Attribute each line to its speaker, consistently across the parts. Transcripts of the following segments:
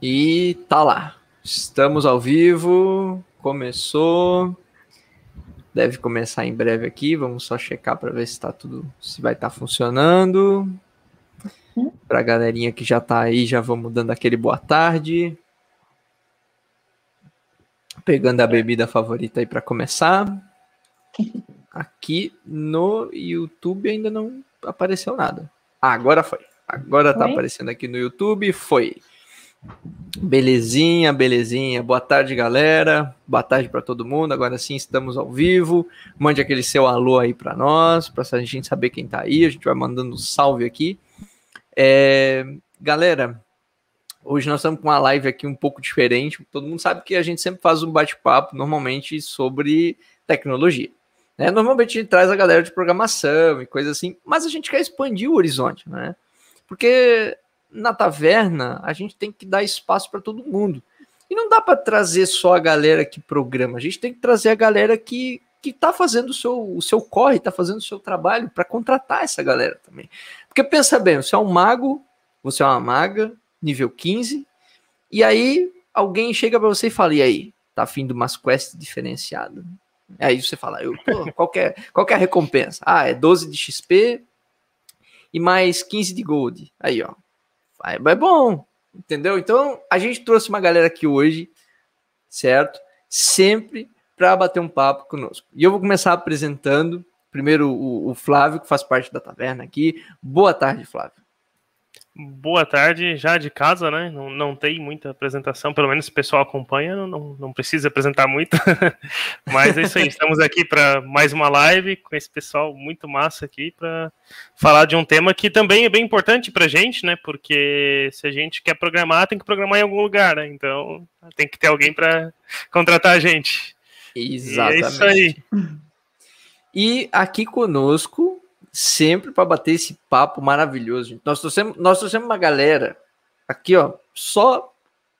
Speaker 1: E tá lá. Estamos ao vivo. Começou. Deve começar em breve aqui. Vamos só checar para ver se tá tudo, se vai estar tá funcionando. Para a galerinha que já tá aí, já vamos dando aquele boa tarde. Pegando a bebida favorita aí para começar. Aqui no YouTube ainda não apareceu nada. Ah, agora foi. Agora tá aparecendo aqui no YouTube. Foi. Belezinha, belezinha. Boa tarde, galera. Boa tarde para todo mundo. Agora sim, estamos ao vivo. Mande aquele seu alô aí para nós, para a gente saber quem tá aí. A gente vai mandando um salve aqui. É... Galera, hoje nós estamos com uma live aqui um pouco diferente. Todo mundo sabe que a gente sempre faz um bate-papo, normalmente, sobre tecnologia. Né? Normalmente a gente traz a galera de programação e coisa assim, mas a gente quer expandir o horizonte, né? Porque na taverna a gente tem que dar espaço para todo mundo. E não dá para trazer só a galera que programa, a gente tem que trazer a galera que que está fazendo o seu, o seu corre, está fazendo o seu trabalho para contratar essa galera também. Porque pensa bem, você é um mago, você é uma maga, nível 15, e aí alguém chega para você e fala: e aí, tá afim de umas quests diferenciadas? Aí você fala: eu tô, qual, é, qual é a recompensa? Ah, é 12 de XP e mais 15 de gold. Aí, ó. É bom, entendeu? Então, a gente trouxe uma galera aqui hoje, certo? Sempre para bater um papo conosco. E eu vou começar apresentando primeiro o, o Flávio, que faz parte da taverna aqui. Boa tarde, Flávio.
Speaker 2: Boa tarde, já de casa, né? Não, não tem muita apresentação, pelo menos o pessoal acompanha, não, não precisa apresentar muito. Mas é isso aí, estamos aqui para mais uma live com esse pessoal muito massa aqui para falar de um tema que também é bem importante para a gente, né? Porque se a gente quer programar, tem que programar em algum lugar, né? Então tem que ter alguém para contratar a gente.
Speaker 1: Exatamente. E é isso aí. E aqui conosco sempre para bater esse papo maravilhoso. Nós trouxemos, nós trouxemos uma galera aqui, ó, só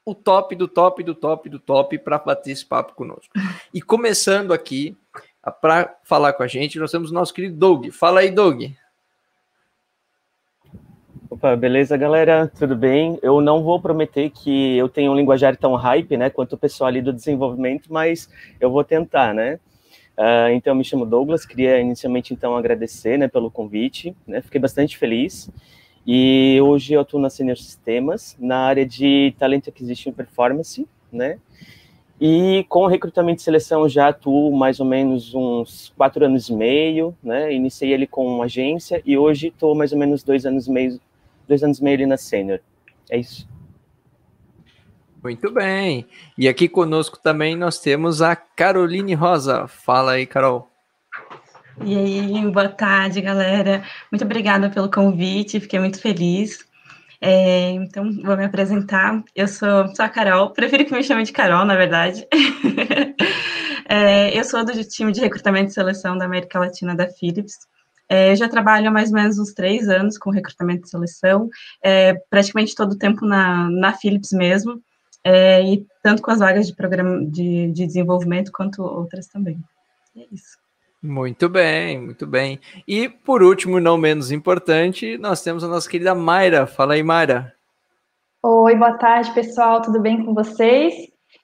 Speaker 1: o top do top do top do top para bater esse papo conosco. E começando aqui para falar com a gente, nós temos o nosso querido Doug. Fala aí, Doug.
Speaker 3: Opa, beleza, galera? Tudo bem? Eu não vou prometer que eu tenho um linguajar tão hype, né, quanto o pessoal ali do desenvolvimento, mas eu vou tentar, né? Uh, então, eu me chamo Douglas, queria inicialmente, então, agradecer, né, pelo convite, né, fiquei bastante feliz, e hoje eu atuo na Senior Sistemas, na área de Talent Acquisition Performance, né, e com recrutamento e seleção já atuo mais ou menos uns quatro anos e meio, né, iniciei ele com uma agência, e hoje estou mais ou menos dois anos e meio, dois anos e meio ali na Senior, é isso.
Speaker 1: Muito bem. E aqui conosco também nós temos a Caroline Rosa. Fala aí, Carol.
Speaker 4: E aí, boa tarde, galera. Muito obrigada pelo convite, fiquei muito feliz. É, então, vou me apresentar. Eu sou, sou a Carol, prefiro que me chamem de Carol, na verdade. é, eu sou do time de recrutamento e seleção da América Latina da Philips. É, eu já trabalho há mais ou menos uns três anos com recrutamento e seleção, é, praticamente todo o tempo na, na Philips mesmo é, e tanto com as vagas de programa de, de desenvolvimento quanto outras também. É isso.
Speaker 1: Muito bem, muito bem. E por último, não menos importante, nós temos a nossa querida Mayra. Fala aí, Mayra.
Speaker 5: Oi, boa tarde, pessoal. Tudo bem com vocês?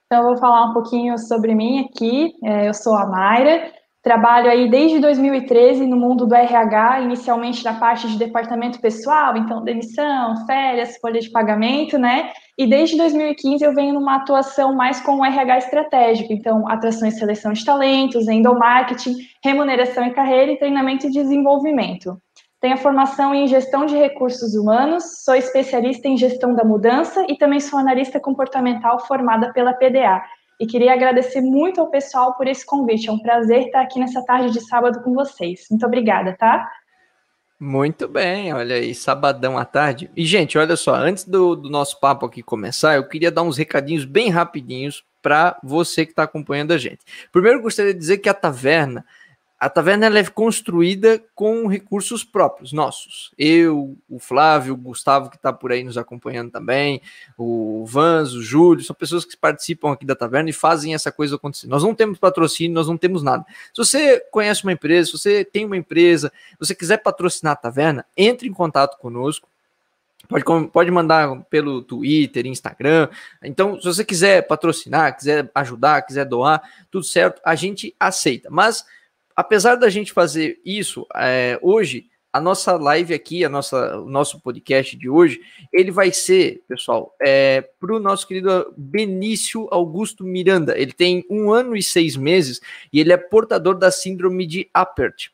Speaker 5: Então, eu vou falar um pouquinho sobre mim aqui. É, eu sou a Mayra, Trabalho aí desde 2013 no mundo do RH, inicialmente na parte de departamento pessoal, então demissão, férias, folha de pagamento, né? E desde 2015 eu venho numa atuação mais com o RH estratégico, então atração e seleção de talentos, endomarketing, remuneração e carreira e treinamento e desenvolvimento. Tenho a formação em gestão de recursos humanos, sou especialista em gestão da mudança e também sou analista comportamental formada pela PDA e queria agradecer muito ao pessoal por esse convite. É um prazer estar aqui nessa tarde de sábado com vocês. Muito obrigada, tá?
Speaker 1: Muito bem, olha aí, sabadão à tarde. E, gente, olha só, antes do, do nosso papo aqui começar, eu queria dar uns recadinhos bem rapidinhos para você que está acompanhando a gente. Primeiro, gostaria de dizer que a taverna a taverna é construída com recursos próprios, nossos. Eu, o Flávio, o Gustavo, que está por aí nos acompanhando também, o Vans, o Júlio, são pessoas que participam aqui da taverna e fazem essa coisa acontecer. Nós não temos patrocínio, nós não temos nada. Se você conhece uma empresa, se você tem uma empresa, você quiser patrocinar a taverna, entre em contato conosco. Pode, pode mandar pelo Twitter, Instagram. Então, se você quiser patrocinar, quiser ajudar, quiser doar, tudo certo, a gente aceita. Mas, apesar da gente fazer isso, é, hoje, a nossa live aqui, a nossa, o nosso podcast de hoje, ele vai ser, pessoal, é, para o nosso querido Benício Augusto Miranda. Ele tem um ano e seis meses e ele é portador da síndrome de Apert.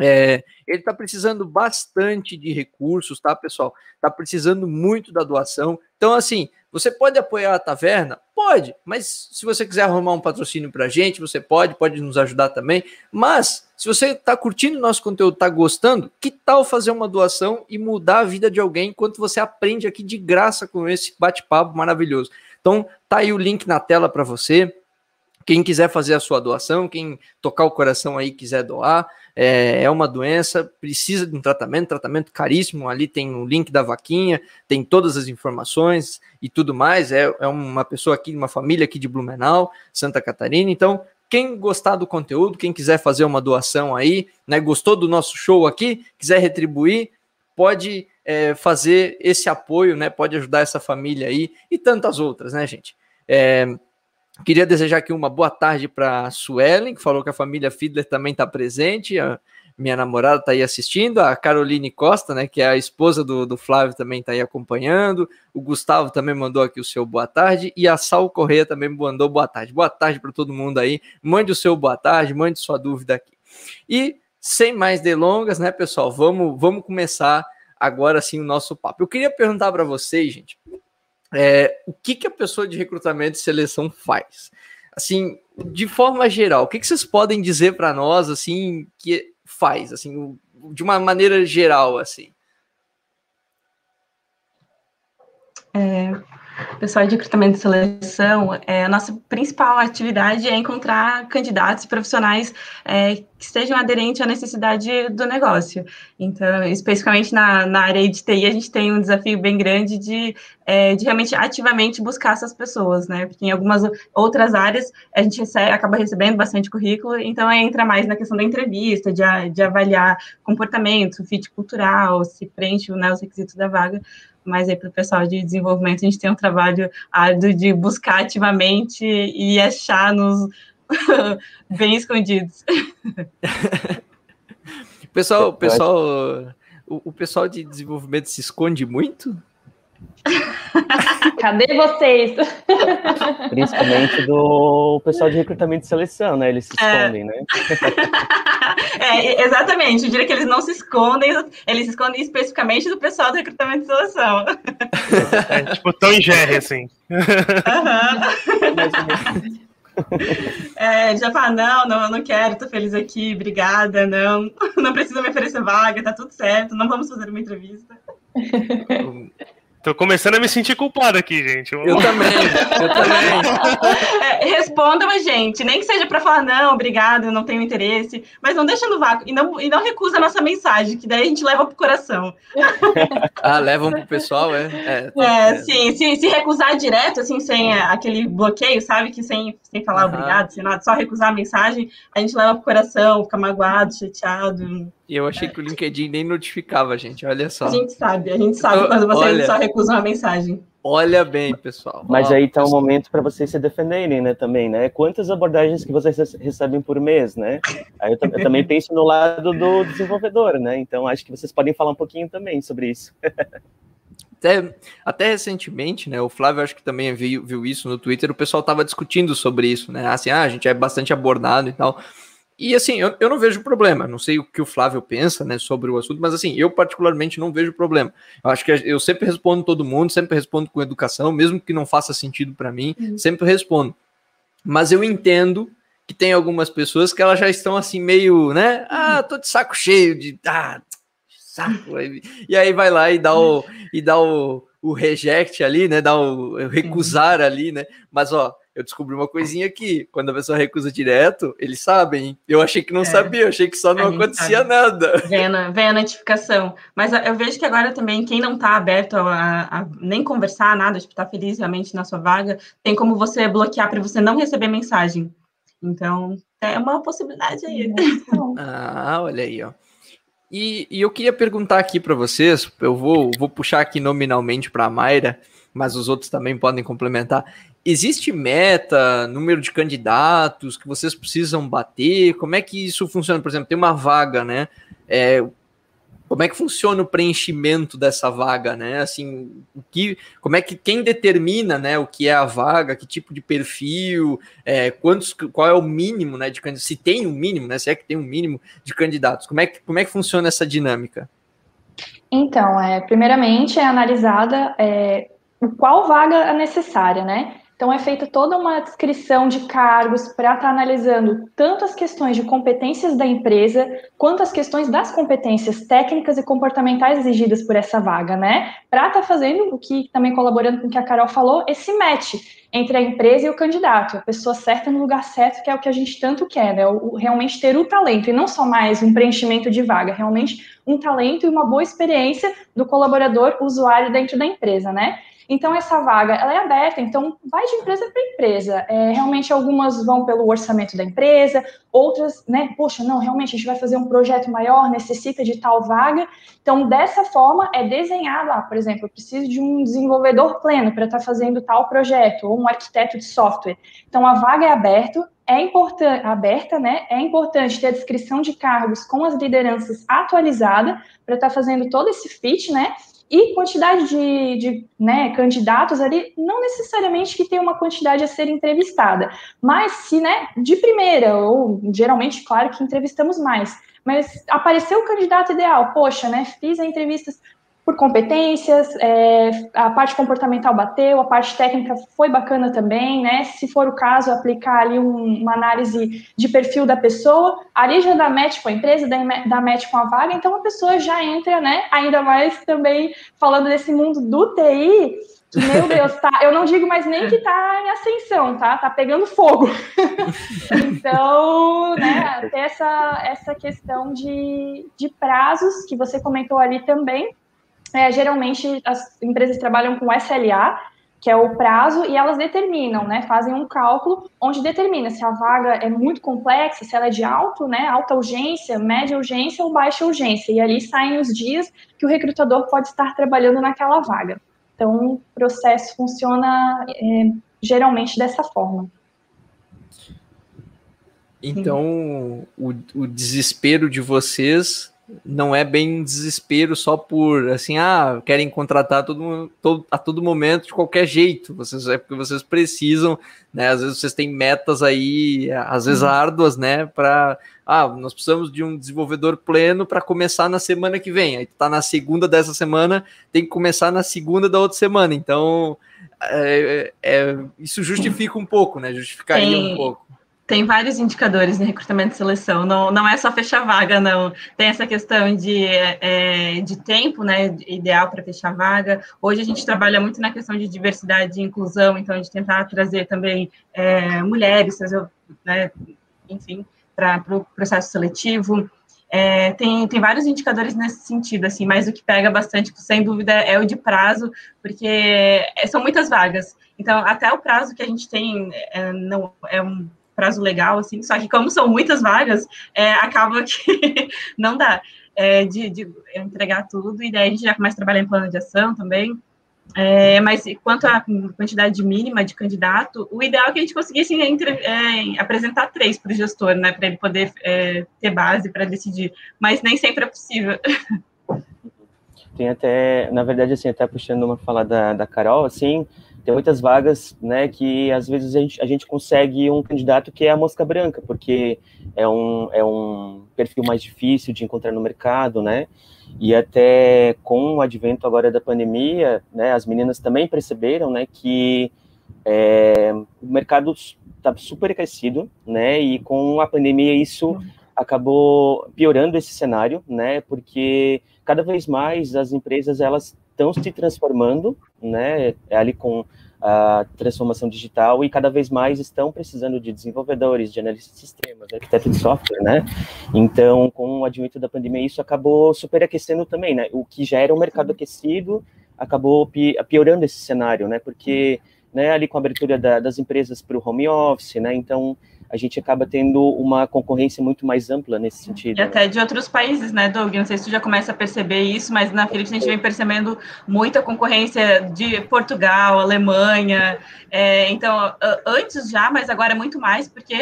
Speaker 1: É, ele está precisando bastante de recursos, tá, pessoal? Está precisando muito da doação. Então, assim, você pode apoiar a taverna? Pode, mas se você quiser arrumar um patrocínio para a gente, você pode, pode nos ajudar também. Mas, se você está curtindo nosso conteúdo, está gostando, que tal fazer uma doação e mudar a vida de alguém enquanto você aprende aqui de graça com esse bate-papo maravilhoso? Então, tá aí o link na tela para você. Quem quiser fazer a sua doação, quem tocar o coração aí quiser doar, é, é uma doença, precisa de um tratamento, tratamento caríssimo. Ali tem o link da vaquinha, tem todas as informações e tudo mais. É, é uma pessoa aqui, uma família aqui de Blumenau, Santa Catarina. Então, quem gostar do conteúdo, quem quiser fazer uma doação aí, né, gostou do nosso show aqui, quiser retribuir, pode é, fazer esse apoio, né? Pode ajudar essa família aí e tantas outras, né, gente? É, Queria desejar aqui uma boa tarde para a Suelen, que falou que a família Fiedler também está presente. A minha namorada está aí assistindo. A Caroline Costa, né, que é a esposa do, do Flávio, também está aí acompanhando. O Gustavo também mandou aqui o seu boa tarde. E a Sal Correia também mandou boa tarde. Boa tarde para todo mundo aí. Mande o seu boa tarde, mande sua dúvida aqui. E sem mais delongas, né, pessoal? Vamos, vamos começar agora sim o nosso papo. Eu queria perguntar para vocês, gente, é, o que, que a pessoa de recrutamento e seleção faz? Assim, de forma geral, o que, que vocês podem dizer para nós, assim, que faz, assim, de uma maneira geral, assim?
Speaker 4: É, pessoal de recrutamento e seleção, é, a nossa principal atividade é encontrar candidatos profissionais é, que estejam aderentes à necessidade do negócio. Então, especificamente na, na área de TI, a gente tem um desafio bem grande de, é, de realmente ativamente buscar essas pessoas, né? Porque em algumas outras áreas a gente recebe, acaba recebendo bastante currículo, então entra mais na questão da entrevista, de, de avaliar comportamento, fit cultural, se preenche né, os requisitos da vaga mas aí para o pessoal de desenvolvimento a gente tem um trabalho árduo de buscar ativamente e achar nos bem escondidos.
Speaker 1: pessoal, pessoal, o, o pessoal de desenvolvimento se esconde muito?
Speaker 5: Cadê vocês?
Speaker 3: Principalmente do pessoal de recrutamento e seleção, né? Eles se é. escondem, é. né?
Speaker 4: É, exatamente. Eu diria que eles não se escondem, eles se escondem especificamente do pessoal do recrutamento e seleção.
Speaker 2: É, tipo Tom e Jerry, assim.
Speaker 4: Uhum. É, já fala, não, não, não quero, tô feliz aqui, obrigada, não, não precisa me oferecer vaga, tá tudo certo, não vamos fazer uma entrevista.
Speaker 2: Tô começando a me sentir culpado aqui, gente.
Speaker 1: Eu, eu também, eu também.
Speaker 4: É, respondam a gente, nem que seja para falar, não, obrigado, não tenho interesse, mas não deixa no vácuo e não, e não recusa a nossa mensagem, que daí a gente leva pro coração.
Speaker 1: ah, levam pro pessoal, é?
Speaker 4: É, é, é. sim, se, se recusar direto, assim, sem aquele bloqueio, sabe, que sem, sem falar uhum. obrigado, sem nada, só recusar a mensagem, a gente leva pro coração, fica magoado, chateado.
Speaker 1: E eu achei que o LinkedIn nem notificava a gente, olha só.
Speaker 4: A gente sabe, a gente sabe quando você olha, só recusa uma mensagem.
Speaker 1: Olha bem, pessoal.
Speaker 3: Mas aí tá o um momento para vocês se defenderem, né, também, né? Quantas abordagens que vocês recebem por mês, né? Aí eu, eu também penso no lado do desenvolvedor, né? Então acho que vocês podem falar um pouquinho também sobre isso.
Speaker 1: até, até recentemente, né? O Flávio acho que também viu, viu isso no Twitter, o pessoal tava discutindo sobre isso, né? Assim, ah, a gente é bastante abordado e tal. E assim, eu, eu não vejo problema, não sei o que o Flávio pensa né, sobre o assunto, mas assim, eu particularmente não vejo problema. Eu acho que eu sempre respondo todo mundo, sempre respondo com educação, mesmo que não faça sentido para mim, uhum. sempre respondo. Mas eu entendo que tem algumas pessoas que elas já estão assim meio, né? Ah, tô de saco cheio de ah, saco. E aí vai lá e dá o e dá o, o reject ali, né? Dá o, o recusar uhum. ali, né? Mas ó, eu descobri uma coisinha aqui. Quando a pessoa recusa direto, eles sabem. Eu achei que não é. sabia, eu achei que só não acontecia sabe. nada.
Speaker 4: Vem a, vem a notificação. Mas eu vejo que agora também, quem não está aberto a, a, nem conversar, nada, tipo, tá feliz realmente na sua vaga, tem como você bloquear para você não receber mensagem. Então, é uma possibilidade aí.
Speaker 1: Ah, olha aí, ó. E, e eu queria perguntar aqui para vocês, eu vou, vou puxar aqui nominalmente para a Mayra, mas os outros também podem complementar. Existe meta, número de candidatos que vocês precisam bater? Como é que isso funciona? Por exemplo, tem uma vaga, né? É, como é que funciona o preenchimento dessa vaga, né? Assim, o que, como é que quem determina, né, o que é a vaga, que tipo de perfil, é, quantos, qual é o mínimo, né, de candidatos, se tem um mínimo, né, se é que tem um mínimo de candidatos, como é que, como é que funciona essa dinâmica?
Speaker 5: Então, é, primeiramente é analisada é, qual vaga é necessária, né? Então, é feita toda uma descrição de cargos para estar tá analisando tanto as questões de competências da empresa, quanto as questões das competências técnicas e comportamentais exigidas por essa vaga, né? Para estar tá fazendo o que também colaborando com o que a Carol falou, esse match entre a empresa e o candidato, a pessoa certa no lugar certo, que é o que a gente tanto quer, né? O, realmente ter o talento, e não só mais um preenchimento de vaga, realmente um talento e uma boa experiência do colaborador usuário dentro da empresa, né? Então, essa vaga, ela é aberta, então vai de empresa para empresa. É, realmente, algumas vão pelo orçamento da empresa, outras, né, poxa, não, realmente a gente vai fazer um projeto maior, necessita de tal vaga. Então, dessa forma, é desenhado, ah, por exemplo, eu preciso de um desenvolvedor pleno para estar tá fazendo tal projeto, ou um arquiteto de software. Então, a vaga é aberta, é importante, aberta, né? É importante ter a descrição de cargos com as lideranças atualizada para estar tá fazendo todo esse fit, né? E quantidade de, de né, candidatos ali, não necessariamente que tem uma quantidade a ser entrevistada, mas se, né, de primeira, ou geralmente, claro que entrevistamos mais, mas apareceu o candidato ideal, poxa, né, fiz a entrevista por competências, é, a parte comportamental bateu, a parte técnica foi bacana também, né? Se for o caso, aplicar ali um, uma análise de perfil da pessoa, ali já dá match com a empresa, dá, dá match com a vaga, então a pessoa já entra, né? Ainda mais também falando desse mundo do TI, meu Deus, tá. Eu não digo mais nem que tá em ascensão, tá? Tá pegando fogo. então, né, essa, essa questão de, de prazos que você comentou ali também, é, geralmente as empresas trabalham com SLA, que é o prazo, e elas determinam, né, fazem um cálculo onde determina se a vaga é muito complexa, se ela é de alto, né, alta urgência, média urgência ou baixa urgência, e ali saem os dias que o recrutador pode estar trabalhando naquela vaga. Então, o processo funciona é, geralmente dessa forma.
Speaker 1: Então, o, o desespero de vocês não é bem desespero só por assim, ah, querem contratar todo, todo, a todo momento de qualquer jeito. Vocês é porque vocês precisam, né? Às vezes vocês têm metas aí, às vezes uhum. árduas, né? Para ah, nós precisamos de um desenvolvedor pleno para começar na semana que vem. Aí tá na segunda dessa semana, tem que começar na segunda da outra semana. Então, é, é, isso justifica um pouco, né? Justificaria um pouco.
Speaker 4: Tem vários indicadores no recrutamento e seleção, não, não é só fechar vaga, não. Tem essa questão de, é, de tempo, né, ideal para fechar vaga. Hoje a gente trabalha muito na questão de diversidade e inclusão, então de tentar trazer também é, mulheres, trazer, né, enfim, para o pro processo seletivo. É, tem, tem vários indicadores nesse sentido, assim, mas o que pega bastante, sem dúvida, é o de prazo, porque é, são muitas vagas. Então, até o prazo que a gente tem é, não é um prazo legal, assim, só que como são muitas vagas, é, acaba que não dá é, de, de, entregar tudo, e daí a gente já começa a trabalhar em plano de ação também, é, mas quanto à quantidade mínima de candidato, o ideal é que a gente conseguisse entre, é, apresentar três para o gestor, né, para ele poder é, ter base para decidir, mas nem sempre é possível.
Speaker 3: Tem até, na verdade, assim, até puxando uma fala da, da Carol, assim, tem muitas vagas, né, que às vezes a gente, a gente consegue um candidato que é a mosca branca, porque é um, é um perfil mais difícil de encontrar no mercado, né, e até com o advento agora da pandemia, né, as meninas também perceberam, né, que é, o mercado está super aquecido, né, e com a pandemia isso acabou piorando esse cenário, né, porque cada vez mais as empresas elas estão se transformando, né, é ali com a transformação digital e cada vez mais estão precisando de desenvolvedores, de analistas de sistemas, arquitetos de software, né? Então, com o advento da pandemia, isso acabou superaquecendo também, né? O que já era um mercado aquecido acabou piorando esse cenário, né? Porque né, ali com a abertura da, das empresas para o home office, né? Então, a gente acaba tendo uma concorrência muito mais ampla nesse sentido.
Speaker 4: E até de outros países, né, Doug? Não sei se tu já começa a perceber isso, mas na Philips a gente vem percebendo muita concorrência de Portugal, Alemanha. É, então, antes já, mas agora é muito mais, porque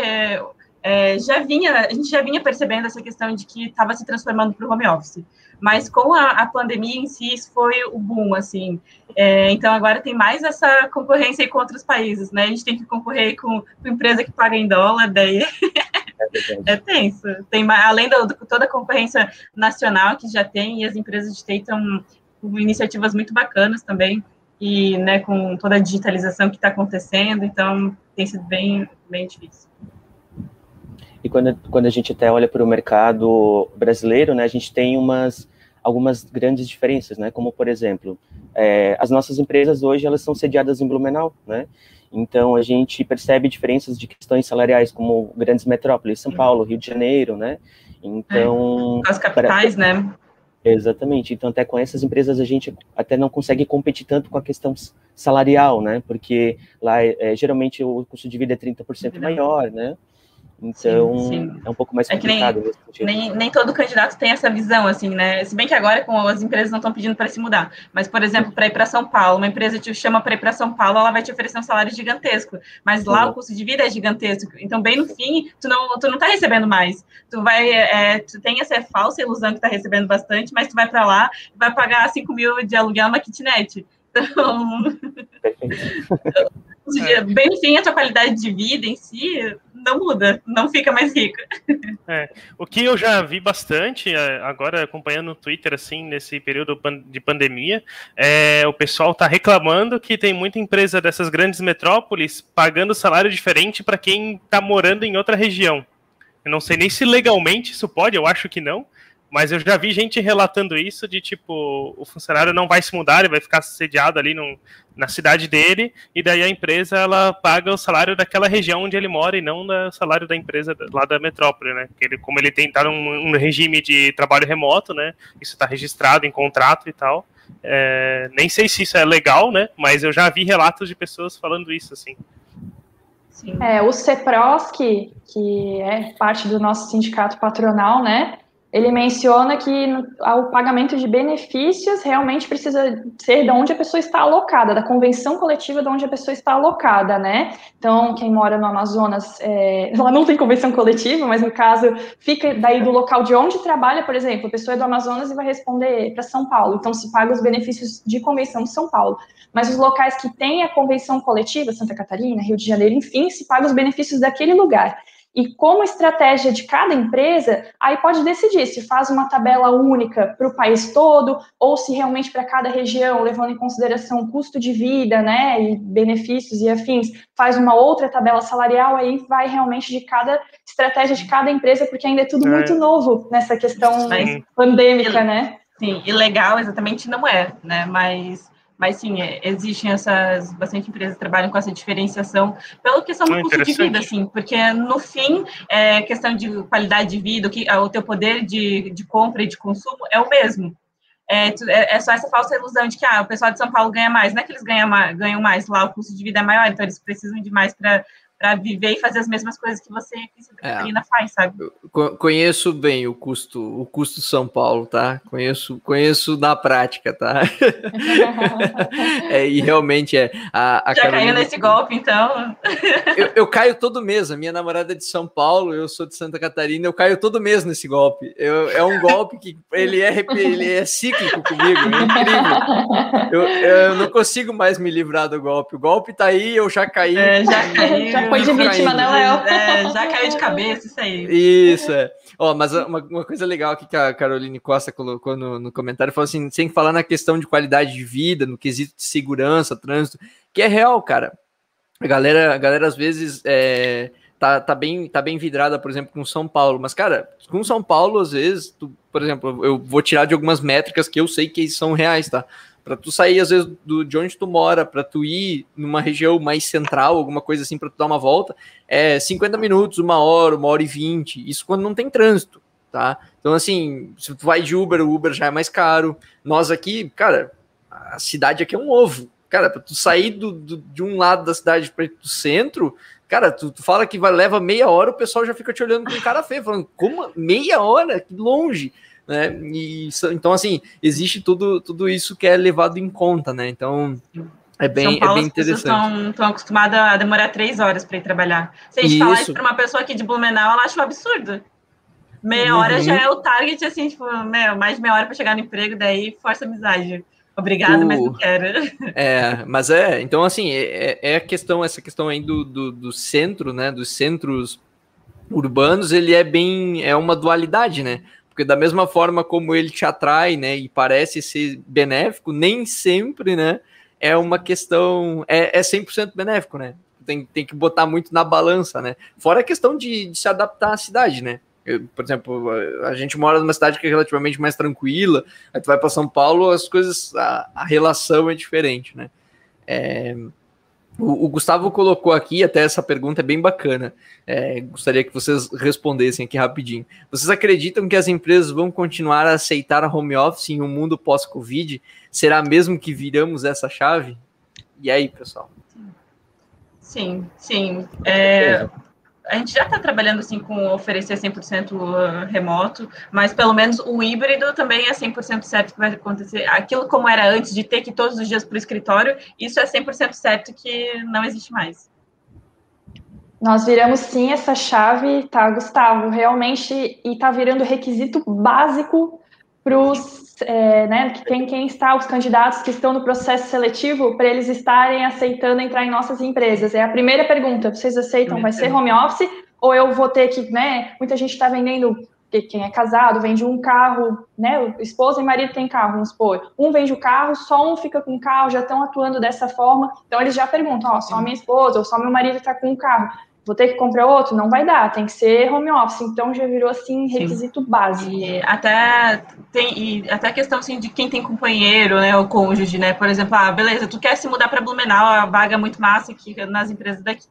Speaker 4: é, já vinha, a gente já vinha percebendo essa questão de que estava se transformando para o home office. Mas com a, a, pandemia em si, isso foi o boom, assim. É, então agora tem mais essa concorrência com outros países, né? A gente tem que concorrer com, com empresa que paga em dólar, daí é, é tenso. Tem além de toda a concorrência nacional que já tem, e as empresas de TI estão com iniciativas muito bacanas também, e né, com toda a digitalização que está acontecendo, então tem sido bem, bem difícil.
Speaker 3: E quando, quando a gente até olha para o mercado brasileiro, né, a gente tem umas algumas grandes diferenças, né? Como por exemplo, é, as nossas empresas hoje elas são sediadas em Blumenau, né? Então a gente percebe diferenças de questões salariais, como grandes metrópoles, São Paulo, Rio de Janeiro, né? Então
Speaker 4: é, as capitais, para... né?
Speaker 3: Exatamente. Então até com essas empresas a gente até não consegue competir tanto com a questão salarial, né? Porque lá é, geralmente o custo de vida é 30% maior, né? Então, sim, sim. é um pouco mais complicado.
Speaker 4: É nem, nem, todo candidato tem essa visão, assim, né? Se bem que agora com as empresas não estão pedindo para se mudar. Mas, por exemplo, para ir para São Paulo, uma empresa te chama para ir para São Paulo, ela vai te oferecer um salário gigantesco. Mas lá uhum. o custo de vida é gigantesco. Então, bem no fim, tu não, tu não tá recebendo mais. Tu vai, é, tu tem essa falsa ilusão que tá recebendo bastante, mas tu vai para lá e vai pagar 5 mil de aluguel numa kitnet. Então, bem no fim, a tua qualidade de vida em si não muda, não fica mais rica.
Speaker 2: É, o que eu já vi bastante, é, agora acompanhando no Twitter, assim, nesse período de pandemia, é o pessoal tá reclamando que tem muita empresa dessas grandes metrópoles pagando salário diferente para quem tá morando em outra região. Eu não sei nem se legalmente isso pode, eu acho que não, mas eu já vi gente relatando isso de tipo, o funcionário não vai se mudar, ele vai ficar sediado ali na cidade dele, e daí a empresa ela paga o salário daquela região onde ele mora e não o salário da empresa lá da metrópole, né? Ele, como ele tem tá num um regime de trabalho remoto, né? Isso está registrado em contrato e tal. É, nem sei se isso é legal, né? Mas eu já vi relatos de pessoas falando isso, assim.
Speaker 5: É, o CEPROS, que é parte do nosso sindicato patronal, né? Ele menciona que o pagamento de benefícios realmente precisa ser de onde a pessoa está alocada, da convenção coletiva de onde a pessoa está alocada, né? Então, quem mora no Amazonas, é, não tem convenção coletiva, mas no caso, fica daí do local de onde trabalha, por exemplo, a pessoa é do Amazonas e vai responder para São Paulo, então se paga os benefícios de convenção de São Paulo. Mas os locais que têm a convenção coletiva, Santa Catarina, Rio de Janeiro, enfim, se paga os benefícios daquele lugar. E como estratégia de cada empresa, aí pode decidir se faz uma tabela única para o país todo ou se realmente para cada região, levando em consideração o custo de vida, né, e benefícios e afins, faz uma outra tabela salarial, aí vai realmente de cada estratégia de cada empresa, porque ainda é tudo é. muito novo nessa questão Sim. pandêmica, né?
Speaker 4: Sim, e legal exatamente não é, né, mas mas sim, é, existem essas bastante empresas que trabalham com essa diferenciação pela questão do ah, custo de vida, assim, porque no fim, é questão de qualidade de vida, o, que, o teu poder de, de compra e de consumo é o mesmo. É, é, é, só essa falsa ilusão de que ah, o pessoal de São Paulo ganha mais. Não é que eles ganham ganham mais lá, o custo de vida é maior, então eles precisam de mais para para viver e fazer as mesmas coisas que você aqui em Santa é. Catarina é, faz, sabe?
Speaker 1: Conheço bem o custo, o custo São Paulo, tá? Conheço, conheço na prática, tá? é, e realmente é. A,
Speaker 4: a Já Carolina... caiu nesse golpe, então?
Speaker 1: eu, eu, caio todo mês. A minha namorada é de São Paulo, eu sou de Santa Catarina, eu caio todo mês nesse golpe. Eu, é um golpe que ele é, ele é cíclico comigo, é incrível. Eu, eu não consigo mais me livrar do golpe. O golpe tá aí, eu já caí.
Speaker 4: É, já caiu
Speaker 5: foi de vítima, né, Léo?
Speaker 4: É, já caiu de cabeça, isso aí.
Speaker 1: Isso, é. Ó, mas uma, uma coisa legal aqui que a Caroline Costa colocou no, no comentário, falou assim, sem falar na questão de qualidade de vida, no quesito de segurança, trânsito, que é real, cara. A galera, a galera às vezes é, tá, tá, bem, tá bem vidrada, por exemplo, com São Paulo. Mas, cara, com São Paulo, às vezes, tu, por exemplo, eu vou tirar de algumas métricas que eu sei que são reais, tá? Para tu sair às vezes do, de onde tu mora, para tu ir numa região mais central, alguma coisa assim, para tu dar uma volta, é 50 minutos, uma hora, uma hora e vinte. Isso quando não tem trânsito, tá? Então, assim, se tu vai de Uber, o Uber já é mais caro. Nós aqui, cara, a cidade aqui é um ovo. Cara, para tu sair do, do, de um lado da cidade para o centro, Cara, tu, tu fala que vai, leva meia hora, o pessoal já fica te olhando com cara feio, falando, como meia hora? Que longe! Né? E, então, assim, existe tudo, tudo isso que é levado em conta, né? Então, é bem, Paulo, é bem interessante.
Speaker 4: estão acostumadas a demorar três horas para ir trabalhar. Se a gente isso. falar isso para uma pessoa aqui de Blumenau, ela acha um absurdo. Meia uhum. hora já é o target, assim, tipo, meu, mais de meia hora para chegar no emprego, daí força amizade. Obrigada, mas não quero.
Speaker 1: É, mas é, então assim, é, é, é a questão, essa questão aí do, do, do, centro, né, dos centros urbanos, ele é bem, é uma dualidade, né, porque da mesma forma como ele te atrai, né, e parece ser benéfico, nem sempre, né, é uma questão, é, é 100% benéfico, né, tem, tem que botar muito na balança, né, fora a questão de, de se adaptar à cidade, né, eu, por exemplo, a gente mora numa cidade que é relativamente mais tranquila, aí tu vai para São Paulo, as coisas, a, a, relação é diferente, né? É, o, o, Gustavo colocou aqui, até essa pergunta é bem bacana, é, gostaria que vocês respondessem aqui rapidinho. Vocês acreditam que as empresas vão continuar a aceitar a home office em um mundo pós-Covid? Será mesmo que viramos essa chave? E aí, pessoal?
Speaker 4: Sim, sim. É, a gente já está trabalhando assim com oferecer 100% uh, remoto, mas pelo menos o híbrido também é 100% certo que vai acontecer. Aquilo como era antes de ter que ir todos os dias para o escritório, isso é 100% certo que não existe mais.
Speaker 5: Nós viramos sim essa chave, tá, Gustavo? Realmente, e está virando requisito básico para os, é, né, quem, quem está, os candidatos que estão no processo seletivo, para eles estarem aceitando entrar em nossas empresas. É a primeira pergunta, vocês aceitam, vai ser home office, ou eu vou ter que, né, muita gente está vendendo, quem é casado, vende um carro, né, esposa e marido tem carro, vamos supor, um vende o carro, só um fica com o carro, já estão atuando dessa forma, então eles já perguntam, ó, só minha esposa ou só meu marido está com o carro vou ter que comprar outro? Não vai dar, tem que ser home office. Então já virou assim requisito Sim. básico.
Speaker 4: E até tem e até a questão assim de quem tem companheiro, né, o cônjuge, né? Por exemplo, ah, beleza, tu quer se mudar para Blumenau, a vaga é muito massa aqui nas empresas daqui.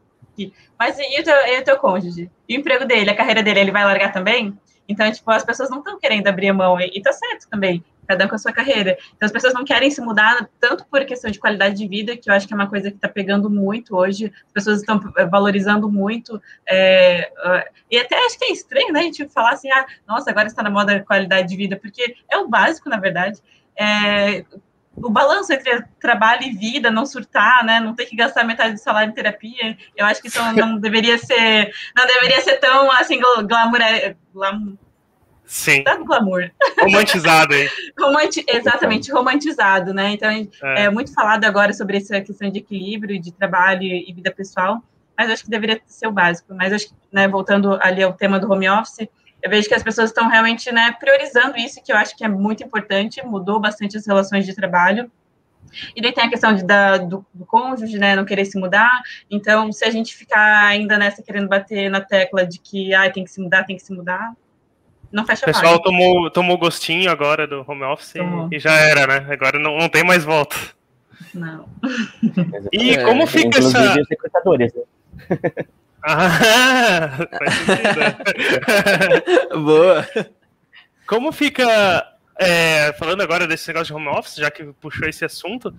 Speaker 4: Mas e o teu, e o teu cônjuge? E o emprego dele, a carreira dele, ele vai largar também? Então, tipo, as pessoas não estão querendo abrir a mão, e, e tá certo também cada um com a sua carreira. Então, as pessoas não querem se mudar tanto por questão de qualidade de vida, que eu acho que é uma coisa que está pegando muito hoje, as pessoas estão eh, valorizando muito, é, e até acho que é estranho, né, a gente falar assim, ah, nossa, agora está na moda qualidade de vida, porque é o básico, na verdade, é, o balanço entre trabalho e vida, não surtar, né, não ter que gastar metade do salário em terapia, eu acho que isso não deveria ser, não deveria ser tão, assim, glamour, glamour
Speaker 2: Sim.
Speaker 4: Tá no glamour.
Speaker 2: Romantizado aí.
Speaker 4: Romanti exatamente, romantizado, né? Então, é. é. muito falado agora sobre essa questão de equilíbrio de trabalho e vida pessoal, mas acho que deveria ser o básico. Mas acho que, né, voltando ali ao tema do home office, eu vejo que as pessoas estão realmente né, priorizando isso, que eu acho que é muito importante, mudou bastante as relações de trabalho. E daí tem a questão de, da, do, do cônjuge, né, não querer se mudar. Então, se a gente ficar ainda nessa querendo bater na tecla de que ah, tem que se mudar, tem que se mudar, não fecha
Speaker 2: O pessoal tomou, tomou gostinho agora do home office e, e, já era, né? Agora não, não tem mais volta.
Speaker 4: Não.
Speaker 2: e é, como fica essa... Recrutadores, né? ah, faz sentido.
Speaker 1: Boa.
Speaker 2: Como fica é, falando agora desse negócio de home office, já que puxou esse assunto,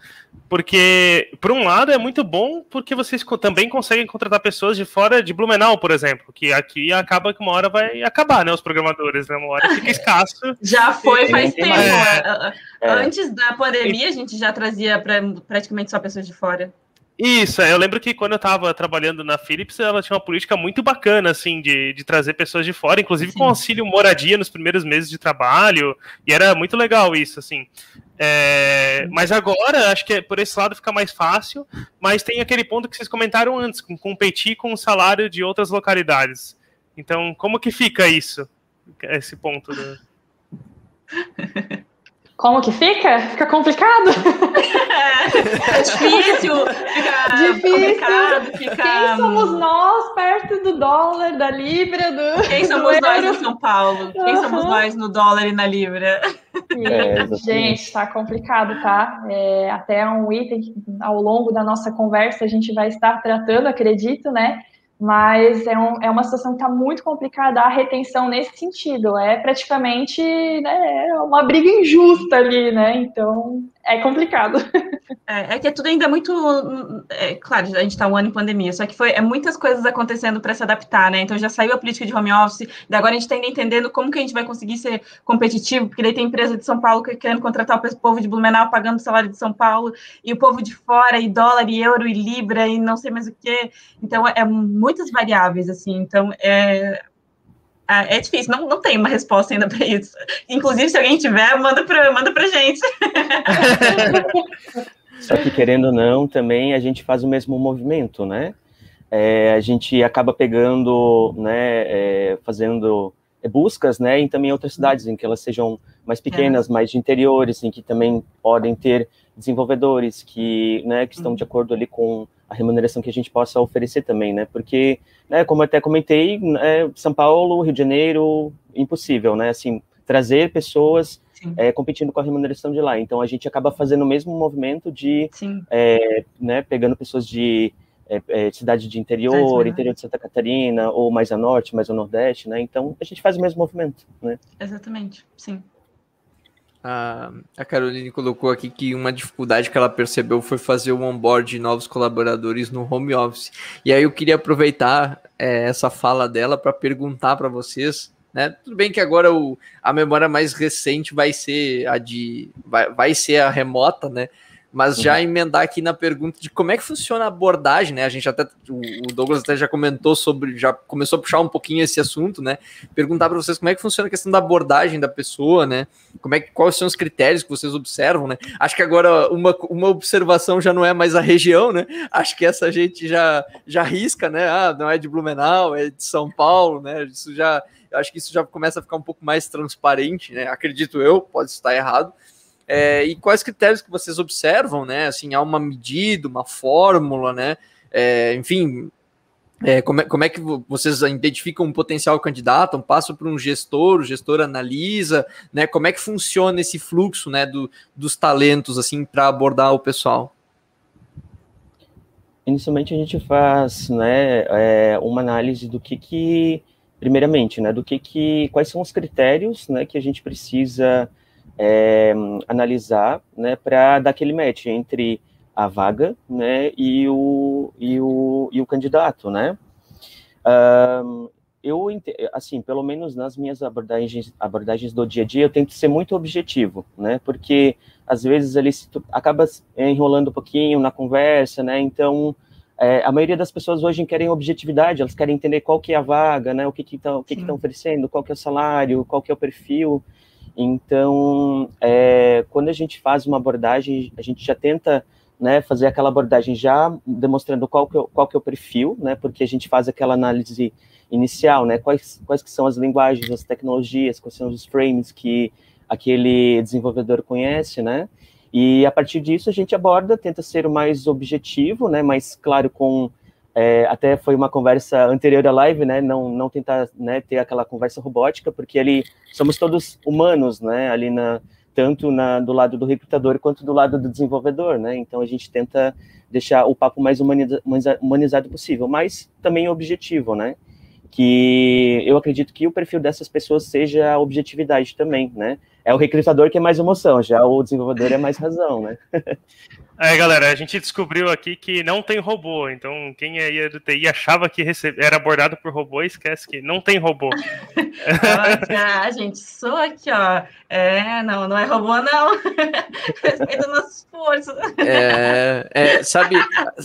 Speaker 2: porque, por um lado, é muito bom porque vocês também conseguem contratar pessoas de fora de Blumenau, por exemplo, que aqui acaba que uma hora vai acabar, né? Os programadores, né? Uma hora fica escasso.
Speaker 4: Já foi faz tempo. É. é. Antes da pandemia, a gente já trazia pra, praticamente só pessoas de fora.
Speaker 2: Isso, é, eu lembro que quando eu estava trabalhando na Philips, ela tinha uma política muito bacana, assim, de, de trazer pessoas de fora, inclusive Sim. com auxílio moradia nos primeiros meses de trabalho, e era muito legal isso, assim. É, mas agora, acho que é, por esse lado fica mais fácil, mas tem aquele ponto que vocês comentaram antes, com competir com o salário de outras localidades. Então, como que fica isso, esse ponto? Do...
Speaker 5: Como que fica? Fica complicado?
Speaker 4: É, é difícil, fica difícil. complicado, fica...
Speaker 5: Quem somos nós perto do dólar, da libra, do
Speaker 4: Quem somos do nós em São Paulo? Quem uhum. somos nós no dólar e na libra?
Speaker 5: É, gente, tá complicado, tá? É, até um item que ao longo da nossa conversa a gente vai estar tratando, acredito, né? Mas é, um, é uma situação que está muito complicada a retenção nesse sentido. É praticamente né, é uma briga injusta ali, né? Então é complicado.
Speaker 4: É, é, que é tudo ainda muito. É, claro, a gente está um ano em pandemia, só que foi é muitas coisas acontecendo para se adaptar, né? Então já saiu a política de home office, daí agora a gente está ainda entendendo como que a gente vai conseguir ser competitivo, porque daí tem empresa de São Paulo querendo contratar o povo de Blumenau pagando o salário de São Paulo, e o povo de fora, e dólar, e euro, e libra, e não sei mais o que. Então é muitas variáveis, assim. Então é, é difícil, não, não tem uma resposta ainda para isso. Inclusive, se alguém tiver, manda para manda a gente.
Speaker 3: Só que, querendo ou não, também a gente faz o mesmo movimento, né? É, a gente acaba pegando, né, é, fazendo buscas, né, e também outras cidades em que elas sejam mais pequenas, é. mais de interiores, em que também podem ter desenvolvedores que, né, que estão de uhum. acordo ali com a remuneração que a gente possa oferecer também, né? Porque, né, como até comentei, é, São Paulo, Rio de Janeiro, impossível, né? Assim, trazer pessoas é, competindo com a remuneração de lá. Então a gente acaba fazendo o mesmo movimento de, é, né, pegando pessoas de é, é cidade de interior, interior de Santa Catarina, ou mais a norte, mais a nordeste, né? Então a gente faz o mesmo movimento, né?
Speaker 4: Exatamente, sim.
Speaker 1: A, a Caroline colocou aqui que uma dificuldade que ela percebeu foi fazer o onboard de novos colaboradores no home office. E aí eu queria aproveitar é, essa fala dela para perguntar para vocês, né? Tudo bem que agora o, a memória mais recente vai ser a de vai, vai ser a remota, né? Mas já uhum. emendar aqui na pergunta de como é que funciona a abordagem, né? A gente até, o Douglas até já comentou sobre, já começou a puxar um pouquinho esse assunto, né? Perguntar para vocês como é que funciona a questão da abordagem da pessoa, né? Como é que, quais são os critérios que vocês observam, né? Acho que agora uma, uma observação já não é mais a região, né? Acho que essa gente já, já risca, né? Ah, não é de Blumenau, é de São Paulo, né? Isso já, acho que isso já começa a ficar um pouco mais transparente, né? Acredito eu, pode estar errado é, e quais critérios que vocês observam, né? Assim, há uma medida, uma fórmula, né? É, enfim, é, como, é, como é que vocês identificam um potencial candidato, um passo para um gestor, o gestor analisa, né? Como é que funciona esse fluxo, né, do, dos talentos, assim, para abordar o pessoal?
Speaker 3: Inicialmente a gente faz, né, é, uma análise do que que, primeiramente, né, do que que, quais são os critérios, né, que a gente precisa é, analisar, né, para dar aquele match entre a vaga, né, e o, e o, e o candidato, né. Um, eu, assim, pelo menos nas minhas abordagens, abordagens do dia a dia, eu tento ser muito objetivo, né, porque às vezes ele acaba enrolando um pouquinho na conversa, né, então é, a maioria das pessoas hoje querem objetividade, elas querem entender qual que é a vaga, né, o que que estão o que que oferecendo, qual que é o salário, qual que é o perfil, então, é, quando a gente faz uma abordagem, a gente já tenta né, fazer aquela abordagem já demonstrando qual que, é, qual que é o perfil, né, porque a gente faz aquela análise inicial, né, quais, quais que são as linguagens, as tecnologias, quais são os frames que aquele desenvolvedor conhece, né, e a partir disso a gente aborda, tenta ser o mais objetivo, né, mais claro com é, até foi uma conversa anterior à live, né? Não, não tentar né, ter aquela conversa robótica, porque ali somos todos humanos, né? Ali na tanto na, do lado do recrutador quanto do lado do desenvolvedor, né? Então a gente tenta deixar o papo mais humaniza, humanizado possível, mas também objetivo, né? Que eu acredito que o perfil dessas pessoas seja a objetividade também, né? É o recrutador que é mais emoção, já o desenvolvedor é mais razão, né?
Speaker 2: Aí, galera, a gente descobriu aqui que não tem robô. Então, quem é do TI achava que era abordado por robô, esquece que não tem robô.
Speaker 4: ah, gente, sou aqui, ó. É, não, não é robô, não. Respeita o nosso esforço.
Speaker 1: É, é, sabe,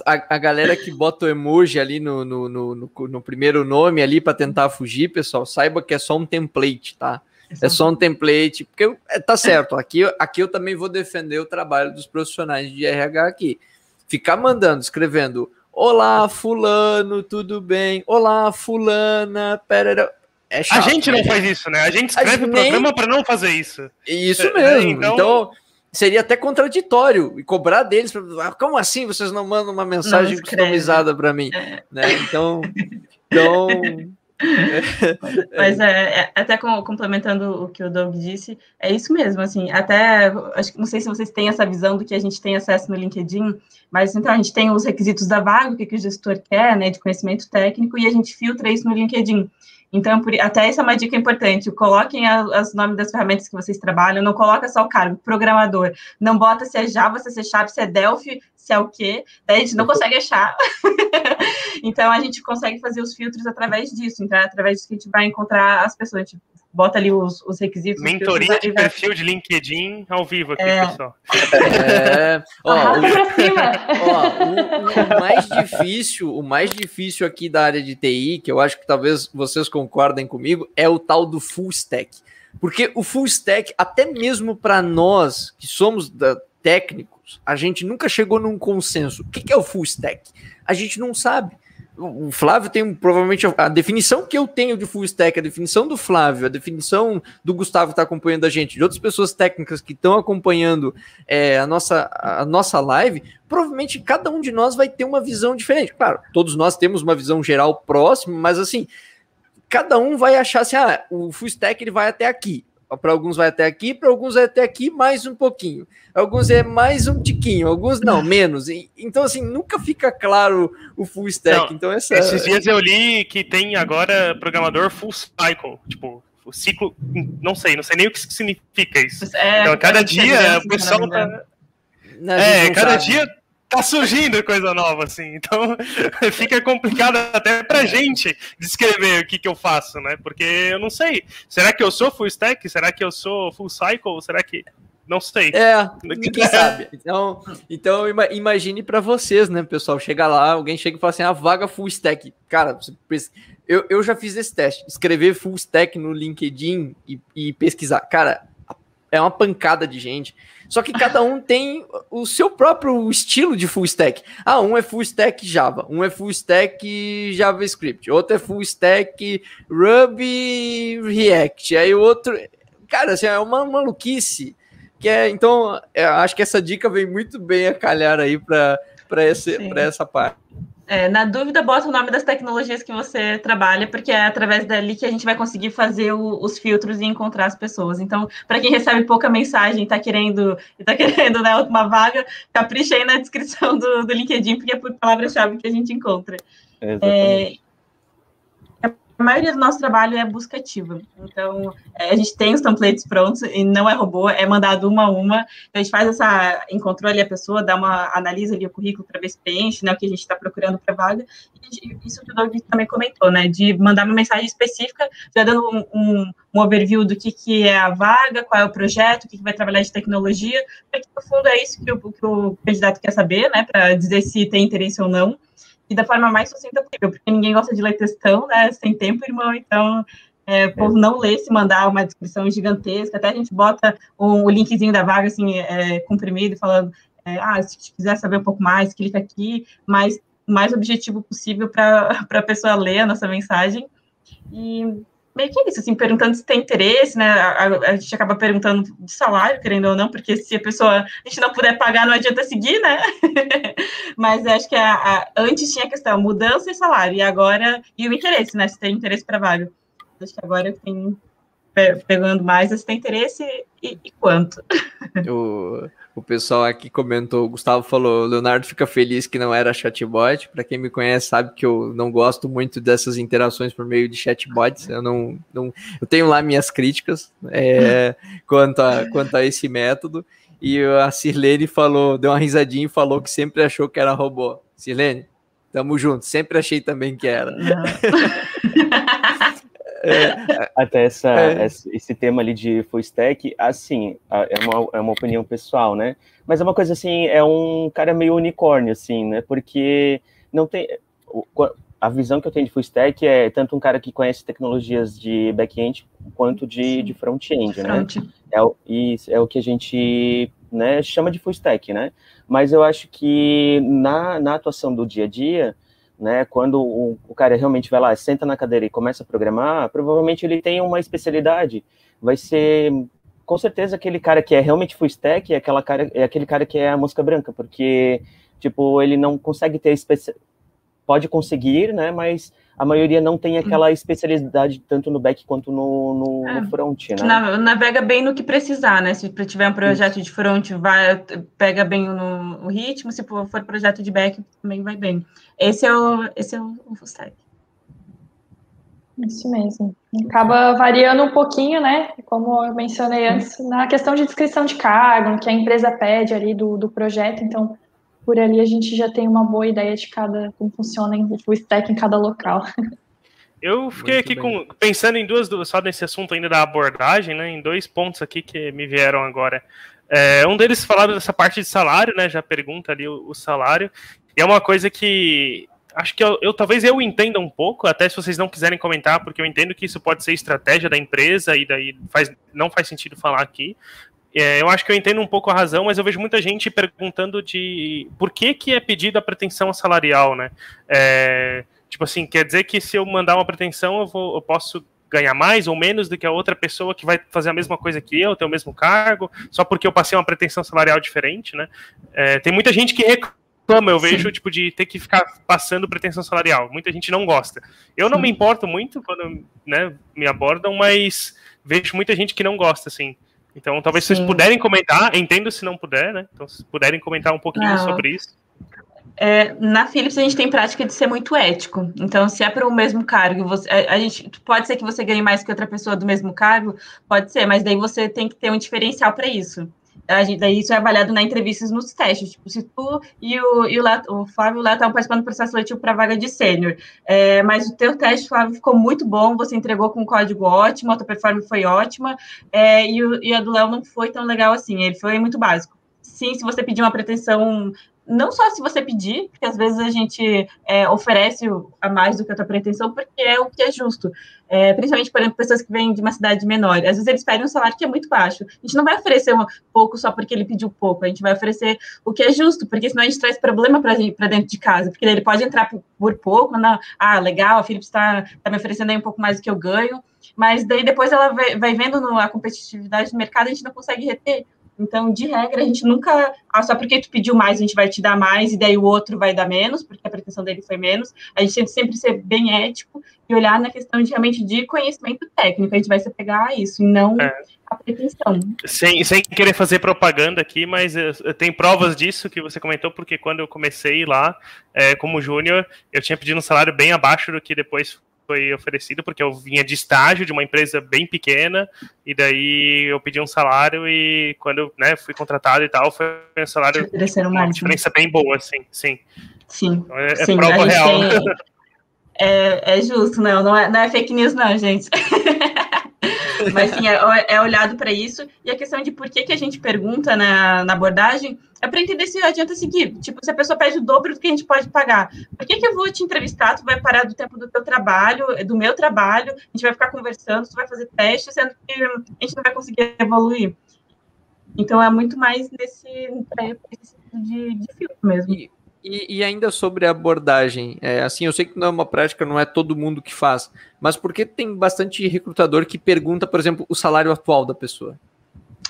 Speaker 1: a, a, galera que bota o emoji ali no, no, no, no, no primeiro nome ali para tentar fugir, pessoal, saiba que é só um template, tá? É só um template, porque é, tá certo, aqui, aqui eu também vou defender o trabalho dos profissionais de RH aqui. Ficar mandando, escrevendo, olá, fulano, tudo bem? Olá, fulana, pera,
Speaker 2: é chato, a gente não faz isso, né? A gente escreve o nem... programa para não fazer isso.
Speaker 1: Isso é, mesmo. então... então... seria até contraditório e cobrar deles. Pra... Como assim vocês não mandam uma mensagem customizada para mim? É. Né? Então, então
Speaker 4: Mas é, é, até com, complementando o que o Doug disse, é isso mesmo, assim, até, acho, não sei se vocês têm essa visão do que a gente tem acesso no LinkedIn, mas então a gente tem os requisitos da vaga, o que, que o gestor quer, né, de conhecimento técnico, e a gente filtra isso no LinkedIn. Então, por, até essa é uma dica importante. Coloquem os nomes das ferramentas que vocês trabalham, não coloca só o cargo, programador. Não bota se é Java, se é C Sharp, se é Delphi, se é o quê. Daí a gente não consegue achar. então, a gente consegue fazer os filtros através disso. Então, através disso que a gente vai encontrar as pessoas. Tipo, bota ali os, os requisitos.
Speaker 2: Mentoria de perfil de LinkedIn ao vivo aqui,
Speaker 1: é.
Speaker 2: pessoal.
Speaker 1: É. Ó, o, ó, o, o, mais difícil, o mais difícil aqui da área de TI, que eu acho que talvez vocês concordem comigo, é o tal do full stack. Porque o full stack, até mesmo para nós que somos da, técnicos, a gente nunca chegou num consenso. O que, que é o full stack? A gente não sabe o Flávio tem provavelmente a definição que eu tenho de full stack, a definição do Flávio, a definição do Gustavo que está acompanhando a gente, de outras pessoas técnicas que estão acompanhando é, a, nossa, a nossa live, provavelmente cada um de nós vai ter uma visão diferente. Claro, todos nós temos uma visão geral próxima, mas assim, cada um vai achar assim, ah, o full stack ele vai até aqui. Para alguns vai até aqui, para alguns vai até aqui mais um pouquinho. Alguns é mais um tiquinho, alguns não, menos. Então, assim, nunca fica claro o full stack. Não, então, essa...
Speaker 2: Esses dias eu li que tem agora programador full cycle, tipo, o ciclo, não sei, não sei nem o que significa isso. É, então, cada dia o pessoal tá... É, cada sabe. dia tá surgindo coisa nova, assim. Então fica complicado até pra gente descrever o que, que eu faço, né? Porque eu não sei. Será que eu sou full stack? Será que eu sou full cycle? Será que. Não sei.
Speaker 1: É, ninguém sabe. Então, então imagine para vocês, né, pessoal? Chega lá, alguém chega e fala assim: a ah, vaga full stack. Cara, eu, eu já fiz esse teste. Escrever full stack no LinkedIn e, e pesquisar. Cara, é uma pancada de gente. Só que cada um tem o seu próprio estilo de full stack. Ah, um é full stack Java, um é full stack JavaScript, outro é full stack Ruby React, aí o outro. Cara, assim, é uma maluquice. Que é, então, é, acho que essa dica vem muito bem a calhar aí para essa parte.
Speaker 4: É, na dúvida, bota o nome das tecnologias que você trabalha, porque é através dali que a gente vai conseguir fazer o, os filtros e encontrar as pessoas. Então, para quem recebe pouca mensagem e está querendo, tá querendo né, uma vaga, capricha aí na descrição do, do LinkedIn, porque é por palavra-chave que a gente encontra. É, a maioria do nosso trabalho é busca ativa. Então, é, a gente tem os templates prontos e não é robô, é mandado uma a uma. Então, a gente faz essa, encontrou ali a pessoa, dá uma, analisa ali o currículo para ver se preenche, né, o que a gente está procurando para vaga. E isso que o Doug também comentou, né, de mandar uma mensagem específica, já dando um, um, um overview do que, que é a vaga, qual é o projeto, o que, que vai trabalhar de tecnologia, porque, no fundo, é isso que o, que o candidato quer saber, né, para dizer se tem interesse ou não e da forma mais sucinta possível, porque ninguém gosta de ler textão, né? Sem tempo, irmão, então é, por não ler, se mandar uma descrição gigantesca, até a gente bota um, o linkzinho da vaga, assim, é, comprimido, falando, é, ah, se quiser saber um pouco mais, clica aqui, mas o mais objetivo possível para a pessoa ler a nossa mensagem. E meio que isso, assim, perguntando se tem interesse, né? A, a, gente acaba perguntando de salário, querendo ou não, porque se a pessoa a gente não puder pagar, não adianta seguir, né? Mas acho que a, a, antes tinha a questão mudança e salário, e agora, e o interesse, né? Se tem interesse para vaga. Acho que agora tem pegando mais, se tem interesse e, e quanto.
Speaker 1: O, o pessoal aqui comentou, o Gustavo falou, Leonardo fica feliz que não era chatbot. Para quem me conhece sabe que eu não gosto muito dessas interações por meio de chatbots. Eu não, não eu tenho lá minhas críticas é, quanto, a, quanto a esse método. E a Sirlene falou, deu uma risadinha e falou que sempre achou que era robô. Sirlene, tamo junto. Sempre achei também que era.
Speaker 3: É, Até essa, é. esse tema ali de full stack, assim, é uma, é uma opinião pessoal, né? Mas é uma coisa assim, é um cara meio unicórnio, assim, né? Porque não tem. A visão que eu tenho de full stack é tanto um cara que conhece tecnologias de back-end quanto de, de front-end, né? É, isso, é o que a gente né, chama de full stack, né? Mas eu acho que na, na atuação do dia a dia, né? Quando o, o, cara realmente vai lá, senta na cadeira e começa a programar, provavelmente ele tem uma especialidade. Vai ser com certeza aquele cara que é realmente full stack, é aquela cara, é aquele cara que é a mosca branca, porque tipo, ele não consegue ter. Pode conseguir, né, mas a maioria não tem aquela especialidade tanto no back quanto no, no, é, no front, né?
Speaker 4: Navega bem no que precisar, né? Se tiver um projeto Isso. de front, vai, pega bem no, no, ritmo, se for projeto de back, também vai bem. Esse é o, esse é o, o full stack.
Speaker 5: Isso mesmo. Acaba variando um pouquinho, né? Como eu mencionei antes, na questão de descrição de cargo, que a empresa pede ali do, do projeto. Então, por ali a gente já tem uma boa ideia de cada como funciona o stack em cada local.
Speaker 2: Eu fiquei Muito aqui com, pensando em duas, só nesse assunto ainda da abordagem, né? Em dois pontos aqui que me vieram agora. É, um deles falado dessa parte de salário, né? Já pergunta ali o, o salário. E é uma coisa que acho que eu, eu, talvez eu entenda um pouco, até se vocês não quiserem comentar, porque eu entendo que isso pode ser estratégia da empresa e daí faz, não faz sentido falar aqui. É, eu acho que eu entendo um pouco a razão, mas eu vejo muita gente perguntando de por que, que é pedida a pretensão salarial, né? É, tipo assim, quer dizer que se eu mandar uma pretensão, eu, vou, eu posso ganhar mais ou menos do que a outra pessoa que vai fazer a mesma coisa que eu, ter o mesmo cargo, só porque eu passei uma pretensão salarial diferente, né? É, tem muita gente que reclama eu vejo, Sim. tipo, de ter que ficar passando pretensão salarial. Muita gente não gosta. Eu não Sim. me importo muito quando né, me abordam, mas vejo muita gente que não gosta, assim. Então, talvez Sim. vocês puderem comentar, entendo se não puder, né? Então, se puderem comentar um pouquinho não. sobre isso.
Speaker 4: É, na Philips a gente tem prática de ser muito ético. Então, se é para o mesmo cargo, você, a, a, gente pode ser que você ganhe mais que outra pessoa do mesmo cargo, pode ser, mas daí você tem que ter um diferencial para isso a gente, daí isso é avaliado na entrevistas nos testes. Tipo, se tu e o, e o, Leto, o Flávio Léo estavam participando do processo seletivo para vaga de sênior, é, mas o teu teste, Flávio, ficou muito bom, você entregou com um código ótimo, a tua performance foi ótima, é, e, o, e a do Léo não foi tão legal assim, ele foi muito básico. Sim, se você pedir uma pretensão não só se você pedir, porque às vezes a gente é, oferece a mais do que a tua pretensão, porque é o que é justo. É, principalmente, por exemplo, pessoas que vêm de uma cidade menor. Às vezes eles pedem um salário que é muito baixo. A gente não vai oferecer um pouco só porque ele pediu pouco, a gente vai oferecer o que é justo, porque senão a gente traz problema para dentro de casa, porque ele pode entrar por, por pouco, ah, legal, a Philips está tá me oferecendo aí um pouco mais do que eu ganho, mas daí depois ela vai, vai vendo no, a competitividade do mercado, a gente não consegue reter. Então, de regra, a gente nunca, ah, só porque tu pediu mais, a gente vai te dar mais, e daí o outro vai dar menos, porque a pretensão dele foi menos. A gente tem que sempre ser bem ético e olhar na questão de, realmente de conhecimento técnico. A gente vai se pegar a isso, e não é. a pretensão.
Speaker 2: Sem, sem querer fazer propaganda aqui, mas tem provas disso que você comentou, porque quando eu comecei lá, é, como júnior, eu tinha pedido um salário bem abaixo do que depois foi oferecido, porque eu vinha de estágio de uma empresa bem pequena, e daí eu pedi um salário e quando né, fui contratado e tal, foi um salário uma diferença bem boa, assim, sim.
Speaker 4: Sim, então é, é sim, prova real. Tem... É, é justo, não, não é, não é fake news não, gente. Mas sim, é, é olhado para isso. E a questão de por que, que a gente pergunta na, na abordagem é para entender se adianta seguir. Tipo, se a pessoa pede o dobro do que a gente pode pagar, por que, que eu vou te entrevistar? Tu vai parar do tempo do teu trabalho, do meu trabalho, a gente vai ficar conversando, tu vai fazer teste, sendo que a gente não vai conseguir evoluir. Então é muito mais nesse, nesse de, de filtro mesmo.
Speaker 1: E, e, e, ainda sobre a abordagem, é, assim, eu sei que não é uma prática, não é todo mundo que faz, mas por que tem bastante recrutador que pergunta, por exemplo, o salário atual da pessoa?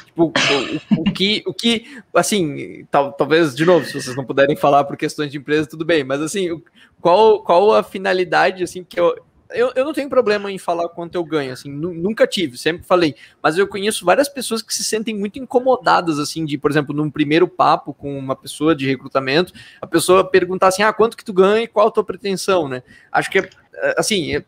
Speaker 1: Tipo, o, o, que, o que, assim, tal, talvez, de novo, se vocês não puderem falar por questões de empresa, tudo bem, mas assim, qual, qual a finalidade, assim, que eu, eu, eu não tenho problema em falar quanto eu ganho, assim, nunca tive, sempre falei, mas eu conheço várias pessoas que se sentem muito incomodadas, assim, de, por exemplo, num primeiro papo com uma pessoa de recrutamento, a pessoa perguntar assim, ah, quanto que tu ganha e qual a tua pretensão, né? Acho que é assim, eu,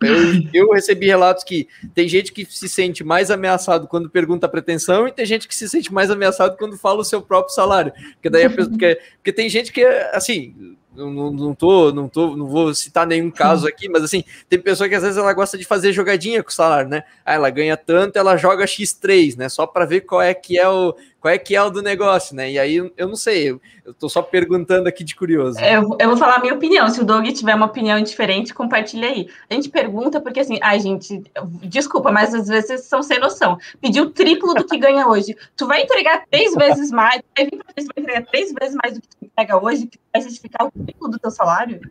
Speaker 1: eu, recebi relatos que tem gente que se sente mais ameaçado quando pergunta a pretensão e tem gente que se sente mais ameaçado quando fala o seu próprio salário. Porque daí a pessoa, porque, porque tem gente que, assim, não, não, tô, não tô, não vou citar nenhum caso aqui, mas assim, tem pessoa que às vezes ela gosta de fazer jogadinha com o salário, né? Ah, ela ganha tanto, ela joga X3, né? Só para ver qual é que é o qual é que é o do negócio, né? E aí eu não sei, eu, eu tô só perguntando aqui de curioso.
Speaker 4: Eu, eu vou falar a minha opinião. Se o Doug tiver uma opinião diferente, compartilha aí. A gente pergunta porque assim, ai, gente, desculpa, mas às vezes são sem noção. Pediu o triplo do que ganha hoje. Tu vai entregar três vezes mais, vai pra vai entregar três vezes mais do que tu pega hoje, que vai justificar o triplo do teu salário?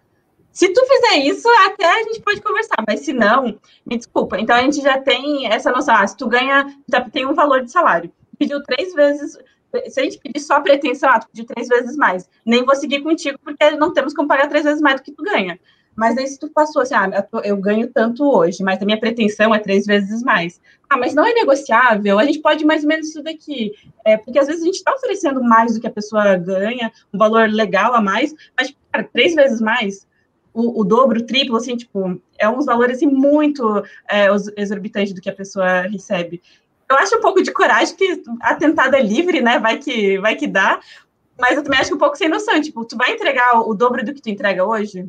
Speaker 4: Se tu fizer isso, até a gente pode conversar, mas se não, me desculpa. Então a gente já tem essa noção, ah, se tu ganha, já tem um valor de salário pediu três vezes. Se a gente pedir só pretensão, ah, tu pediu três vezes mais. Nem vou seguir contigo, porque não temos como pagar três vezes mais do que tu ganha. Mas aí se tu passou assim, ah, eu ganho tanto hoje, mas a minha pretensão é três vezes mais. Ah, mas não é negociável, a gente pode mais ou menos isso daqui. É, porque às vezes a gente está oferecendo mais do que a pessoa ganha, um valor legal a mais, mas, cara, três vezes mais, o, o, dobro, o triplo, assim, tipo, é uns valores assim, muito é, exorbitantes do que a pessoa recebe. Eu acho um pouco de coragem que a tentada é livre, né? Vai que, vai que dá. Mas eu também acho um pouco sem noção. Tipo, tu vai entregar o dobro do que tu entrega hoje?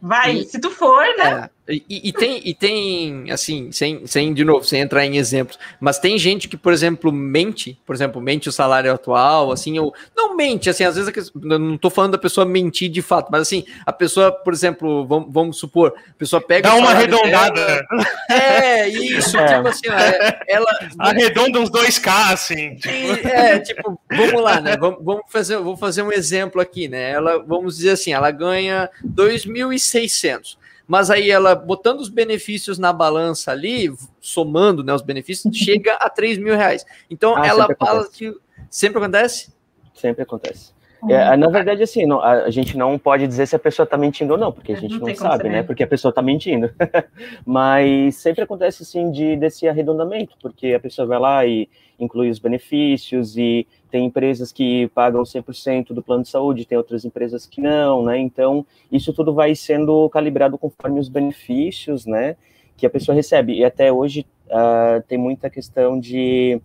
Speaker 4: Vai, e, se tu for, né?
Speaker 1: É. E, e, tem, e tem, assim, sem, sem, de novo, sem entrar em exemplos, mas tem gente que, por exemplo, mente, por exemplo, mente o salário atual, assim, ou não mente, assim, às vezes, eu não tô falando da pessoa mentir de fato, mas assim, a pessoa, por exemplo, vamos, vamos supor, a pessoa pega.
Speaker 2: Dá uma arredondada. Dela,
Speaker 1: é, isso, é. tipo assim, é, ela.
Speaker 2: Arredonda uns 2K, assim.
Speaker 1: Tipo. É, tipo, vamos lá, né? Vamos, vamos fazer, vou fazer um exemplo aqui, né? Ela, vamos dizer assim, ela ganha 2.600 mas aí ela botando os benefícios na balança ali, somando né, os benefícios, chega a 3 mil reais. Então ah, ela fala acontece. que sempre acontece?
Speaker 3: Sempre acontece. É, na verdade, assim, não, a, gente não pode dizer se a pessoa está mentindo ou não, porque a gente não, não sabe, né? Porque a pessoa está mentindo. Mas sempre acontece, assim, de, desse arredondamento, porque a pessoa vai lá e inclui os benefícios e tem empresas que pagam 100% do plano de saúde, tem outras empresas que não, né? Então, isso tudo vai sendo calibrado conforme os benefícios, né? Que a pessoa recebe. E até hoje uh, tem muita questão de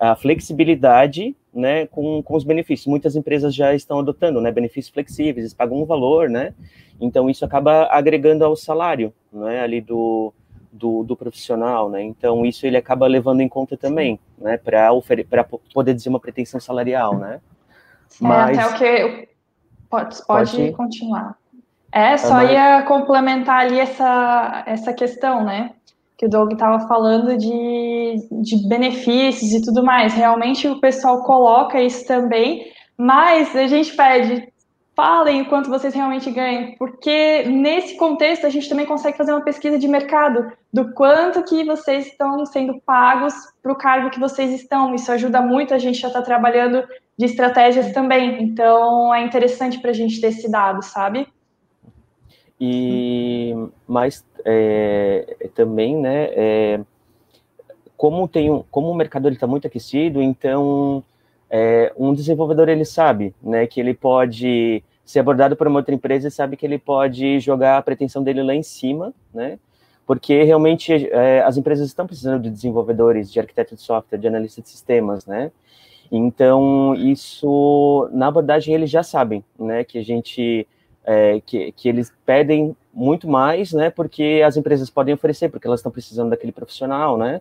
Speaker 3: uh, flexibilidade né, com, com os benefícios. Muitas empresas já estão adotando, né, benefícios flexíveis, eles pagam um valor, né, então isso acaba agregando ao salário, né, ali do, do, do profissional, né, então isso ele acaba levando em conta também, né, para poder dizer uma pretensão salarial, né.
Speaker 5: Mas... É, até o que... Pode, pode, pode continuar. É, só ia complementar ali essa, essa questão, né, que o Doug estava falando de, de benefícios e tudo mais. Realmente o pessoal coloca isso também, mas a gente pede, falem o quanto vocês realmente ganham, porque nesse contexto a gente também consegue fazer uma pesquisa de mercado do quanto que vocês estão sendo pagos para o cargo que vocês estão. Isso ajuda muito a gente já estar tá trabalhando de estratégias também. Então é interessante para a gente ter esse dado, sabe?
Speaker 3: E mais é, também, né, é, como tem um, como o mercado está muito aquecido, então é, um desenvolvedor ele sabe, né, que ele pode ser abordado por uma outra empresa e sabe que ele pode jogar a pretensão dele lá em cima, né, porque realmente é, as empresas estão precisando de desenvolvedores, de arquitetos de software, de analistas de sistemas, né, então isso na abordagem eles já sabem, né, que a gente é, que, que eles pedem muito mais, né? Porque as empresas podem oferecer, porque elas estão precisando daquele profissional, né?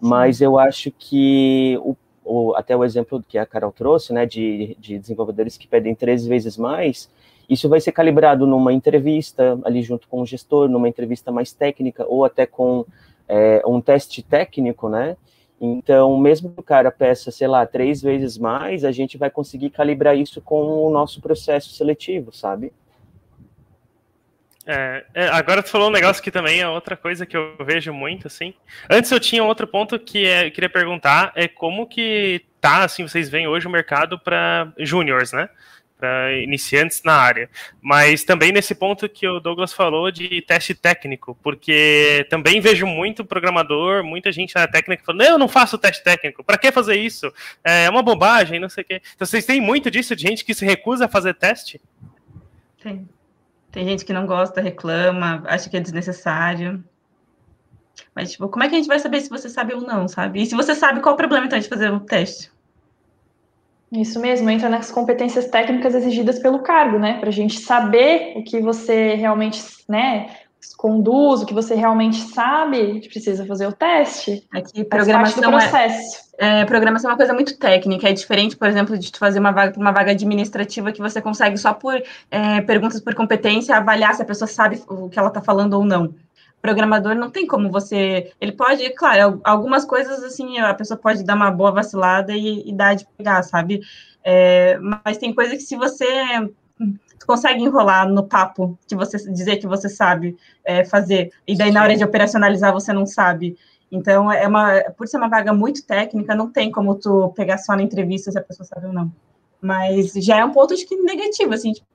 Speaker 3: Mas eu acho que o, o, até o exemplo que a Carol trouxe, né? De, de desenvolvedores que pedem três vezes mais, isso vai ser calibrado numa entrevista ali junto com o gestor, numa entrevista mais técnica ou até com é, um teste técnico, né? Então, mesmo que o cara peça, sei lá, três vezes mais, a gente vai conseguir calibrar isso com o nosso processo seletivo, sabe?
Speaker 2: É, é, agora tu falou um negócio que também é outra coisa que eu vejo muito, assim. Antes eu tinha outro ponto que é, eu queria perguntar, é como que tá, assim, vocês veem hoje o mercado para júniores, né? Para iniciantes na área. Mas também nesse ponto que o Douglas falou de teste técnico, porque também vejo muito programador, muita gente na técnica falando, eu não faço teste técnico, para que fazer isso? É uma bobagem, não sei o quê. Então vocês têm muito disso de gente que se recusa a fazer teste?
Speaker 4: Tem. Tem gente que não gosta, reclama, acha que é desnecessário. Mas, tipo, como é que a gente vai saber se você sabe ou não, sabe? E se você sabe, qual o problema, então, de fazer o teste?
Speaker 5: Isso mesmo, entra nas competências técnicas exigidas pelo cargo, né? Para a gente saber o que você realmente, né, conduz, o que você realmente sabe, precisa fazer o teste.
Speaker 4: Aqui, programação do é processo. É, é, programação é uma coisa muito técnica, é diferente, por exemplo, de tu fazer uma vaga uma vaga administrativa que você consegue só por é, perguntas por competência avaliar se a pessoa sabe o que ela está falando ou não. Programador não tem como você. Ele pode, claro, algumas coisas assim, a pessoa pode dar uma boa vacilada e, e dar de pegar, sabe? É, mas tem coisa que se você tu consegue enrolar no papo que você dizer que você sabe é, fazer, e daí na hora de operacionalizar você não sabe. Então, é uma, por ser uma vaga muito técnica, não tem como tu pegar só na entrevista se a pessoa sabe ou não. Mas já é um ponto de que negativo, assim, tipo,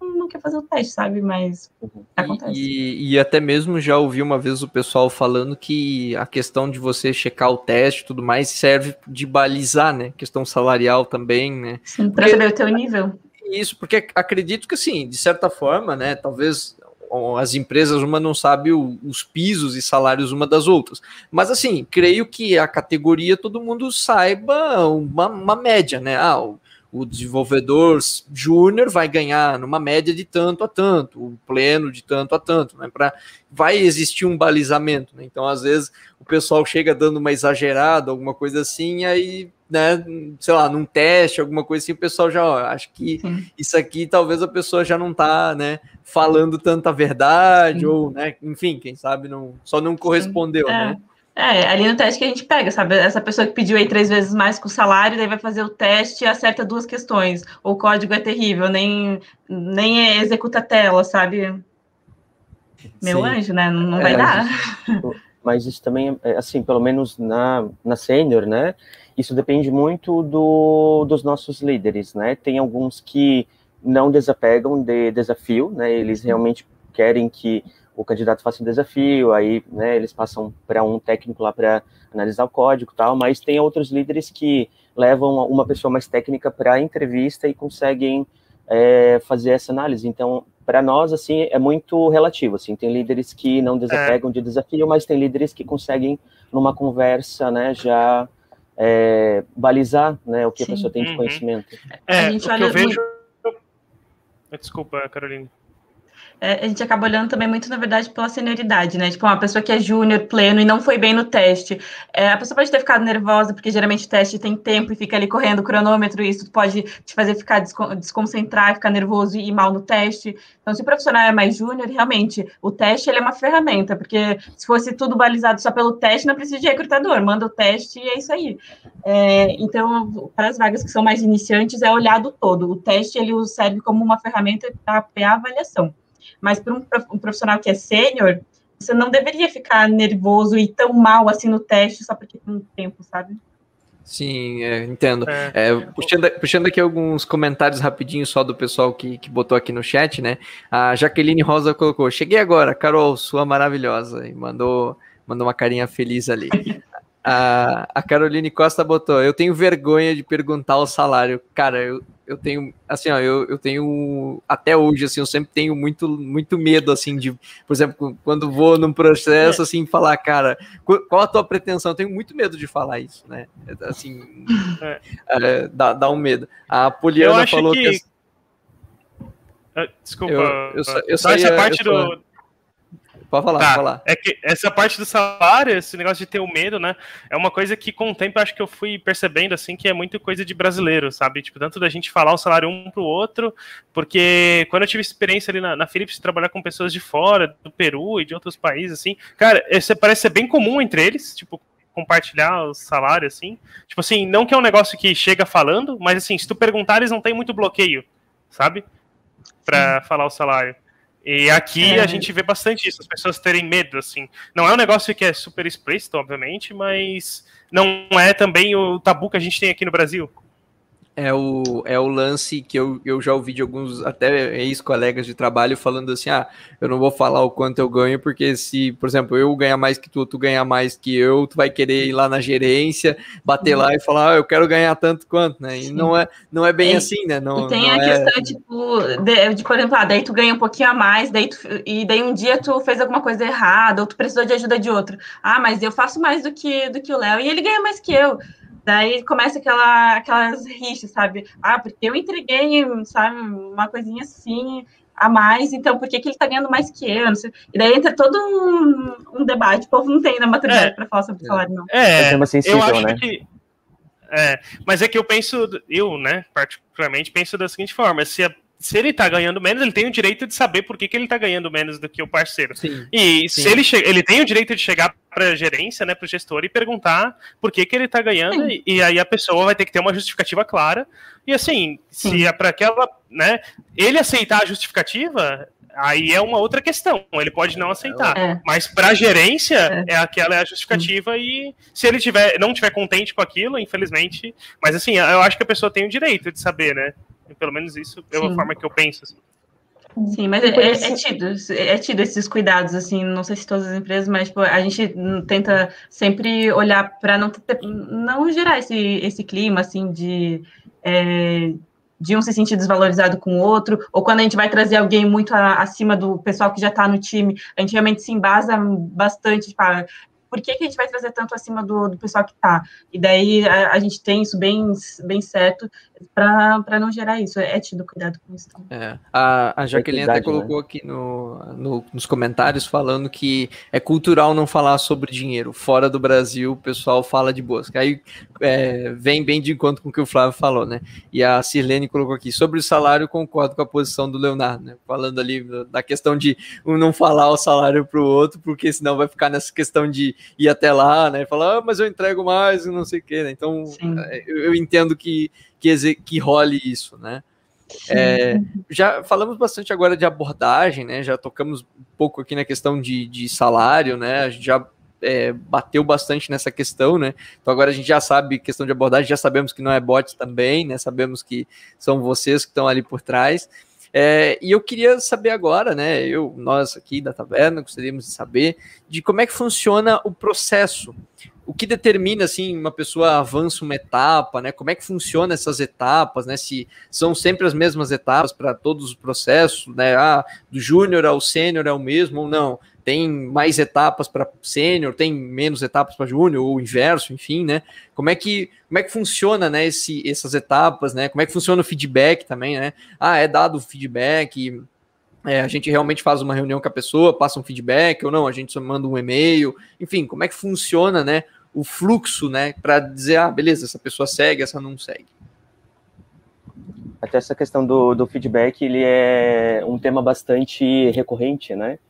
Speaker 4: não quer fazer o teste, sabe? Mas acontece.
Speaker 1: E, e, até mesmo já ouvi uma vez o pessoal falando que a questão de você checar o teste e tudo mais serve de balizar, né? Questão salarial também, né?
Speaker 4: Sim, para saber o teu nível.
Speaker 1: Isso, porque acredito que, assim, de certa forma, né, talvez as empresas, uma não sabe o, os pisos e salários uma das outras. Mas, assim, creio que a categoria todo mundo saiba uma, uma média, né? Ah, o, o desenvolvedor júnior vai ganhar numa média de tanto a tanto, o pleno de tanto a tanto, né? Pra, vai existir um balizamento, né? Então, às vezes, o pessoal chega dando uma exagerada, alguma coisa assim, aí, né, sei lá, num teste, alguma coisa assim, o pessoal já, ó, acho que Sim. isso aqui talvez a pessoa já não tá, né, falando tanta verdade, Sim. ou, né, enfim, quem sabe não, só não correspondeu, é. né?
Speaker 4: É, ali no teste que a gente pega, sabe? Essa pessoa que pediu aí três vezes mais com o salário, daí vai fazer o teste e acerta duas questões. O código é terrível, nem, nem executa a tela, sabe? Meu Sim. anjo, né? Não, não vai é, dar.
Speaker 3: Mas isso também, é, assim, pelo menos na, na sênior, né? Isso depende muito do, dos nossos líderes, né? Tem alguns que não desapegam de desafio, né? Eles realmente querem que o candidato faça um desafio, aí né, eles passam para um técnico lá para analisar o código e tal, mas tem outros líderes que levam uma pessoa mais técnica para a entrevista e conseguem é, fazer essa análise. Então, para nós, assim, é muito relativo, assim, tem líderes que não desapegam é. de desafio, mas tem líderes que conseguem, numa conversa, né, já é, balizar, né, o que Sim. a pessoa tem de uhum. conhecimento.
Speaker 2: É, a gente o que eu vejo... Desculpa, Carolina
Speaker 4: é, a gente acaba olhando também muito, na verdade, pela senioridade, né? Tipo, uma pessoa que é júnior, pleno e não foi bem no teste. É, a pessoa pode ter ficado nervosa, porque geralmente o teste tem tempo e fica ali correndo o cronômetro, e isso pode te fazer ficar desconcentrar, ficar nervoso e ir mal no teste. Então, se o profissional é mais júnior, realmente, o teste ele é uma ferramenta, porque se fosse tudo balizado só pelo teste, não precisa de recrutador, manda o teste e é isso aí. É, então, para as vagas que são mais iniciantes, é olhado todo. O teste ele serve como uma ferramenta para a avaliação. Mas para um profissional que é sênior, você não deveria ficar nervoso e tão mal assim no teste só porque tem um tempo, sabe?
Speaker 1: Sim, é, entendo. É. É, puxando, puxando aqui alguns comentários rapidinho só do pessoal que, que botou aqui no chat, né? A Jaqueline Rosa colocou: Cheguei agora, Carol, sua maravilhosa, e mandou, mandou uma carinha feliz ali. A, a Caroline Costa botou: Eu tenho vergonha de perguntar o salário. Cara, eu, eu tenho, assim, ó, eu, eu tenho, até hoje, assim, eu sempre tenho muito, muito medo, assim, de, por exemplo, quando vou num processo, é. assim, falar, cara, qual a tua pretensão? Eu tenho muito medo de falar isso, né? Assim, é. É, dá, dá um medo. A Poliana falou que... que...
Speaker 2: Ah, desculpa, eu, eu, eu só essa parte do
Speaker 1: Pode falar, tá. pode falar.
Speaker 2: É que essa parte do salário, esse negócio de ter o medo, né? É uma coisa que com o tempo acho que eu fui percebendo assim que é muito coisa de brasileiro, sabe? Tipo, tanto da gente falar o salário um pro outro, porque quando eu tive experiência ali na, na Philips de trabalhar com pessoas de fora, do Peru e de outros países, assim, cara, isso parece ser bem comum entre eles, tipo, compartilhar o salário, assim. Tipo assim, não que é um negócio que chega falando, mas assim, se tu perguntar, eles não tem muito bloqueio, sabe? Pra Sim. falar o salário. E aqui é. a gente vê bastante isso, as pessoas terem medo, assim. Não é um negócio que é super explícito, obviamente, mas não é também o tabu que a gente tem aqui no Brasil
Speaker 1: é o, é o lance que eu, eu já ouvi de alguns até ex-colegas de trabalho falando assim: ah, eu não vou falar o quanto eu ganho, porque se, por exemplo, eu ganhar mais que tu, tu ganhar mais que eu, tu vai querer ir lá na gerência, bater lá e falar, ah, eu quero ganhar tanto quanto, né? E não é, não é bem é, assim, né? Não,
Speaker 4: e tem
Speaker 1: não
Speaker 4: a é... questão, tipo, de, de, por exemplo, ah, daí tu ganha um pouquinho a mais, daí tu, e daí um dia tu fez alguma coisa errada, ou tu precisou de ajuda de outro. Ah, mas eu faço mais do que, do que o Léo, e ele ganha mais que eu. Daí começa aquela, aquelas rixas, sabe? Ah, porque eu entreguei, sabe, uma coisinha assim a mais, então por que, que ele tá ganhando mais que eu? E daí entra todo um, um, debate. O povo não tem na maturidade é, para falar sobre o salário, não.
Speaker 2: É, é sensível, eu acho né? que. É, mas é que eu penso, eu, né, particularmente, penso da seguinte forma: se a se ele tá ganhando menos, ele tem o direito de saber por que, que ele tá ganhando menos do que o parceiro. Sim, e sim. se ele ele tem o direito de chegar para a gerência, né, para o gestor e perguntar por que, que ele tá ganhando e, e, aí a pessoa vai ter que ter uma justificativa clara. E assim, sim. se é para aquela, né, ele aceitar a justificativa, aí é uma outra questão. Ele pode não aceitar, é. mas para a gerência é. é. aquela é a justificativa e se ele tiver não tiver contente com aquilo, infelizmente, mas assim, eu acho que a pessoa tem o direito de saber, né? Pelo menos isso é uma forma que eu penso. Assim.
Speaker 4: Sim, mas é, é, é, tido, é tido esses cuidados, assim, não sei se todas as empresas, mas tipo, a gente tenta sempre olhar para não, não gerar esse, esse clima, assim, de, é, de um se sentir desvalorizado com o outro, ou quando a gente vai trazer alguém muito a, acima do pessoal que já está no time, a gente realmente se embasa bastante, tipo, ah, por que, que a gente vai trazer tanto acima do, do pessoal que está? E daí a, a, gente tem isso bem, bem certo para não gerar isso. É tido cuidado com isso.
Speaker 1: É, a, a Jaqueline até né? colocou né? aqui no, no, nos comentários falando que é cultural não falar sobre dinheiro. Fora do Brasil, o pessoal fala de boas. Aí é, vem bem de encontro com o que o Flávio falou, né? E a Sirlene colocou aqui, sobre o salário, concordo com a posição do Leonardo, né? Falando ali da questão de um não falar o salário para o outro, porque senão vai ficar nessa questão de ir até lá, né? Falar, ah, mas eu entrego mais, não sei o quê, né? Então, é, eu, eu, entendo que, que, que role isso, né? É, já falamos bastante agora de abordagem, né? Já tocamos um pouco aqui na questão de, de salário, né? A gente já é, bateu bastante nessa questão, né? Então agora a gente já sabe questão de abordagem, já sabemos que não é bot também, né? Sabemos que são vocês que estão ali por trás. É, e eu queria saber agora, né? Eu, nós aqui da taverna, gostaríamos de saber de como é que funciona o processo. O que determina assim uma pessoa avança uma etapa, né? Como é que funciona essas etapas, né? Se são sempre as mesmas etapas para todos os processos, né? Ah, do júnior ao sênior é o mesmo ou não? tem mais etapas para sênior, tem menos etapas para júnior, ou inverso, enfim, né? Como é que, como é que funciona, né, esse, essas etapas, né? Como é que funciona o feedback também, né? Ah, é dado o feedback, é, a gente realmente faz uma reunião com a pessoa, passa um feedback, ou não, a gente só manda um e-mail, enfim, como é que funciona, né, o fluxo, né, para dizer, ah, beleza, essa pessoa segue, essa não segue.
Speaker 3: Até essa questão do, do feedback, ele é um tema bastante recorrente, né?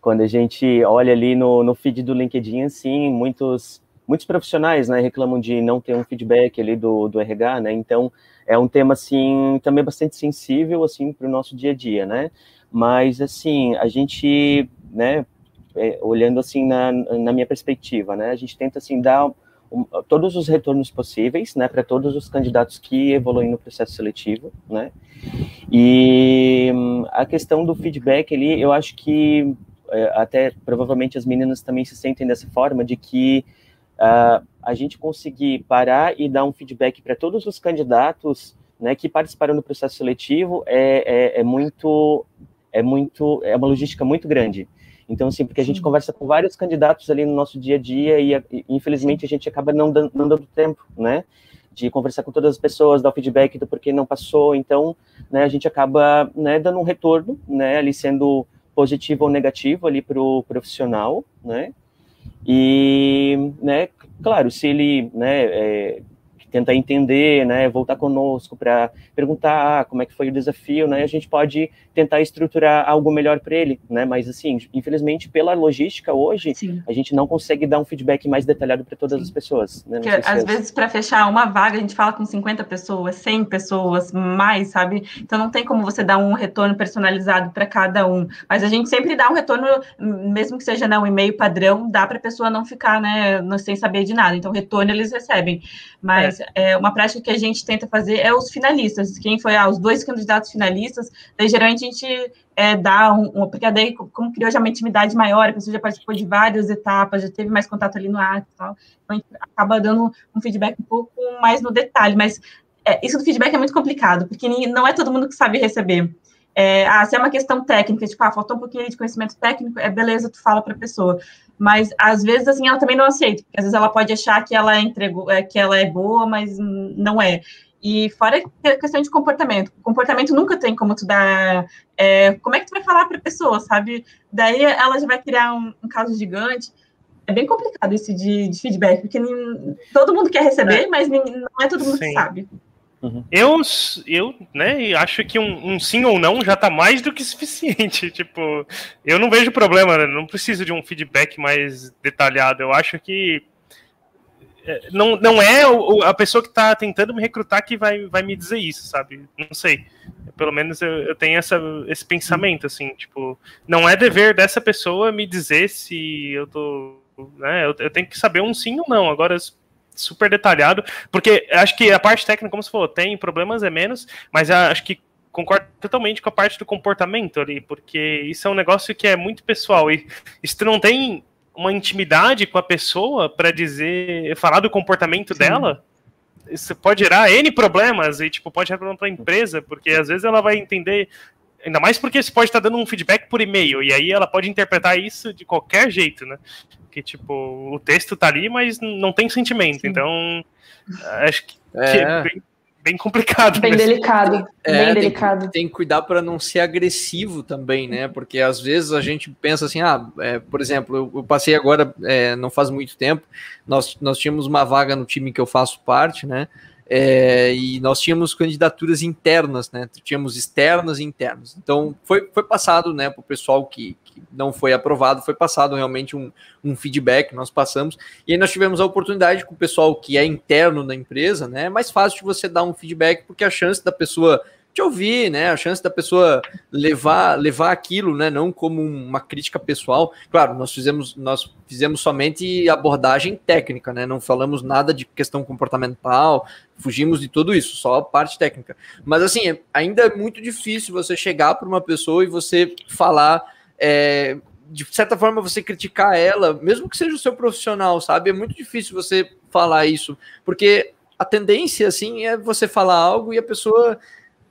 Speaker 3: Quando a gente olha ali no, no feed do LinkedIn, assim, muitos, muitos profissionais, né, reclamam de não ter um feedback ali do, do RH, né, então é um tema, assim, também bastante sensível, assim, para o nosso dia a dia, né, mas, assim, a gente, né, é, olhando, assim, na, na minha perspectiva, né, a gente tenta, assim, dar um, todos os retornos possíveis, né, para todos os candidatos que evoluem no processo seletivo, né, e hum, a questão do feedback ali, eu acho que é, até provavelmente as meninas também se sentem dessa forma, de que uh, a gente conseguir parar e dar um feedback para todos os candidatos né, que participaram do processo seletivo é, é, é, muito, é muito, é uma logística muito grande. Então, assim, porque a gente conversa com vários candidatos ali no nosso dia a dia e, e infelizmente, a gente acaba não dando, não dando tempo, né? de conversar com todas as pessoas, dar o feedback do porquê não passou, então, né, a gente acaba, né, dando um retorno, né, ali sendo positivo ou negativo ali para o profissional, né? E, né, claro, se ele, né, é, tentar entender, né, voltar conosco para perguntar ah, como é que foi o desafio, né, a gente pode tentar estruturar algo melhor para ele, né, mas assim, infelizmente pela logística hoje, Sim. a gente não consegue dar um feedback mais detalhado para todas Sim. as pessoas, né,
Speaker 4: Porque, às vezes para fechar uma vaga a gente fala com 50 pessoas, 100 pessoas, mais, sabe? Então não tem como você dar um retorno personalizado para cada um, mas a gente sempre dá um retorno, mesmo que seja né, um e-mail padrão, dá para a pessoa não ficar, né, sem saber de nada. Então retorno eles recebem, mas é, uma prática que a gente tenta fazer é os finalistas. Quem foi ah, os dois candidatos finalistas, daí geralmente a gente é, dá um, um, porque daí, como criou já uma intimidade maior, a pessoa já participou de várias etapas, já teve mais contato ali no ar e tal, então a gente acaba dando um feedback um pouco mais no detalhe, mas é, isso do feedback é muito complicado, porque não é todo mundo que sabe receber. É, ah, se é uma questão técnica, tipo, ah, faltou um pouquinho de conhecimento técnico, é beleza, tu fala para a pessoa mas às vezes assim ela também não aceita, porque às vezes ela pode achar que ela entregou, é, que ela é boa, mas não é. E fora a questão de comportamento, o comportamento nunca tem como tu dar, é, como é que tu vai falar para a pessoa, sabe? Daí ela já vai criar um, um caso gigante. É bem complicado isso de, de feedback, porque nem, todo mundo quer receber, é. mas nem, não é todo mundo Sim. que sabe.
Speaker 2: Uhum. Eu, eu né, acho que um, um, sim ou não já tá mais do que suficiente. Tipo, eu não vejo problema, né? não preciso de um feedback mais detalhado. Eu acho que é, não, não é a pessoa que tá tentando me recrutar que vai, vai me dizer isso, sabe? Não sei. Pelo menos eu, eu tenho essa, esse pensamento, assim, tipo, não é dever dessa pessoa me dizer se eu tô. Né, eu, eu tenho que saber um sim ou não. Agora, super detalhado, porque acho que a parte técnica, como você falou, tem problemas, é menos, mas acho que concordo totalmente com a parte do comportamento ali, porque isso é um negócio que é muito pessoal e se tu não tem uma intimidade com a pessoa para dizer, falar do comportamento Sim. dela, isso pode gerar N problemas e, tipo, pode gerar problema para a empresa, porque às vezes ela vai entender Ainda mais porque você pode estar dando um feedback por e-mail, e aí ela pode interpretar isso de qualquer jeito, né? Que, tipo, o texto tá ali, mas não tem sentimento. Sim. Então, acho que, é. que é bem, bem, complicado.
Speaker 5: Bem delicado. É, bem delicado.
Speaker 1: Tem, tem que cuidar para não ser agressivo também, né? Porque às vezes a gente pensa assim, ah, é, por exemplo, eu, eu passei agora, é, não faz muito tempo, nós, nós tínhamos uma vaga no time que eu faço parte, né? É, e nós tínhamos candidaturas internas, né? Tínhamos externas e internas. Então foi, foi passado, né, para o pessoal que, que, não foi aprovado, foi passado realmente um, um feedback, nós passamos, e aí nós tivemos a oportunidade com o pessoal que é interno na empresa, né? É mais fácil de você dar um feedback, porque a chance da pessoa te ouvir, né? A chance da pessoa levar levar aquilo, né? Não como uma crítica pessoal. Claro, nós fizemos nós fizemos somente abordagem técnica, né? Não falamos nada de questão comportamental, fugimos de tudo isso, só a parte técnica. Mas assim, é, ainda é muito difícil você chegar para uma pessoa e você falar é, de certa forma você criticar ela, mesmo que seja o seu profissional, sabe? É muito difícil você falar isso, porque a tendência assim é você falar algo e a pessoa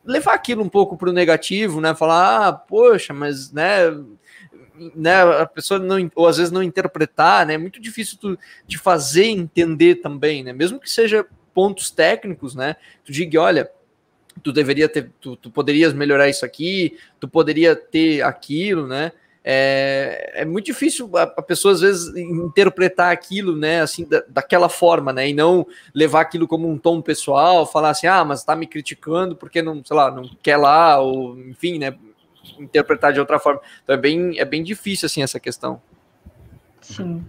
Speaker 1: levar aquilo um pouco para o negativo, né? Falar, ah, poxa, mas né, né, a pessoa não, ou às vezes não interpretar, né? É muito difícil tu, de fazer entender também, né? Mesmo que seja pontos técnicos, né? Tu diga, olha, tu deveria ter, tu, tu poderias melhorar isso aqui, tu poderia ter aquilo, né? É, é muito difícil a, a, pessoa às vezes interpretar aquilo, né, assim, da, daquela forma, né, e não levar aquilo como um tom pessoal, falar assim, ah, mas tá me criticando porque não, sei lá, não quer lá, ou enfim, né, interpretar de outra forma. Então é bem, é bem difícil, assim, essa questão.
Speaker 4: Sim.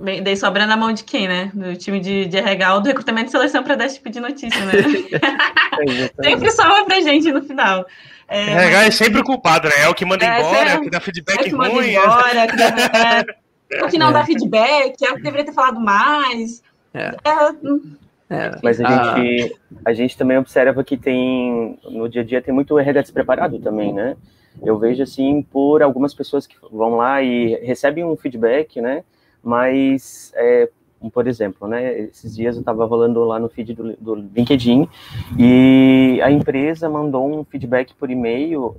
Speaker 4: Bem, daí sobra na mão de quem, né? Do time de, de RH ou do recrutamento de seleção para dar esse tipo de notícia, né? Sempre sobra pra gente no final.
Speaker 2: É, RH mas... é sempre o culpado, né? É o que manda é, embora, é o que dá feedback é que ruim. Manda
Speaker 4: embora, que dá, é, o que não dá feedback, é o que deveria ter falado mais. É. é
Speaker 3: hum. É, mas a, ah. gente, a gente também observa que tem, no dia a dia, tem muito RH despreparado também, né? Eu vejo, assim, por algumas pessoas que vão lá e recebem um feedback, né? Mas é, por exemplo, né, esses dias eu estava rolando lá no feed do, do, LinkedIn e a empresa mandou um feedback por e-mail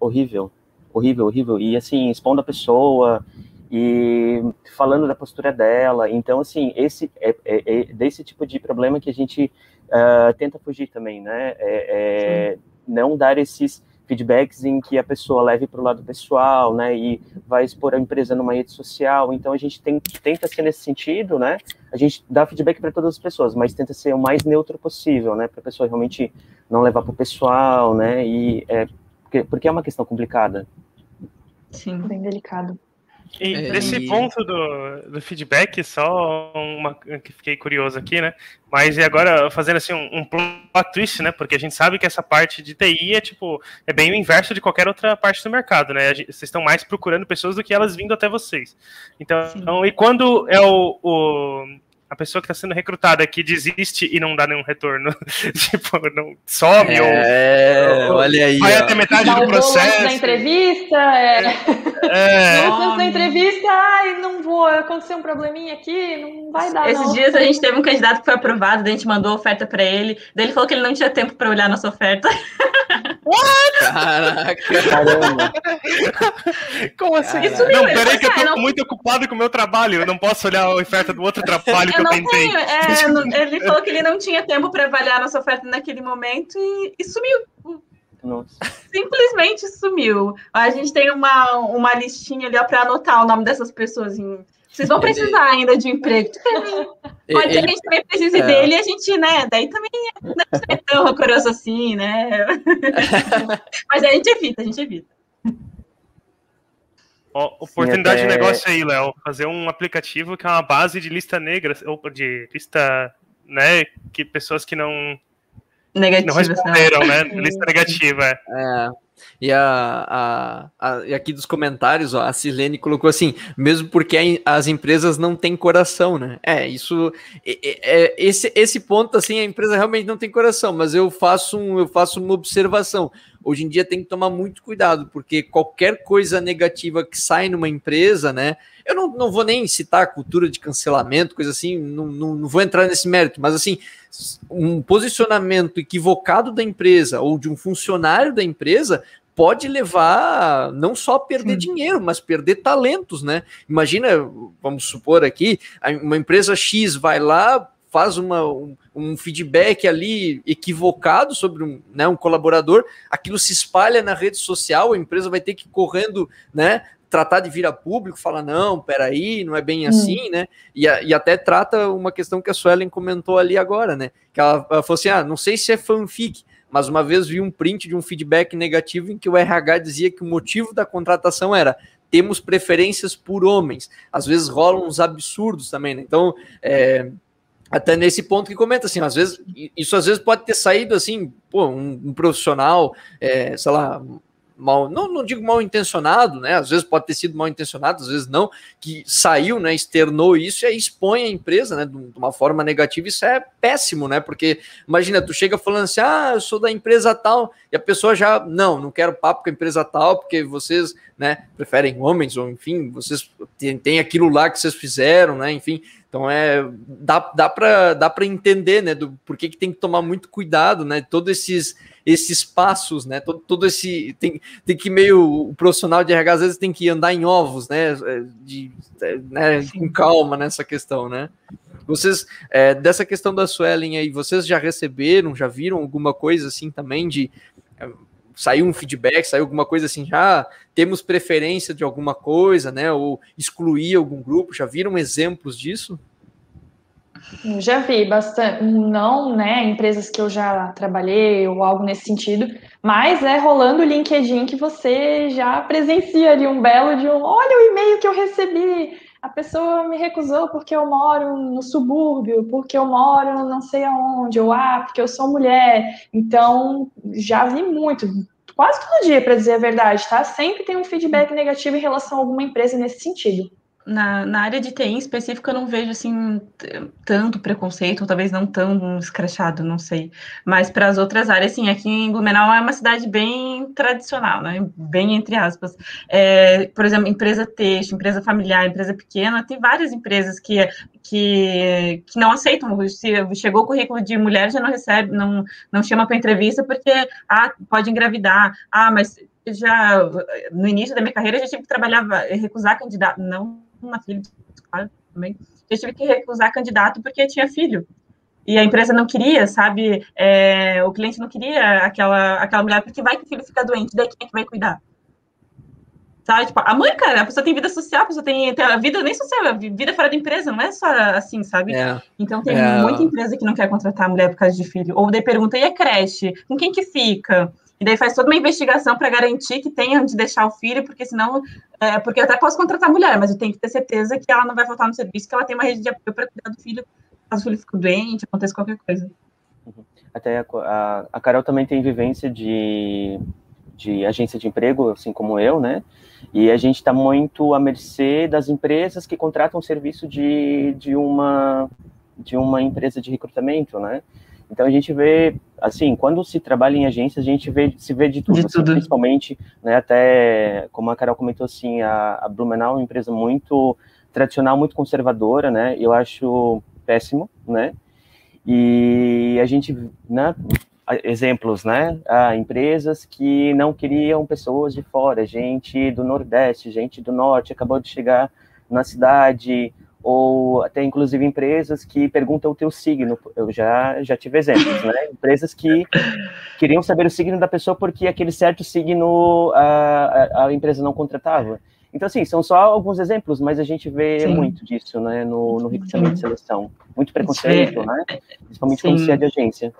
Speaker 3: horrível, horrível, horrível, e assim, expondo a pessoa e falando da postura dela. Então, assim, esse é, é, é desse tipo de problema que a gente uh, tenta fugir também, né? É, é não dar esses feedbacks em que a pessoa leve para o lado pessoal, né, e vai expor a empresa numa rede social. Então a gente tem, tenta ser nesse sentido, né? A gente dá feedback para todas as pessoas, mas tenta ser o mais neutro possível, né, para a pessoa realmente não levar para o pessoal, né? E é porque, porque é uma questão complicada.
Speaker 5: Sim, bem delicado.
Speaker 2: E é, nesse e... ponto do, do feedback, só uma que fiquei curioso aqui, né? Mas e agora fazendo assim um, um plot twist, né? Porque a gente sabe que essa parte de TI é tipo é bem o inverso de qualquer outra parte do mercado, né? Gente, vocês estão mais procurando pessoas do que elas vindo até vocês. Então, e quando é o, o a pessoa que está sendo recrutada que desiste e não dá nenhum retorno. tipo, não some
Speaker 1: é, ou, olha aí,
Speaker 2: vai ó. até metade do processo.
Speaker 5: Na entrevista, é. é. Antes da entrevista, ai, não vou, aconteceu um probleminha aqui, não vai dar.
Speaker 4: Esses
Speaker 5: não.
Speaker 4: dias a gente teve um candidato que foi aprovado, daí a gente mandou oferta para ele, daí ele falou que ele não tinha tempo para olhar nossa oferta.
Speaker 2: What? Caraca! Caramba! Como assim? Isso não, peraí que eu tô não... muito ocupado com o meu trabalho, eu não posso olhar a oferta do outro trabalho que eu, eu tentei. Tenho.
Speaker 4: É, ele falou que ele não tinha tempo para avaliar nossa oferta naquele momento e, e sumiu. Nossa. Simplesmente sumiu. A gente tem uma, uma listinha ali para anotar o nome dessas pessoas em vocês vão precisar ainda de um emprego. Pode ser que a gente também precise é. dele e a gente, né? Daí também não é tão rancoroso assim, né? Mas a gente evita, a gente evita.
Speaker 2: Ó, oportunidade Sim, até... de negócio aí, Léo. Fazer um aplicativo que é uma base de lista negra, ou de lista, né? Que pessoas que não.
Speaker 4: Negativa,
Speaker 2: não responderam, né? Lista negativa. É.
Speaker 1: E, a, a, a, e aqui dos comentários, ó, a Silene colocou assim, mesmo porque as empresas não têm coração, né? É, isso, é, é, esse, esse ponto, assim, a empresa realmente não tem coração, mas eu faço, um, eu faço uma observação. hoje em dia tem que tomar muito cuidado, porque qualquer coisa negativa que sai numa empresa, né? Eu não, não vou nem citar a cultura de cancelamento, coisa assim, não, não, não vou entrar nesse mérito, mas assim, um posicionamento equivocado da empresa ou de um funcionário da empresa pode levar não só a perder Sim. dinheiro, mas perder talentos, né? Imagina, vamos supor aqui, uma empresa X vai lá, faz uma, um, um, feedback ali equivocado sobre um, né, um colaborador, aquilo se espalha na rede social, a empresa vai ter que ir correndo, né? Tratar de vir a público, falar, não, peraí, não é bem hum. assim, né? E, e, até trata uma questão que a Suelen comentou ali agora, né? Que ela, ela falou assim: ah, não sei se é fanfic, mas uma vez vi um print de um feedback negativo em que o RH dizia que o motivo da contratação era temos preferências por homens. Às vezes rolam uns absurdos também, né? Então, é, até nesse ponto que comenta assim, às vezes isso às vezes pode ter saído assim, pô, um, um profissional, é, sei lá, mal, não, não digo mal intencionado, né? Às vezes pode ter sido mal intencionado, às vezes não, que saiu, né? Externou isso e aí expõe a empresa, né? De uma forma negativa, isso é péssimo, né? Porque imagina, tu chega falando assim, ah, eu sou da empresa tal, e a pessoa já, não, não quero papo com a empresa tal, porque vocês, né, preferem homens, ou enfim, vocês têm, têm aquilo lá que vocês fizeram, né? Enfim, então é dá, dá para dá para entender, né, do porquê que tem que tomar muito cuidado, né? Todos esses esses passos, né? Todo, todo esse tem, tem que meio o profissional de RH às vezes tem que andar em ovos, né? É, de, né? Com calma nessa questão, né? Vocês é, dessa questão da Suelen aí, vocês já receberam, já viram alguma coisa assim também de é, saiu um feedback, saiu alguma coisa assim, já temos preferência de alguma coisa, né? Ou excluir algum grupo, já viram exemplos disso?
Speaker 5: Já vi bastante, não, né, empresas que eu já trabalhei ou algo nesse sentido, mas é rolando o LinkedIn que você já presencia ali um belo de um, olha o e-mail que eu recebi, a pessoa me recusou porque eu moro no subúrbio, porque eu moro não sei aonde, ou ah, porque eu sou mulher. Então, já vi muito, quase todo dia, para dizer a verdade, tá? Sempre tem um feedback negativo em relação a alguma empresa nesse sentido
Speaker 4: na, na área de TI em específico, eu não vejo assim tanto preconceito, ou talvez não tão escrachado, não sei. Mas para as outras áreas, sim, aqui em Blumenau é uma cidade bem tradicional, né? Bem entre aspas. É, por exemplo, empresa texto, empresa familiar, empresa pequena, tem várias empresas que, que, que não aceitam. Se chegou o currículo de mulher, já não recebe, não, não chama para entrevista porque ah, pode engravidar. Ah, mas já no início da minha carreira já tive que trabalhar, recusar candidato, não uma filha, claro, também. Eu tive que recusar candidato porque tinha filho. E a empresa não queria, sabe? É, o cliente não queria aquela, aquela mulher, porque vai que o filho fica doente, daí quem é que vai cuidar? Sabe? Tipo, a mãe, cara, a pessoa tem vida social, a pessoa tem, tem a vida nem social, a vida fora da empresa, não é só assim, sabe? É. Então tem é. muita empresa que não quer contratar a mulher por causa de filho. Ou daí pergunta, e a creche? Com quem que fica? E daí faz toda uma investigação para garantir que tenha onde deixar o filho, porque senão. É, porque eu até posso contratar a mulher, mas eu tenho que ter certeza que ela não vai faltar no serviço, que ela tem uma rede de apoio para cuidar do filho, caso o filho fique doente, aconteça qualquer coisa.
Speaker 3: Uhum. Até a, a, a Carol também tem vivência de, de agência de emprego, assim como eu, né? E a gente está muito à mercê das empresas que contratam o serviço de, de, uma, de uma empresa de recrutamento, né? Então a gente vê, assim, quando se trabalha em agência, a gente vê, se vê de tudo, de assim, tudo. principalmente, né, até, como a Carol comentou, assim, a, a Blumenau é uma empresa muito tradicional, muito conservadora, né, eu acho péssimo, né, e a gente, né, exemplos, né, ah, empresas que não queriam pessoas de fora, gente do Nordeste, gente do Norte, acabou de chegar na cidade, ou até inclusive empresas que perguntam o teu signo. Eu já, já tive exemplos, né? Empresas que queriam saber o signo da pessoa porque aquele certo signo a, a, empresa não contratava. Então, assim, são só alguns exemplos, mas a gente vê Sim. muito disso, né, no, no recrutamento de seleção. Muito preconceito, né? Principalmente Sim. quando se é de agência.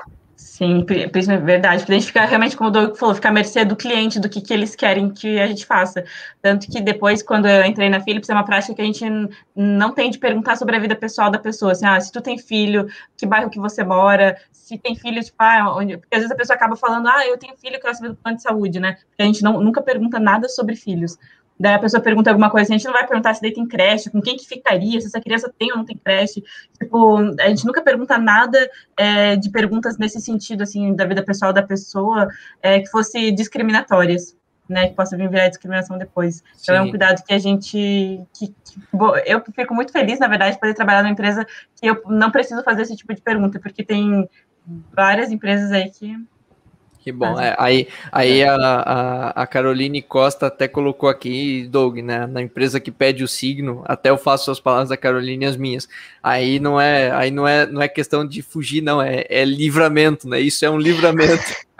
Speaker 4: Sim, é verdade, porque a gente fica realmente, como o Doug falou, fica à mercê do cliente, do que, que eles querem que a gente faça. Tanto que depois, quando eu entrei na Philips, é uma prática que a gente não tem de perguntar sobre a vida pessoal da pessoa, assim, ah, se tu tem filho, que bairro que você mora, se tem filho, tipo, ah, onde... Porque às vezes a pessoa acaba falando, ah, eu tenho filho, eu quero saber do plano de saúde, né? Porque a gente não, nunca pergunta nada sobre filhos. Daí a pessoa pergunta alguma coisa, a gente não vai perguntar se daí tem creche, com quem que ficaria, se essa criança tem ou não tem creche. Tipo, a gente nunca pergunta nada é, de perguntas nesse sentido, assim, da vida pessoal da pessoa, é, que fosse discriminatórias. Né, que possa vir virar discriminação depois. Então, Sim. é um cuidado que a gente. Que, que, eu fico muito feliz, na verdade, de poder trabalhar numa empresa que eu não preciso fazer esse tipo de pergunta, porque tem várias empresas aí que
Speaker 1: que bom. É, aí aí a, a, a, Caroline Costa até colocou aqui, Doug, né? Na empresa que pede o signo, até eu faço as palavras da Caroline e as minhas. Aí não é, aí não é, não é questão de fugir, não, é, é livramento, né? Isso é um livramento.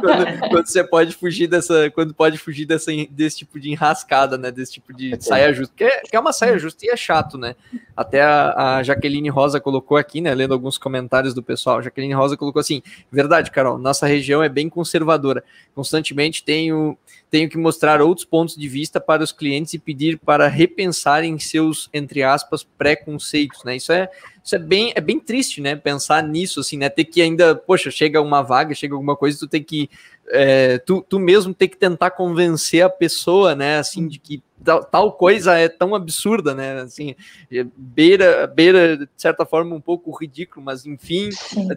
Speaker 1: quando, quando, você pode fugir dessa, quando pode fugir dessa, desse tipo de enrascada, né? Desse tipo de saia justa, que é, que é uma saia justa e é chato, né? Até a, a, Jaqueline Rosa colocou aqui, né? Lendo alguns comentários do pessoal, Jaqueline Rosa colocou assim: verdade, Carol, nossa região é bem conservadora. Constantemente tenho, tenho que mostrar outros pontos de vista para os clientes e pedir para repensarem seus, entre aspas, preconceitos, né? Isso é isso é bem, é bem triste, né? Pensar nisso, assim, né? Ter que ainda, poxa, chega uma vaga, chega alguma coisa, tu tem que. É, tu, tu mesmo tem que tentar convencer a pessoa, né? Assim, de que tal, tal coisa é tão absurda, né? Assim, é, beira, beira, de certa forma, um pouco ridículo, mas enfim,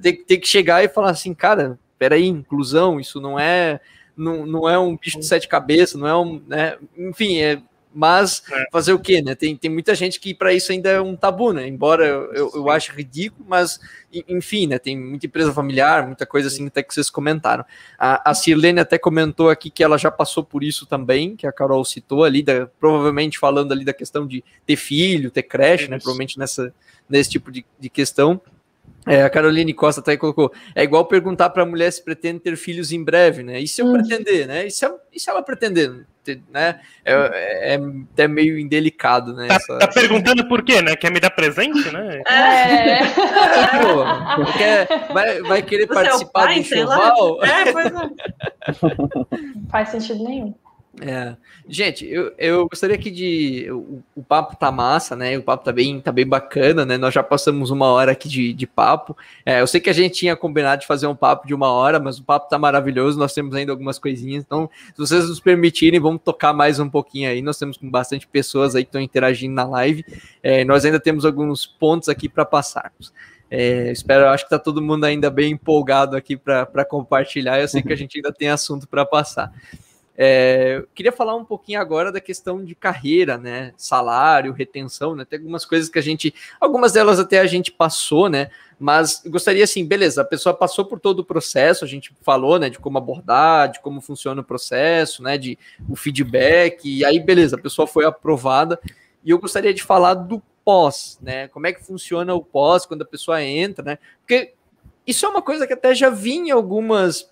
Speaker 1: tem, tem que chegar e falar assim, cara, peraí, inclusão, isso não é. Não, não é um bicho de sete cabeças, não é um. Né? Enfim, é mas é. fazer o quê, né? Tem, tem muita gente que para isso ainda é um tabu, né? Embora eu, eu, eu ache ridículo, mas enfim, né? Tem muita empresa familiar, muita coisa assim até que vocês comentaram. A, a Sirlene até comentou aqui que ela já passou por isso também, que a Carol citou ali, da, provavelmente falando ali da questão de ter filho, ter creche, né? Provavelmente nessa, nesse tipo de, de questão. É, a Caroline Costa até colocou. É igual perguntar para a mulher se pretende ter filhos em breve, né? E se eu hum. pretender, né? E se, e se ela pretender? né? É, é, é até meio indelicado, né?
Speaker 2: Tá, essa... tá, perguntando por quê, né? Quer me dar presente, né?
Speaker 4: É. é
Speaker 1: pô, quer, vai, vai querer Você participar é pai, do enxoval?
Speaker 5: É, pois é. Faz sentido nenhum.
Speaker 1: É. Gente, eu, eu gostaria aqui de. O, o, papo tá massa, né? O papo tá bem, tá bem bacana, né? Nós já passamos uma hora aqui de, de papo. É, eu sei que a gente tinha combinado de fazer um papo de uma hora, mas o papo tá maravilhoso. Nós temos ainda algumas coisinhas. Então, se vocês nos permitirem, vamos tocar mais um pouquinho aí. Nós temos bastante pessoas aí que estão interagindo na live. É, nós ainda temos alguns pontos aqui para passarmos. É, espero, acho que tá todo mundo ainda bem empolgado aqui para compartilhar. Eu sei que a gente ainda tem assunto para passar. É, queria falar um pouquinho agora da questão de carreira, né? Salário, retenção, né? Tem algumas coisas que a gente, algumas delas até a gente passou, né? Mas gostaria assim, beleza, a pessoa passou por todo o processo, a gente falou, né, de como abordar, de como funciona o processo, né, de o feedback, e aí beleza, a pessoa foi aprovada. E eu gostaria de falar do pós, né? Como é que funciona o pós quando a pessoa entra, né? Porque isso é uma coisa que até já vinha algumas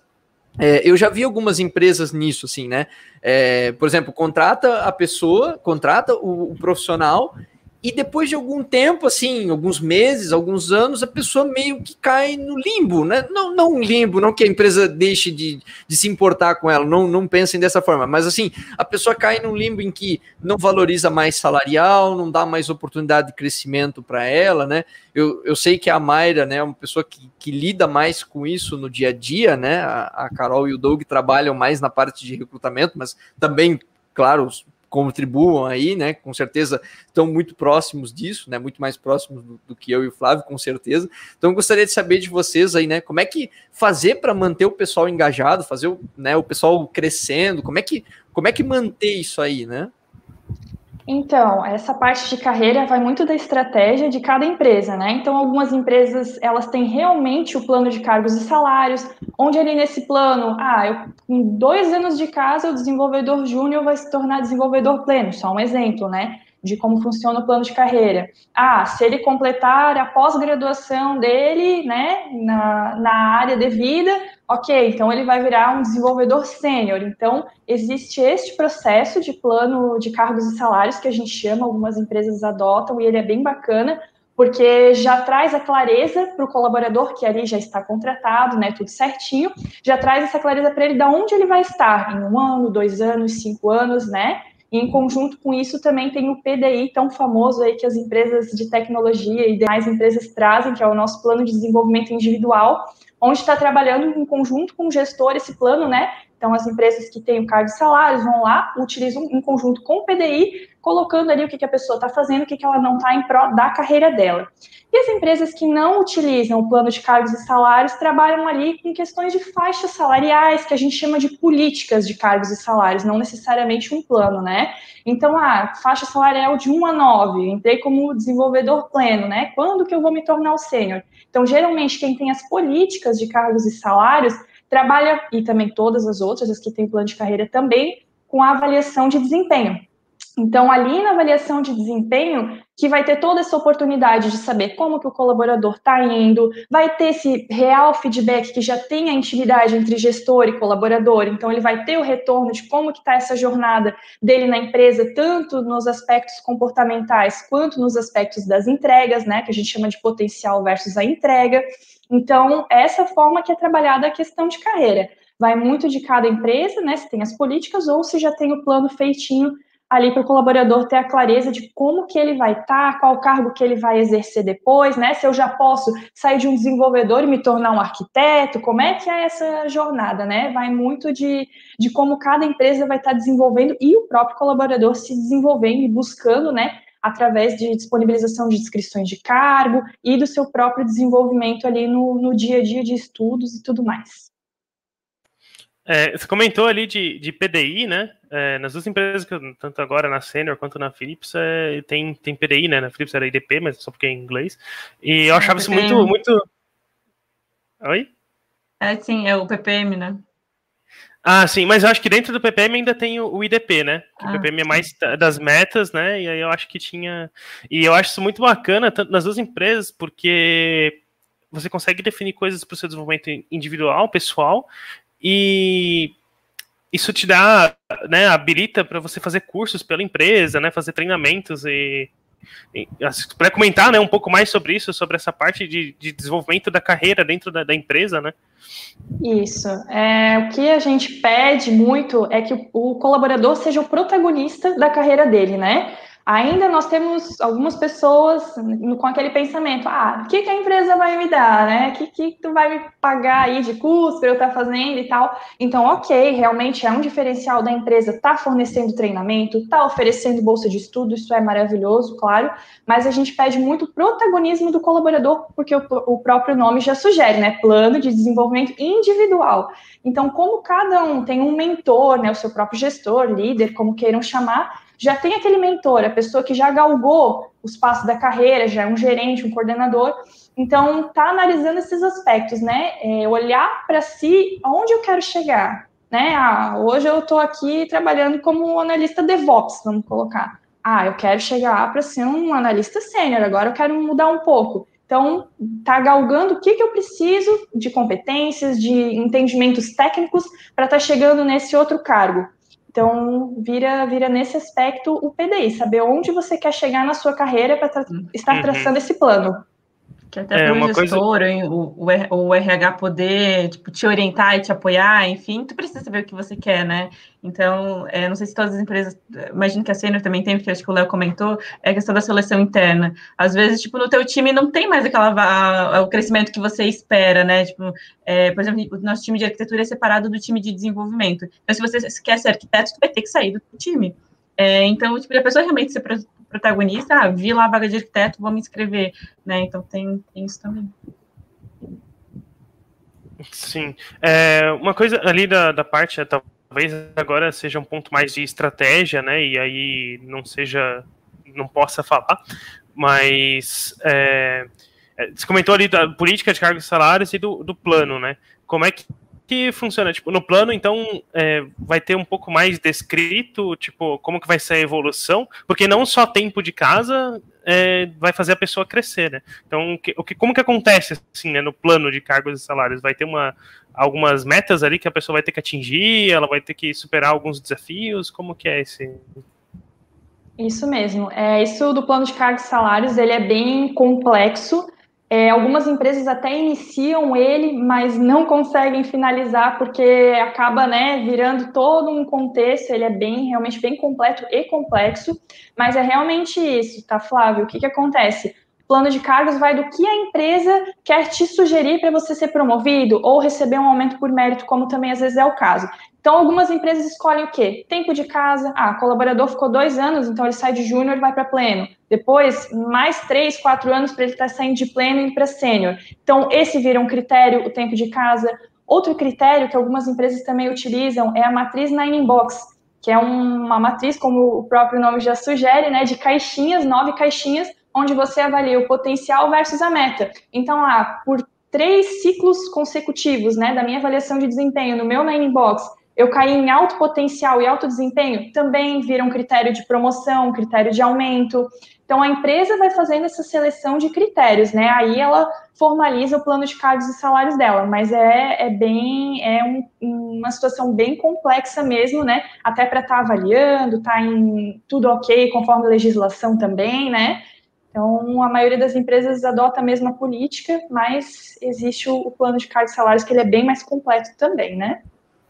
Speaker 1: é, eu já vi algumas empresas nisso, assim, né? É, por exemplo, contrata a pessoa, contrata o, o, profissional e depois de algum tempo, assim, alguns meses, alguns anos, a pessoa meio que cai no limbo, né? Não, não limbo, não que a empresa deixe de, de se importar com ela, não, não pensem dessa forma, mas assim, a pessoa cai num limbo em que não valoriza mais salarial, não dá mais oportunidade de crescimento para ela, né? Eu, eu sei que a Mayra, né, é uma pessoa que, que lida mais com isso no dia a dia, né? A, a Carol e o Doug trabalham mais na parte de recrutamento, mas também claro, contribuam aí, né? Com certeza estão muito próximos disso, né? Muito mais próximos do, do, que eu e o Flávio, com certeza. Então gostaria de saber de vocês aí, né? Como é que fazer para manter o pessoal engajado, fazer o, né, o pessoal crescendo? Como é que como é que manter isso aí, né?
Speaker 5: Então, essa parte de carreira vai muito da estratégia de cada empresa, né? Então, algumas empresas, elas têm realmente o plano de cargos e salários, onde ali nesse plano, ah, eu, em dois anos de casa, o desenvolvedor júnior vai se tornar desenvolvedor pleno, só um exemplo, né? De como funciona o plano de carreira. Ah, se ele completar a pós-graduação dele, né, na, na área devida, Ok, então ele vai virar um desenvolvedor sênior. Então, existe este processo de plano de cargos e salários que a gente chama, algumas empresas adotam, e ele é bem bacana, porque já traz a clareza para o colaborador que ali já está contratado, né, tudo certinho, já traz essa clareza para ele de onde ele vai estar, em um ano, dois anos, cinco anos, né? E em conjunto com isso também tem o PDI tão famoso aí que as empresas de tecnologia e demais empresas trazem, que é o nosso plano de desenvolvimento individual, onde está trabalhando em conjunto com o gestor esse plano, né, Então, as empresas que têm o card de salários vão lá, utilizam em conjunto com o PDI, colocando ali o que, que a pessoa está fazendo, o que, que ela não está em prol da carreira dela. E as empresas que não utilizam o plano de cargos e salários trabalham ali com questões de faixas salariais, que a gente chama de políticas de cargos e salários, não necessariamente um plano, né? Então, a faixa salarial de 1 a 9, entrei como desenvolvedor pleno, né? Quando que eu vou me tornar o sênior? Então, geralmente, quem tem as políticas de cargos e salários trabalha, e também todas as outras, as que têm plano de carreira também, com a avaliação de desempenho. Então, ali na avaliação de desempenho, que vai ter toda essa oportunidade de saber como que o colaborador está indo, vai ter esse real feedback que já tem a intimidade entre gestor e colaborador, então ele vai ter o retorno de como que está essa jornada dele na empresa, tanto nos aspectos comportamentais quanto nos aspectos das entregas, né, que a gente chama de potencial versus a entrega. Então, essa forma que é trabalhada a questão de carreira. Vai muito de cada empresa, né, se tem as políticas ou se já tem o plano feitinho ali para o colaborador ter a clareza de como que ele vai estar, tá, qual cargo que ele vai exercer depois, né? Se eu já posso sair de um desenvolvedor e me tornar um arquiteto, como é que é essa jornada, né? Vai muito de, de como cada empresa vai estar tá desenvolvendo e o próprio colaborador se desenvolvendo e buscando, né? Através de disponibilização de inscrições de cargo e do seu próprio desenvolvimento ali no, no dia a dia de estudos e tudo mais.
Speaker 2: É, você comentou ali de, de PDI, né? É, nas duas empresas, que eu, tanto agora na Senior quanto na Philips, é, tem, tem PDI, né? Na Philips era IDP, mas só porque é em inglês. E eu achava isso muito, muito. Oi?
Speaker 4: É, sim, é o PPM, né?
Speaker 2: Ah, sim, mas eu acho que dentro do PPM ainda tem o, IDP, né? Que ah, o PPM é mais das metas, né? E aí eu acho que tinha. E eu acho isso muito bacana, tanto nas duas empresas, porque você consegue definir coisas para o seu desenvolvimento individual, pessoal, e isso te dá, né, habilita para você fazer cursos pela empresa, né, fazer treinamentos e para comentar, né, um pouco mais sobre isso, sobre essa parte de, de desenvolvimento da carreira dentro da, da, empresa, né?
Speaker 5: Isso. É, o que a gente pede muito é que o, o colaborador seja o protagonista da carreira dele, né? Ainda nós temos algumas pessoas com aquele pensamento, ah, o que, que a empresa vai me dar, né? O que, que tu vai me pagar aí de custo para eu estar tá fazendo e tal? Então, ok, realmente é um diferencial da empresa estar tá fornecendo treinamento, estar tá oferecendo bolsa de estudo, isso é maravilhoso, claro, mas a gente pede muito protagonismo do colaborador, porque o, o próprio nome já sugere, né? Plano de desenvolvimento individual. Então, como cada um tem um mentor, né? O seu próprio gestor, líder, como queiram chamar, já tem aquele mentor, a pessoa que já galgou os passos da carreira, já é um gerente, um coordenador. Então, tá analisando esses aspectos, né? É olhar para si, aonde eu quero chegar, né? Ah, hoje eu estou aqui trabalhando como analista DevOps, vamos colocar. Ah, eu quero chegar para ser um analista sênior, agora eu quero mudar um pouco. Então, tá galgando o que, que eu preciso de competências, de entendimentos técnicos para estar tá chegando nesse outro cargo. Então, vira, vira nesse aspecto o PDI, saber onde você quer chegar na sua carreira para tra uhum. estar traçando esse plano.
Speaker 4: Que até é, para o gestor, coisa... o, o, RH poder tipo, te orientar e te apoiar, enfim, tu precisa saber o que você quer, né? Então, é, não sei se todas as empresas, imagino que a Sênior também tem, porque acho que o Léo comentou, é a questão da seleção interna. Às vezes, tipo, no teu time não tem mais aquela, a, a, o crescimento que você espera, né? Tipo, é, por exemplo, o nosso time de arquitetura é separado do time de desenvolvimento. Então, se você quer ser arquiteto, tu vai ter que sair do time. É, então, tipo, a pessoa realmente ser protagonista, ah, vi lá a vaga de arquiteto, vou me inscrever, né? Então tem, tem isso também.
Speaker 2: Sim. É, uma coisa ali da, da parte, é, talvez agora seja um ponto mais de estratégia, né? E aí não seja, não possa falar, mas é, é você comentou ali da política de cargos e salários e do, do plano, né? Como é que que funciona? Tipo, no plano, então, é, vai ter um pouco mais descrito, tipo, como que vai ser a evolução, porque não só tempo de casa é, vai fazer a pessoa crescer, né? Então, o que, como que acontece, assim, né, no plano de cargos e salários? Vai ter uma, algumas metas ali que a pessoa vai ter que atingir, ela vai ter que superar alguns desafios, como que é esse...
Speaker 5: Isso mesmo. É, isso do plano de cargos e salários, ele é bem complexo, é, algumas empresas até iniciam ele, mas não conseguem finalizar porque acaba né, virando todo um contexto. Ele é bem, realmente bem completo e complexo, mas é realmente isso, tá, Flávio? O que, que acontece? Plano de cargos vai do que a empresa quer te sugerir para você ser promovido ou receber um aumento por mérito, como também às vezes é o caso. Então, algumas empresas escolhem o quê? Tempo de casa. Ah, colaborador ficou dois anos, então ele sai de júnior e vai para pleno. Depois, mais três, quatro anos para ele estar tá saindo de pleno e para sênior. Então, esse vira um critério, o tempo de casa. Outro critério que algumas empresas também utilizam é a matriz Nine Box, que é uma matriz, como o próprio nome já sugere, né, de caixinhas, nove caixinhas, onde você avalia o potencial versus a meta. Então, ah, por três ciclos consecutivos, né, da minha avaliação de desempenho no meu Nine Box, eu caí em alto potencial e alto desempenho, também vira um critério de promoção, critério de aumento. Então, a empresa vai fazendo essa seleção de critérios, né? Aí ela formaliza o plano de cargos e salários dela, mas é, é bem, é um, uma situação bem complexa mesmo, né? Até para estar tá avaliando, tá em tudo ok, conforme a legislação também, né? Então, a maioria das empresas adota a mesma política, mas existe o, o plano de cargos e salários que ele é bem mais completo também, né?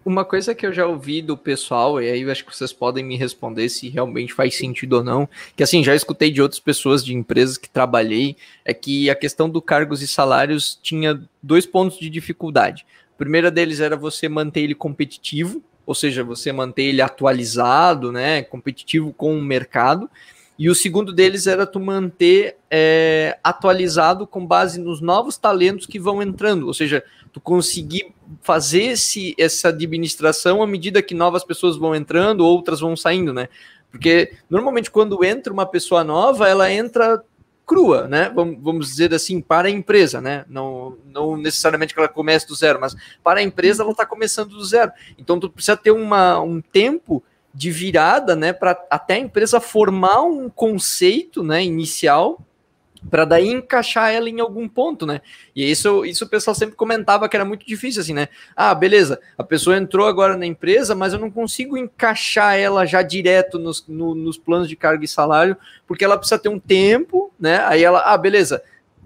Speaker 1: Uma coisa que eu já ouvi do pessoal, e aí eu acho que vocês podem me responder se realmente faz sentido ou não, que assim, já escutei de outras pessoas de empresas que trabalhei, é que a questão do cargos e salários tinha dois pontos de dificuldade. A primeira deles era você manter ele competitivo, ou seja, você manter ele atualizado, né, competitivo com o mercado. E o segundo deles era tu manter é, atualizado com base nos novos talentos que vão entrando, ou seja, tu conseguir fazer esse, essa administração à medida que novas pessoas vão entrando, outras vão saindo, né? Porque normalmente quando entra uma pessoa nova, ela entra crua, né? Vamos dizer assim, para a empresa, né? Não, não necessariamente que ela comece do zero, mas para a empresa ela está começando do zero. Então tu precisa ter uma, um tempo de virada, né? Para até a empresa formar um conceito, né? Inicial para daí encaixar ela em algum ponto, né? E isso, isso o pessoal sempre comentava que era muito difícil, assim, né? Ah, beleza, a pessoa entrou agora na empresa, mas eu não consigo encaixar ela já direto nos, no, nos planos de carga e salário, porque ela precisa ter um tempo, né? Aí ela, ah, beleza,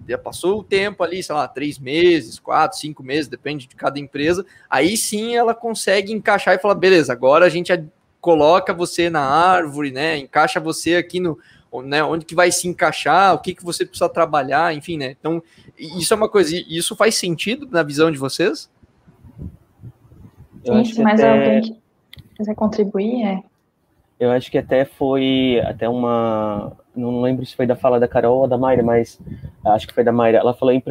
Speaker 1: já passou o tempo ali, sei lá, três meses, quatro, cinco meses, depende de cada empresa. Aí sim ela consegue encaixar e falar, beleza, agora a gente coloca você na árvore, né? Encaixa você aqui no né, onde que vai se encaixar, o que, que você precisa trabalhar, enfim, né? Então, isso é uma coisa, isso faz sentido na visão de vocês?
Speaker 5: Eu Sim, mas até... alguém que quiser contribuir, é.
Speaker 3: Eu acho que até foi até uma. Não lembro se foi da fala da Carol ou da Mayra, mas acho que foi da Mayra. Ela falou em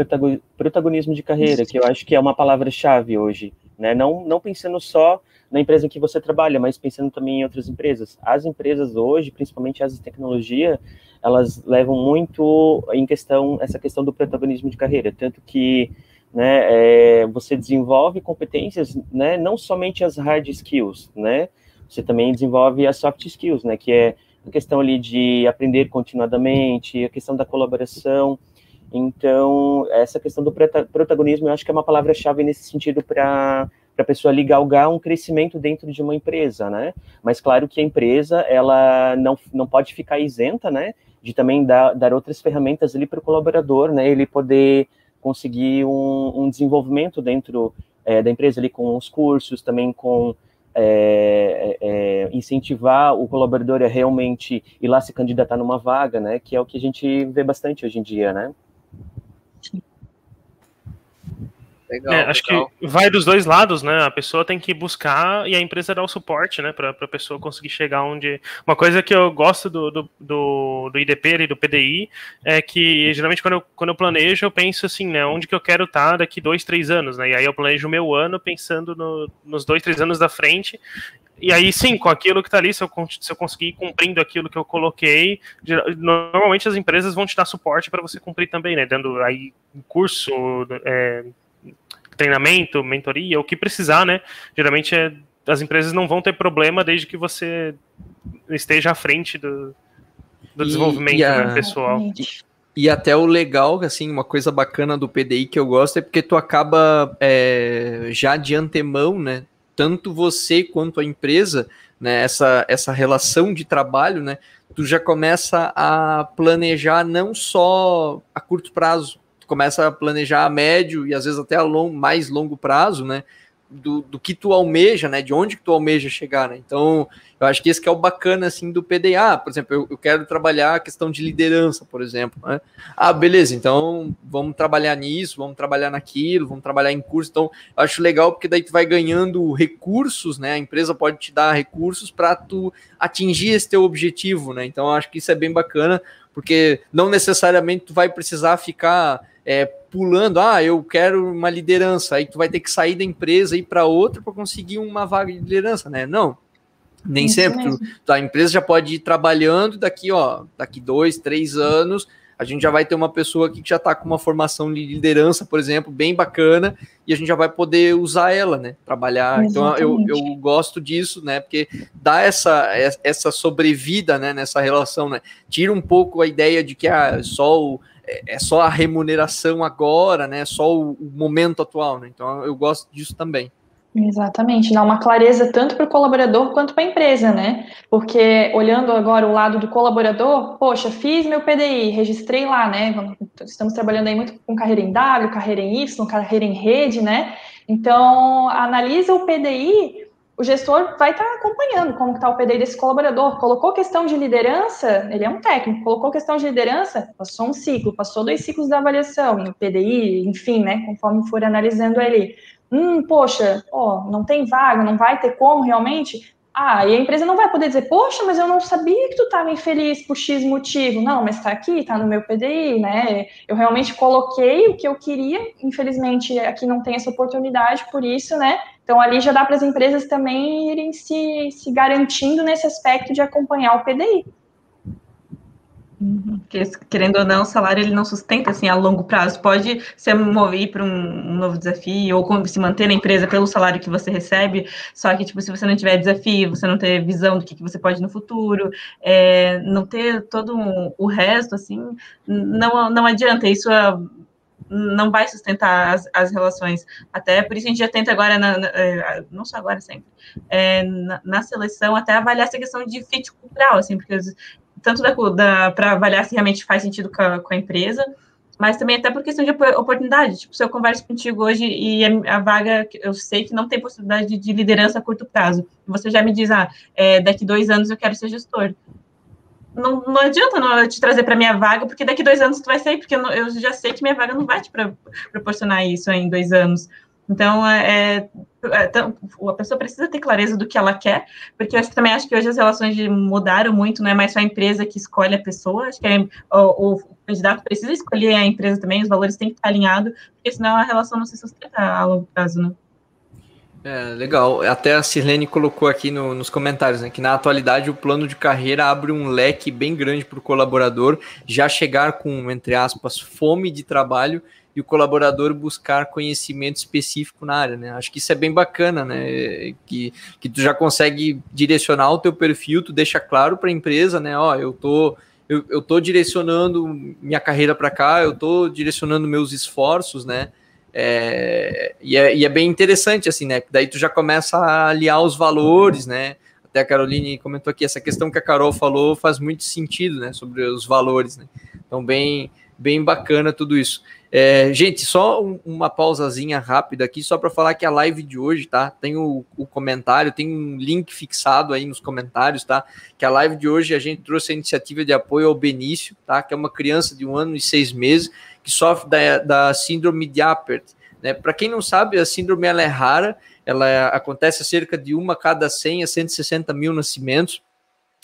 Speaker 3: protagonismo de carreira, que eu acho que é uma palavra-chave hoje. Né? Não, não pensando só na empresa em que você trabalha, mas pensando também em outras empresas. As empresas hoje, principalmente as de tecnologia, elas levam muito em questão essa questão do protagonismo de carreira, tanto que né, é, você desenvolve competências, né, não somente as hard skills, né, você também desenvolve as soft skills, né, que é a questão ali de aprender continuadamente, a questão da colaboração. Então, essa questão do protagonismo, eu acho que é uma palavra-chave nesse sentido para para a pessoa ali galgar um crescimento dentro de uma empresa, né? Mas claro que a empresa ela não, não pode ficar isenta, né? De também dar, dar outras ferramentas ali para o colaborador, né? Ele poder conseguir um, um desenvolvimento dentro é, da empresa ali com os cursos, também com é, é, incentivar o colaborador a realmente ir lá se candidatar numa vaga, né? Que é o que a gente vê bastante hoje em dia, né?
Speaker 2: Legal, é, acho legal. que vai dos dois lados, né? A pessoa tem que buscar e a empresa dá o suporte, né? Para a pessoa conseguir chegar onde. Uma coisa que eu gosto do, do, do, do IDP e do PDI é que geralmente quando eu, quando eu planejo, eu penso assim, né? Onde que eu quero estar daqui dois, três anos, né? E aí eu planejo o meu ano pensando no, nos dois, três anos da frente e aí, sim, com aquilo que está ali, se eu, se eu conseguir ir cumprindo aquilo que eu coloquei, normalmente as empresas vão te dar suporte para você cumprir também, né? Dando aí curso, é, treinamento, mentoria, o que precisar, né? Geralmente é, as empresas não vão ter problema desde que você esteja à frente do, do e, desenvolvimento e a, né, pessoal.
Speaker 1: E, e, até o legal, assim, uma coisa bacana do PDI que eu gosto é porque tu acaba é, já de antemão, né? Tanto você quanto a empresa, né? Essa, essa relação de trabalho, né? Tu já começa a planejar não só a curto prazo, começa a planejar a médio e às vezes até a long, mais longo prazo, né? do, do que tu almeja, né? De onde que tu almeja chegar, né? Então, eu acho que esse que é o bacana, assim, do PDA. Por exemplo, eu, eu quero trabalhar a questão de liderança, por exemplo, né? Ah, beleza, então vamos trabalhar nisso, vamos trabalhar naquilo, vamos trabalhar em curso. Então, eu acho legal porque daí tu vai ganhando recursos, né? A empresa pode te dar recursos para tu atingir esse teu objetivo, né? Então, eu acho que isso é bem bacana, porque não necessariamente tu vai precisar ficar é, pulando, ah, eu quero uma liderança, aí tu vai ter que sair da empresa e ir para outra para conseguir uma vaga de liderança, né? Não. Nem Isso sempre. Tu, a empresa já pode ir trabalhando daqui, ó, daqui dois, três anos, a gente já vai ter uma pessoa aqui que já está com uma formação de liderança, por exemplo, bem bacana, e a gente já vai poder usar ela, né? Trabalhar. Exatamente. Então eu, eu gosto disso, né? Porque dá essa, essa sobrevida né, nessa relação, né? Tira um pouco a ideia de que ah, só o, é, é só a remuneração agora, né? Só o, o momento atual, né? Então eu gosto disso também.
Speaker 5: Exatamente, dá uma clareza tanto para o colaborador quanto para a empresa, né? Porque olhando agora o lado do colaborador, poxa, fiz meu PDI, registrei lá, né? Estamos trabalhando aí muito com carreira em W, carreira em Y, carreira em rede, né? Então, analisa o PDI o gestor vai estar acompanhando como está o PDI desse colaborador. Colocou questão de liderança, ele é um técnico, colocou questão de liderança, passou um ciclo, passou dois ciclos da avaliação, no PDI, enfim, né, conforme for analisando ali. Hum, poxa, ó, não tem vaga, não vai ter como realmente. Ah, e a empresa não vai poder dizer, poxa, mas eu não sabia que tu estava infeliz por X motivo. Não, mas está aqui, está no meu PDI, né? Eu realmente coloquei o que eu queria, infelizmente aqui não tem essa oportunidade, por isso, né? Então, ali já dá para as empresas também irem se, se garantindo nesse aspecto de acompanhar o PDI.
Speaker 4: Uhum. Porque, querendo ou não, o salário ele não sustenta assim a longo prazo. Pode se mover para um, um, novo desafio ou se manter na empresa pelo salário que você recebe. Só que tipo, se você não tiver desafio, você não ter visão do que, que você pode no futuro, é, não ter todo um, o resto assim, não não adianta. Isso é, não vai sustentar as, as relações. Até por isso a gente já tenta agora, na, na, é, não só agora, sempre, é, na, na, seleção, até avaliar essa questão de fit cultural, assim, porque tanto da, da para avaliar se realmente faz sentido com a, com a, empresa, mas também até por questão de oportunidade. Tipo, se eu converso contigo hoje e a, a vaga, eu sei que não tem possibilidade de, de, liderança a curto prazo, você já me diz, ah, é, daqui dois anos eu quero ser gestor não, não adianta não te trazer para minha vaga, porque daqui dois anos tu vai sair, porque eu, não, eu, já sei que minha vaga não vai te proporcionar isso em dois anos. Então, é, é, então, a pessoa precisa ter clareza do que ela quer, porque eu também acho que hoje as relações mudaram muito, não é mais só a empresa que escolhe a pessoa, acho que é, o, o, candidato precisa escolher a empresa também, os valores têm que estar alinhados, porque senão a relação não se sustenta a longo prazo, né?
Speaker 1: É, legal. Até a Sirlene colocou aqui no, nos comentários, né, que na atualidade o plano de carreira abre um leque bem grande para o colaborador já chegar com, entre aspas, fome de trabalho e o colaborador buscar conhecimento específico na área, né? Acho que isso é bem bacana, né? Que, que tu já consegue direcionar o teu perfil, tu deixa claro para a empresa, né? Ó, eu tô eu, eu tô direcionando minha carreira para cá, eu tô direcionando meus esforços, né? É, e, é, e, é, bem interessante, assim, né? Daí tu já começa a aliar os valores, né? Até a Caroline comentou aqui, essa questão que a Carol falou faz muito sentido, né? Sobre os valores, né? Então, bem, bem bacana tudo isso. É, gente, só um, uma pausazinha rápida aqui, só para falar que a live de hoje, tá? Tem o, o, comentário, tem um link fixado aí nos comentários, tá? Que a live de hoje a gente trouxe a iniciativa de apoio ao Benício, tá? Que é uma criança de um ano e seis meses que sofre da, da síndrome de Apert. Né? Para quem não sabe, a síndrome ela é rara, ela acontece a cerca de uma cada 100 a 160 mil nascimentos.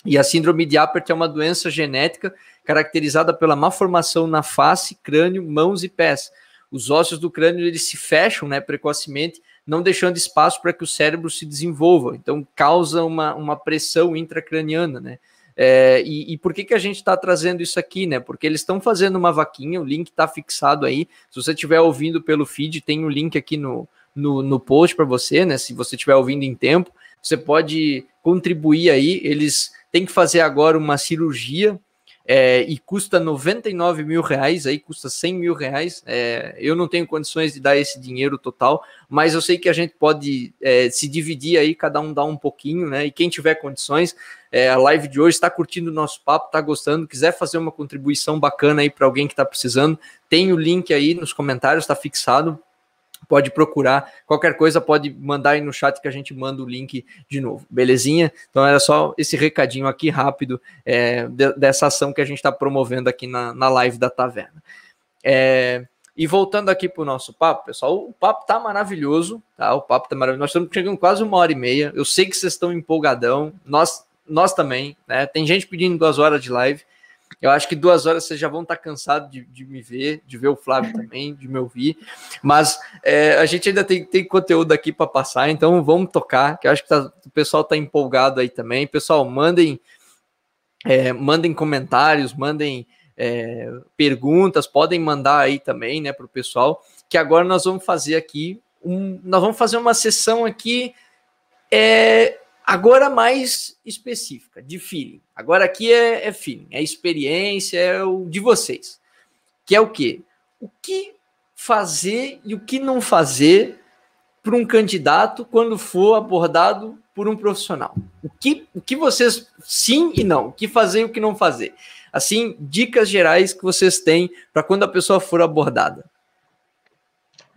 Speaker 1: E a síndrome de Apert é uma doença genética caracterizada pela má formação na face, crânio, mãos e pés. Os ossos do crânio eles se fecham né, precocemente, não deixando espaço para que o cérebro se desenvolva. Então, causa uma, uma pressão intracraniana. Né? É, e, e, por que, que a gente está trazendo isso aqui, né? Porque eles estão fazendo uma vaquinha, o link está fixado aí. Se você estiver ouvindo pelo feed, tem o um link aqui no, no, no post para você, né? Se você estiver ouvindo em tempo, você pode contribuir aí. Eles têm que fazer agora uma cirurgia é, e custa 99 mil reais, aí custa 100 mil reais. É, eu não tenho condições de dar esse dinheiro total, mas eu sei que a gente pode é, se dividir aí, cada um dá um pouquinho, né? E quem tiver condições, é, a live de hoje está curtindo o nosso papo, está gostando, quiser fazer uma contribuição bacana aí para alguém que está precisando, tem o link aí nos comentários, está fixado pode procurar. Qualquer coisa pode mandar aí no chat que a gente manda o link de novo, belezinha? Então era só esse recadinho aqui rápido é, de, dessa ação que a gente está promovendo aqui na, na live da taverna. É, e voltando aqui para o nosso papo, pessoal, o papo tá maravilhoso, tá? O papo tá maravilhoso. Nós estamos chegando quase uma hora e meia. Eu sei que vocês estão empolgadão, nós, nós também, né? Tem gente pedindo duas horas de live. Eu acho que duas horas vocês já vão estar cansados de, de, me ver, de ver o Flávio também, de me ouvir. Mas é, a gente ainda tem, tem conteúdo aqui para passar, então vamos tocar, que eu acho que tá, o pessoal está empolgado aí também. Pessoal, mandem, é, mandem comentários, mandem é, perguntas, podem mandar aí também, né, para o pessoal. Que agora nós vamos fazer aqui um, nós vamos fazer uma sessão aqui é, Agora mais específica, de feeling. Agora aqui é, é feeling, é experiência, é o de vocês. Que é o quê? O que fazer e o que não fazer para um candidato quando for abordado por um profissional. O que, o que vocês sim e não, o que fazer e o que não fazer. Assim, dicas gerais que vocês têm para quando a pessoa for abordada.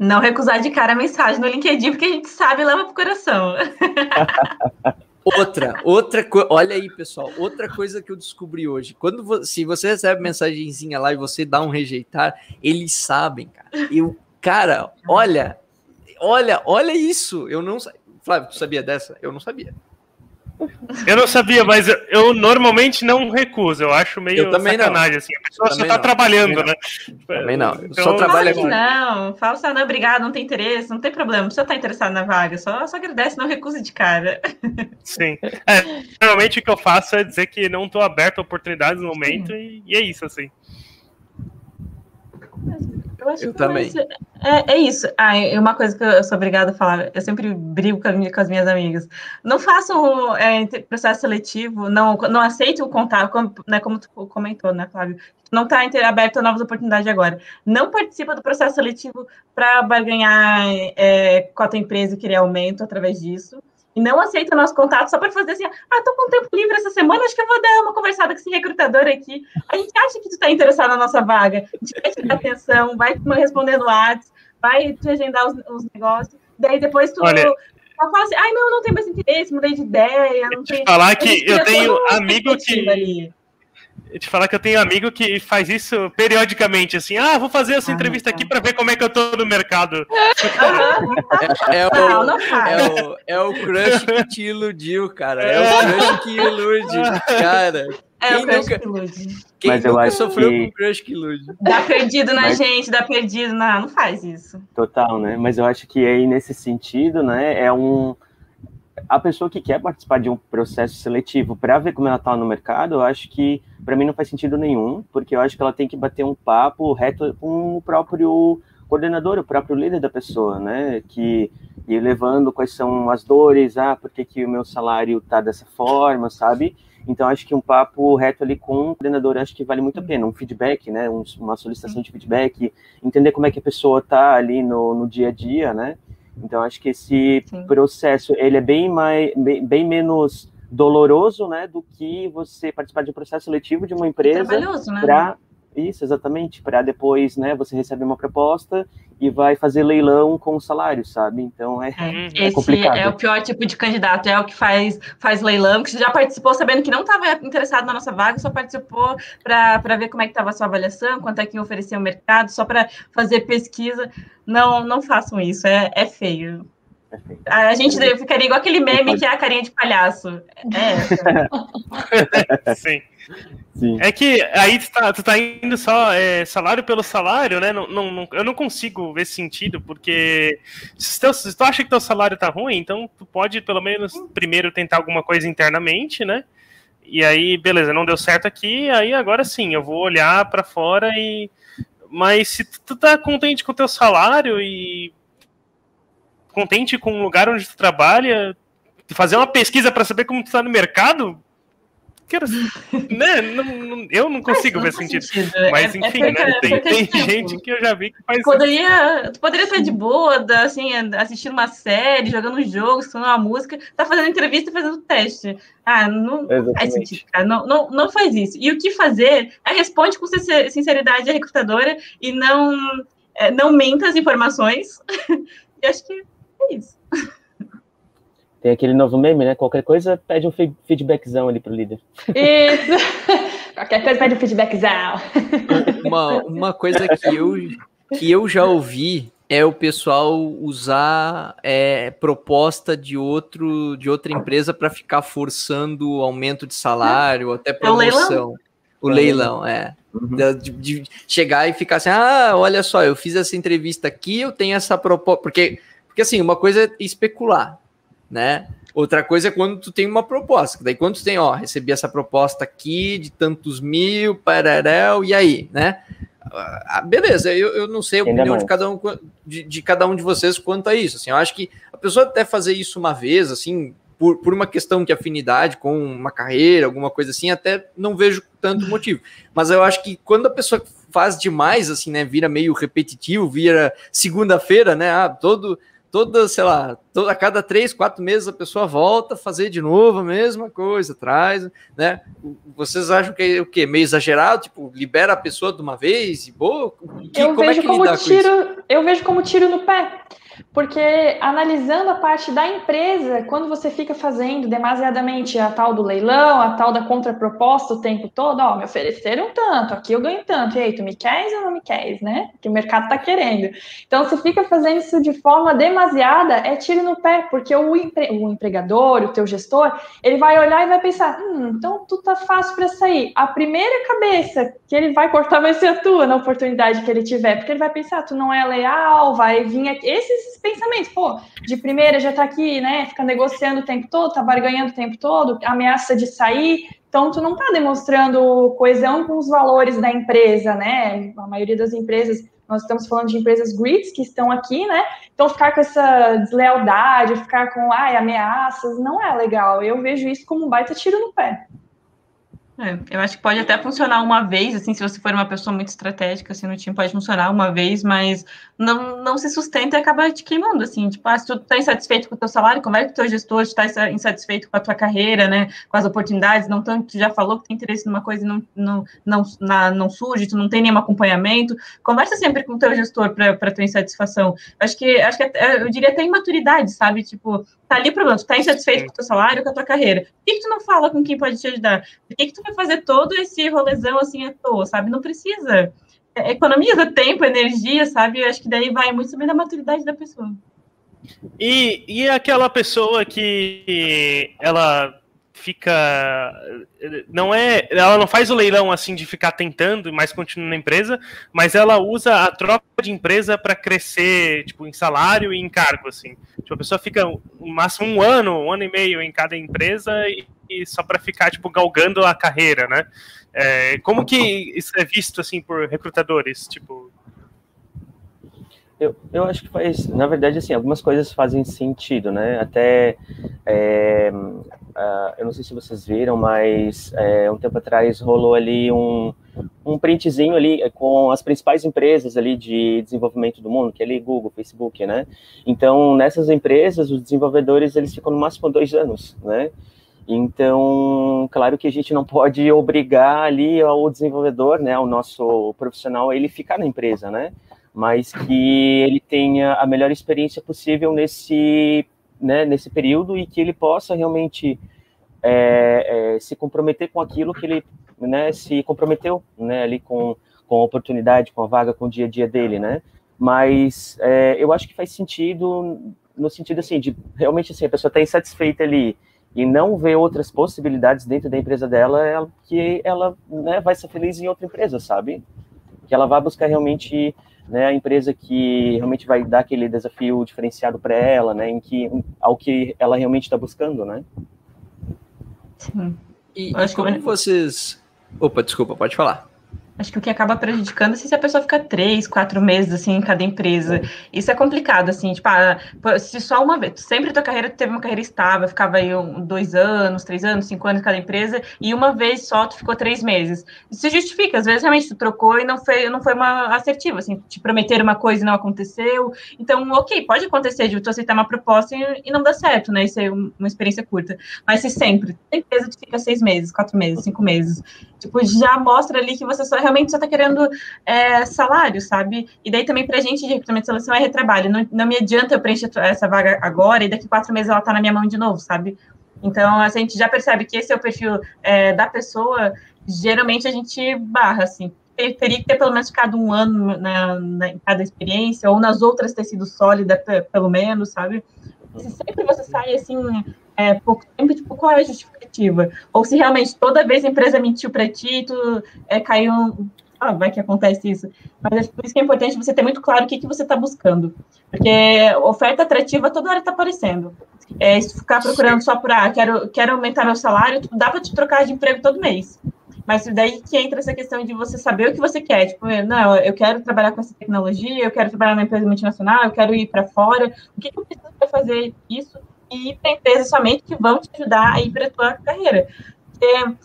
Speaker 4: Não recusar de cara a mensagem no LinkedIn, porque a gente sabe leva pro coração.
Speaker 1: Outra, outra coisa, olha aí, pessoal, outra coisa que eu descobri hoje. Quando se você recebe mensagenzinha lá e você dá um rejeitar, eles sabem, cara. Eu, cara, olha, olha, olha isso. Eu não Flávio, tu sabia dessa? Eu não sabia.
Speaker 2: Eu não sabia, mas eu, eu, normalmente não recuso. Eu acho meio eu também sacanagem, não. assim. A pessoa só tá não. trabalhando,
Speaker 1: também
Speaker 2: né?
Speaker 1: Também não. Eu então, só trabalho
Speaker 4: agora. Não, fala só, não, obrigado, não tem interesse, não tem problema. Não precisa estar interessado na vaga. Só, só agradece, não recusa de cara.
Speaker 2: Sim. É, normalmente o que eu faço é dizer que não estou aberto a oportunidades no momento e, e, é isso, assim.
Speaker 4: Eu, acho eu que também. É, é, isso. Ah, é uma coisa que eu sou obrigada a falar, eu sempre brigo com, com as minhas amigas. Não façam é, processo seletivo, não, não aceitem o contato, como, né, como tu comentou, né, Flávio? Não está aberto a novas oportunidades agora. Não participa do processo seletivo para barganhar é, com a tua empresa e querer aumento através disso e não aceita o nosso contato só para fazer assim, ah, tô com tempo livre essa semana, acho que eu vou dar uma conversada com esse recrutador aqui. A gente acha que tu está interessado na nossa vaga, a gente vai te dar atenção, vai responder no WhatsApp, vai te agendar os, os negócios, daí depois tu... Olha... Fala assim, ai, não, não tenho mais interesse, mudei de ideia. Não
Speaker 2: tem... Falar que eu tenho amigo que. Ali te falar que eu tenho amigo que faz isso periodicamente, assim, ah, vou fazer essa ah, entrevista aqui para ver como é que eu tô no mercado.
Speaker 1: É, é, o, não, não é, o, é o crush que te iludiu, cara. É, o crush que ilude, cara.
Speaker 4: É quem o crush nunca, que ilude.
Speaker 1: Quem Mas nunca sofreu que... com crush que ilude?
Speaker 4: Dá perdido na Mas... gente, dá perdido na... Não faz isso.
Speaker 3: Total, né? Mas eu acho que aí, nesse sentido, né, é um a pessoa que quer participar de um processo seletivo para ver como ela está no mercado, eu acho que para mim não faz sentido nenhum, porque eu acho que ela tem que bater um papo reto com o próprio coordenador, o próprio líder da pessoa, né? Que e levando quais são as dores, ah, por que, que o meu salário está dessa forma, sabe? Então acho que um papo reto ali com o coordenador acho que vale muito a pena, um feedback, né? Um, uma solicitação de feedback, entender como é que a pessoa está ali no, no dia a dia, né? Então acho que esse Sim. processo ele é bem mais bem, bem, menos doloroso, né, do que você participar de um processo seletivo de uma empresa
Speaker 4: né?
Speaker 3: Isso exatamente para depois, né, você recebe uma proposta e vai fazer leilão com o salário, sabe? Então é, é,
Speaker 4: uhum. é complicado. é o pior tipo de candidato, é o que faz, faz leilão, que você já participou sabendo que não estava interessado na nossa vaga, só participou para ver como é que estava a sua avaliação, quanto é que oferecia o mercado, só para fazer pesquisa. Não, não façam isso, é, é feio. A gente ficaria igual aquele meme que é a carinha de palhaço.
Speaker 2: É. Sim. Sim. É que aí tu tá, tu tá indo só é, salário pelo salário, né? Não, não, não, eu não consigo ver sentido, porque se, teu, se tu acha que teu salário tá ruim, então tu pode pelo menos primeiro tentar alguma coisa internamente, né? E aí, beleza, não deu certo aqui, aí agora sim, eu vou olhar para fora e. Mas se tu tá contente com o teu salário e contente com o lugar onde tu trabalha, fazer uma pesquisa para saber como tu tá no mercado, quero, né? Não, não, eu não consigo não ver sentido. sentido. É, Mas, é enfim, é, né? Tem, tem tipo, gente que eu já vi que faz
Speaker 4: poderia, Tu poderia estar de boa, assim, assistindo uma série, jogando um jogo, escutando uma música, tá fazendo entrevista e fazendo teste. Ah, não Exatamente. faz sentido, cara. Não, não, não faz isso. E o que fazer é responde com sinceridade a recrutadora e não é, não minta as informações. e acho que é isso.
Speaker 3: Tem aquele novo meme, né? Qualquer coisa pede um feedbackzão ali pro líder.
Speaker 5: Isso! Qualquer coisa pede um feedbackzão.
Speaker 1: Uma, uma coisa que eu, que eu já ouvi é o pessoal usar é, proposta de outro de outra empresa para ficar forçando aumento de salário, ou até promoção. É o leilão, o leilão é. Uhum. De, de, chegar e ficar assim, ah, olha só, eu fiz essa entrevista aqui, eu tenho essa proposta. Porque, porque assim, uma coisa é especular, né? Outra coisa é quando tu tem uma proposta. Daí quando tu tem, ó, recebi essa proposta aqui de tantos mil, pararel, e aí, né? Ah, beleza, eu, eu não sei a opinião de cada, um, de, de, cada um de vocês quanto a isso. Assim, eu acho que a pessoa até fazer isso uma vez, assim, por, por uma questão de afinidade com uma carreira, alguma coisa assim, até não vejo tanto motivo. Mas eu acho que quando a pessoa faz demais, assim, né, vira meio repetitivo, vira segunda-feira, né, ah, todo toda, sei lá, toda, a cada três, quatro meses a pessoa volta a fazer de novo a mesma coisa, traz, né? Vocês acham que é o quê? Meio exagerado? Tipo, libera a pessoa de uma vez e boa?
Speaker 5: Que, eu como vejo é que como tiro, Eu vejo como tiro no pé. Porque analisando a parte da empresa, quando você fica fazendo demasiadamente a tal do leilão, a tal da contraproposta o tempo todo, ó, me ofereceram tanto, aqui eu ganho tanto, e aí, tu me queres ou não me queres, né? Que o mercado tá querendo. Então, se fica fazendo isso de forma demasiada, é tiro no pé, porque o, empre... o empregador, o teu gestor, ele vai olhar e vai pensar, hum, então tu tá fácil para sair. A primeira cabeça que ele vai cortar vai ser a tua na oportunidade que ele tiver, porque ele vai pensar, tu não é leal, vai vir aqui. Esses esses pensamentos, pô, de primeira já tá aqui, né, fica negociando o tempo todo, tá barganhando o tempo todo, ameaça de sair, então tu não tá demonstrando coesão com os valores da empresa, né, a maioria das empresas, nós estamos falando de empresas grids que estão aqui, né, então ficar com essa deslealdade, ficar com, ai, ameaças, não é legal, eu vejo isso como um baita tiro no pé.
Speaker 4: É, eu acho que pode até funcionar uma vez, assim, se você for uma pessoa muito estratégica, assim, no time pode funcionar uma vez, mas não, não se sustenta e acaba te queimando, assim, tipo, ah, se tu tá insatisfeito com o teu salário, conversa com o teu gestor, se tá insatisfeito com a tua carreira, né, com as oportunidades, não tanto, tu já falou que tem interesse numa coisa e não, não, não, na, não surge, tu não tem nenhum acompanhamento, conversa sempre com o teu gestor para tua insatisfação. Acho que, acho que eu diria até imaturidade, sabe, tipo, tá ali problema, tu tá insatisfeito com o teu salário, com a tua carreira, por que, que tu não fala com quem pode te ajudar? Por que, que tu fazer todo esse rolezão assim à toa, sabe? Não precisa. É, economiza tempo, energia, sabe? Eu acho que daí vai muito sobre a maturidade da pessoa.
Speaker 2: E, e aquela pessoa que ela fica não é ela não faz o leilão assim de ficar tentando mas continua na empresa mas ela usa a troca de empresa para crescer tipo em salário e em cargo assim tipo, a pessoa fica no máximo um ano um ano e meio em cada empresa e, só para ficar tipo galgando a carreira né é, como que isso é visto assim por recrutadores tipo
Speaker 3: eu, eu acho que faz, na verdade, assim, algumas coisas fazem sentido, né? Até, é, uh, eu não sei se vocês viram, mas é, um tempo atrás rolou ali um, um printzinho ali com as principais empresas ali de desenvolvimento do mundo, que é ali Google, Facebook, né? Então, nessas empresas, os desenvolvedores, eles ficam no máximo dois anos, né? Então, claro que a gente não pode obrigar ali ao desenvolvedor, né, ao nosso profissional, ele ficar na empresa, né? mas que ele tenha a melhor experiência possível nesse, né, nesse período e que ele possa realmente é, é, se comprometer com aquilo que ele né, se comprometeu né, ali com, com a oportunidade, com a vaga, com o dia a dia dele, né? Mas é, eu acho que faz sentido no sentido assim de realmente assim a pessoa está insatisfeita ali e não vê outras possibilidades dentro da empresa dela, ela, que ela né, vai ser feliz em outra empresa, sabe? Que ela vai buscar realmente né, a empresa que realmente vai dar aquele desafio diferenciado para ela, né, em que ao que ela realmente está buscando, né?
Speaker 1: Sim. E, e como vocês? Opa, desculpa, pode falar.
Speaker 4: Acho que o que acaba prejudicando é se a pessoa fica três, quatro meses, assim, em cada empresa. Isso é complicado, assim, tipo, ah, se só uma vez, sempre tua carreira teve uma carreira estável, ficava aí um, dois anos, três anos, cinco anos em cada empresa, e uma vez só tu ficou três meses. Isso justifica, às vezes realmente tu trocou e não foi, não foi uma assertiva, assim, te prometeram uma coisa e não aconteceu. Então, ok, pode acontecer de tu aceitar uma proposta e, e não dar certo, né? Isso é uma experiência curta. Mas se sempre, tem empresa tu fica seis meses, quatro meses, cinco meses Tipo, já mostra ali que você só realmente só está querendo é, salário, sabe? E daí também para a gente de recrutamento de seleção é retrabalho. Não, não me adianta eu preencher essa vaga agora e daqui quatro meses ela está na minha mão de novo, sabe? Então a gente já percebe que esse é o perfil é, da pessoa. Geralmente a gente barra, assim. Teria que ter pelo menos ficado um ano na, na, em cada experiência, ou nas outras ter sido sólida, pelo menos, sabe? Se sempre você sai assim, é, pouco tempo, tipo, qual é a justificativa? Ou se realmente toda vez a empresa mentiu para ti, tu é, caiu. Ah, vai que acontece isso. Mas é por isso que é importante você ter muito claro o que, que você está buscando. Porque oferta atrativa toda hora está aparecendo. É, se ficar procurando só por, ah, quero, quero aumentar meu salário, dá para te trocar de emprego todo mês. Mas daí que entra essa questão de você saber o que você quer. Tipo, não, eu quero trabalhar com essa tecnologia, eu quero trabalhar numa empresa multinacional, eu quero ir para fora. O que, que eu preciso para fazer isso? E para empresas somente que vão te ajudar a ir para a tua carreira. Porque,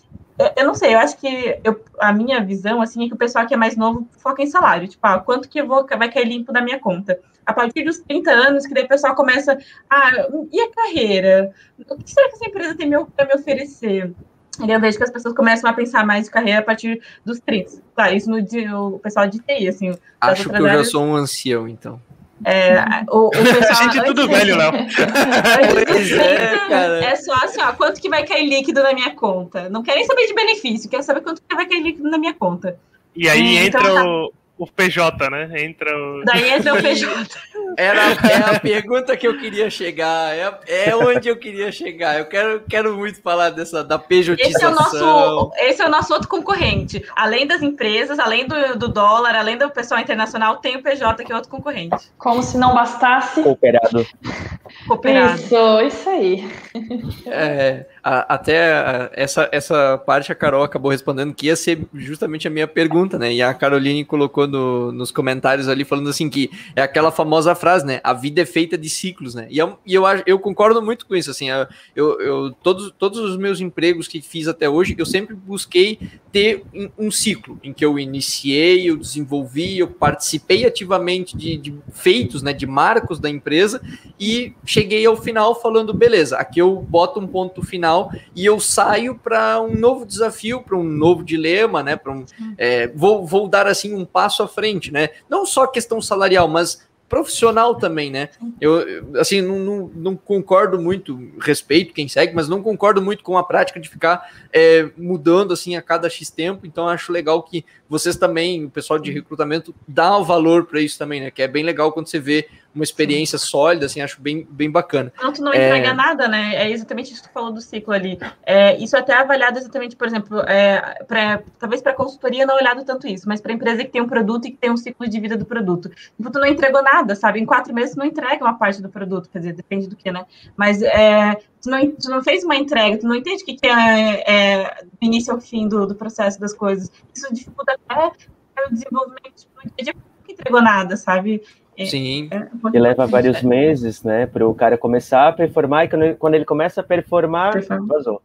Speaker 4: eu não sei, eu acho que eu, a minha visão, assim, é que o pessoal que é mais novo foca em salário. Tipo, ah, quanto que vou, vai cair limpo da minha conta? A partir dos 30 anos, que daí o pessoal começa, ah, e a carreira? O que será que essa empresa tem para me oferecer? E eu vejo que as pessoas começam a pensar mais de carreira a partir dos 30. Claro, isso no o pessoal de TI, assim.
Speaker 1: Acho que eu áreas... já sou um ancião, então.
Speaker 4: É, o, o pessoal,
Speaker 2: a gente é tudo velho, Léo.
Speaker 4: é, é só assim, ó, quanto que vai cair líquido na minha conta? Não quero nem saber de benefício, quero saber quanto que vai cair líquido na minha conta.
Speaker 2: E aí então, entra tá... o, PJ, né? Entra o...
Speaker 4: Daí entra o PJ.
Speaker 1: Era é a pergunta que eu queria chegar, é, é onde eu queria chegar. Eu quero, quero muito falar dessa da pejotização. Esse é, o
Speaker 4: nosso, esse é o nosso outro concorrente. Além das empresas, além do, do dólar, além do pessoal internacional, tem o PJ que é outro concorrente.
Speaker 5: Como se não bastasse.
Speaker 3: Cooperado.
Speaker 5: Cooperado. Isso, isso aí.
Speaker 1: É, a, até a, essa, essa parte a Carol acabou respondendo que ia ser justamente a minha pergunta, né? E a Caroline colocou no, nos comentários ali falando assim que é aquela famosa frase, né? A vida é feita de ciclos, né? E eu, e eu, eu concordo muito com isso, assim. Eu, eu, todos, todos os meus empregos que fiz até hoje, eu sempre busquei ter um, um ciclo em que eu iniciei, eu desenvolvi, eu participei ativamente de, de feitos, né? De marcos da empresa e cheguei ao final falando, beleza, aqui eu boto um ponto final e eu saio para um novo desafio, para um novo dilema, né? Para um, é, vou, vou dar assim um passo à frente, né? Não só questão salarial, mas profissional também, né? Eu, assim, não, não, não, concordo muito, respeito quem segue, mas não concordo muito com a prática de ficar é, mudando, assim, a cada X tempo, então acho legal que vocês também, o pessoal de recrutamento, dá o valor para isso também, né? Que é bem legal quando você vê uma experiência sólida, assim, acho bem, bem bacana.
Speaker 4: Não, tu não é... entrega nada, né? É exatamente isso que tu falou do ciclo ali. É, isso é até é avaliado exatamente, por exemplo, é, pra, talvez para consultoria não olhado tanto isso, mas para empresa que tem um produto e que tem um ciclo de vida do produto. Tipo, tu não entregou nada, sabe? Em quatro meses tu não entrega uma parte do produto, quer dizer, depende do que, né? Mas é, tu, não, tu não fez uma entrega, tu não entende o que, que é, é do início ao fim do, do processo das coisas. Isso dificulta até o desenvolvimento, tipo, não entregou nada, sabe?
Speaker 1: É, Sim. É
Speaker 3: que leva vários meses, né, para o cara começar a performar, e quando ele começa a performar, vazou.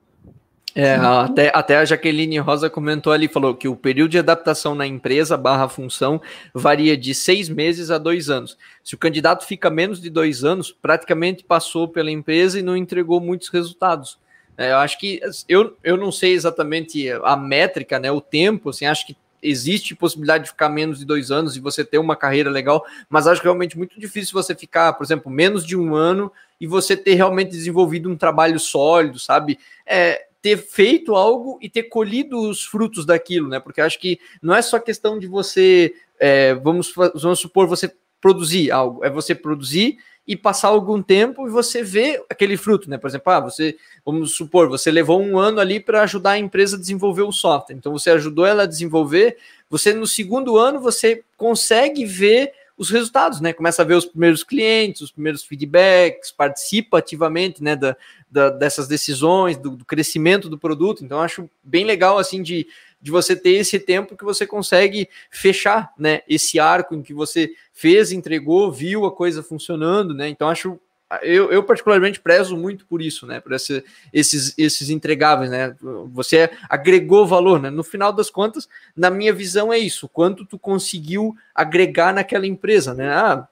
Speaker 1: É, até, até a Jaqueline Rosa comentou ali, falou que o período de adaptação na empresa barra função varia de seis meses a dois anos. Se o candidato fica menos de dois anos, praticamente passou pela empresa e não entregou muitos resultados. É, eu acho que eu, eu não sei exatamente a métrica, né, o tempo, assim, acho que existe possibilidade de ficar menos de dois anos e você ter uma carreira legal, mas acho realmente muito difícil você ficar, por exemplo, menos de um ano e você ter realmente desenvolvido um trabalho sólido, sabe? É, ter feito algo e ter colhido os frutos daquilo, né? Porque acho que não é só questão de você, é, vamos, vamos supor, você produzir algo, é você produzir e passar algum tempo e você vê aquele fruto, né? Por exemplo, ah, você, vamos supor, você levou um ano ali para ajudar a empresa a desenvolver o software. Então você ajudou ela a desenvolver, você no segundo ano você consegue ver os resultados, né? Começa a ver os primeiros clientes, os primeiros feedbacks, participa ativamente, né, da, da dessas decisões, do, do, crescimento do produto. Então, acho bem legal, assim, de, de você ter esse tempo que você consegue fechar, né, esse arco em que você fez, entregou, viu a coisa funcionando, né? Então acho eu, eu, particularmente prezo muito por isso, né? Por esse, esses, esses entregáveis, né? Você agregou valor, né? No final das contas, na minha visão, é isso. Quanto tu conseguiu agregar naquela empresa, né? Ah,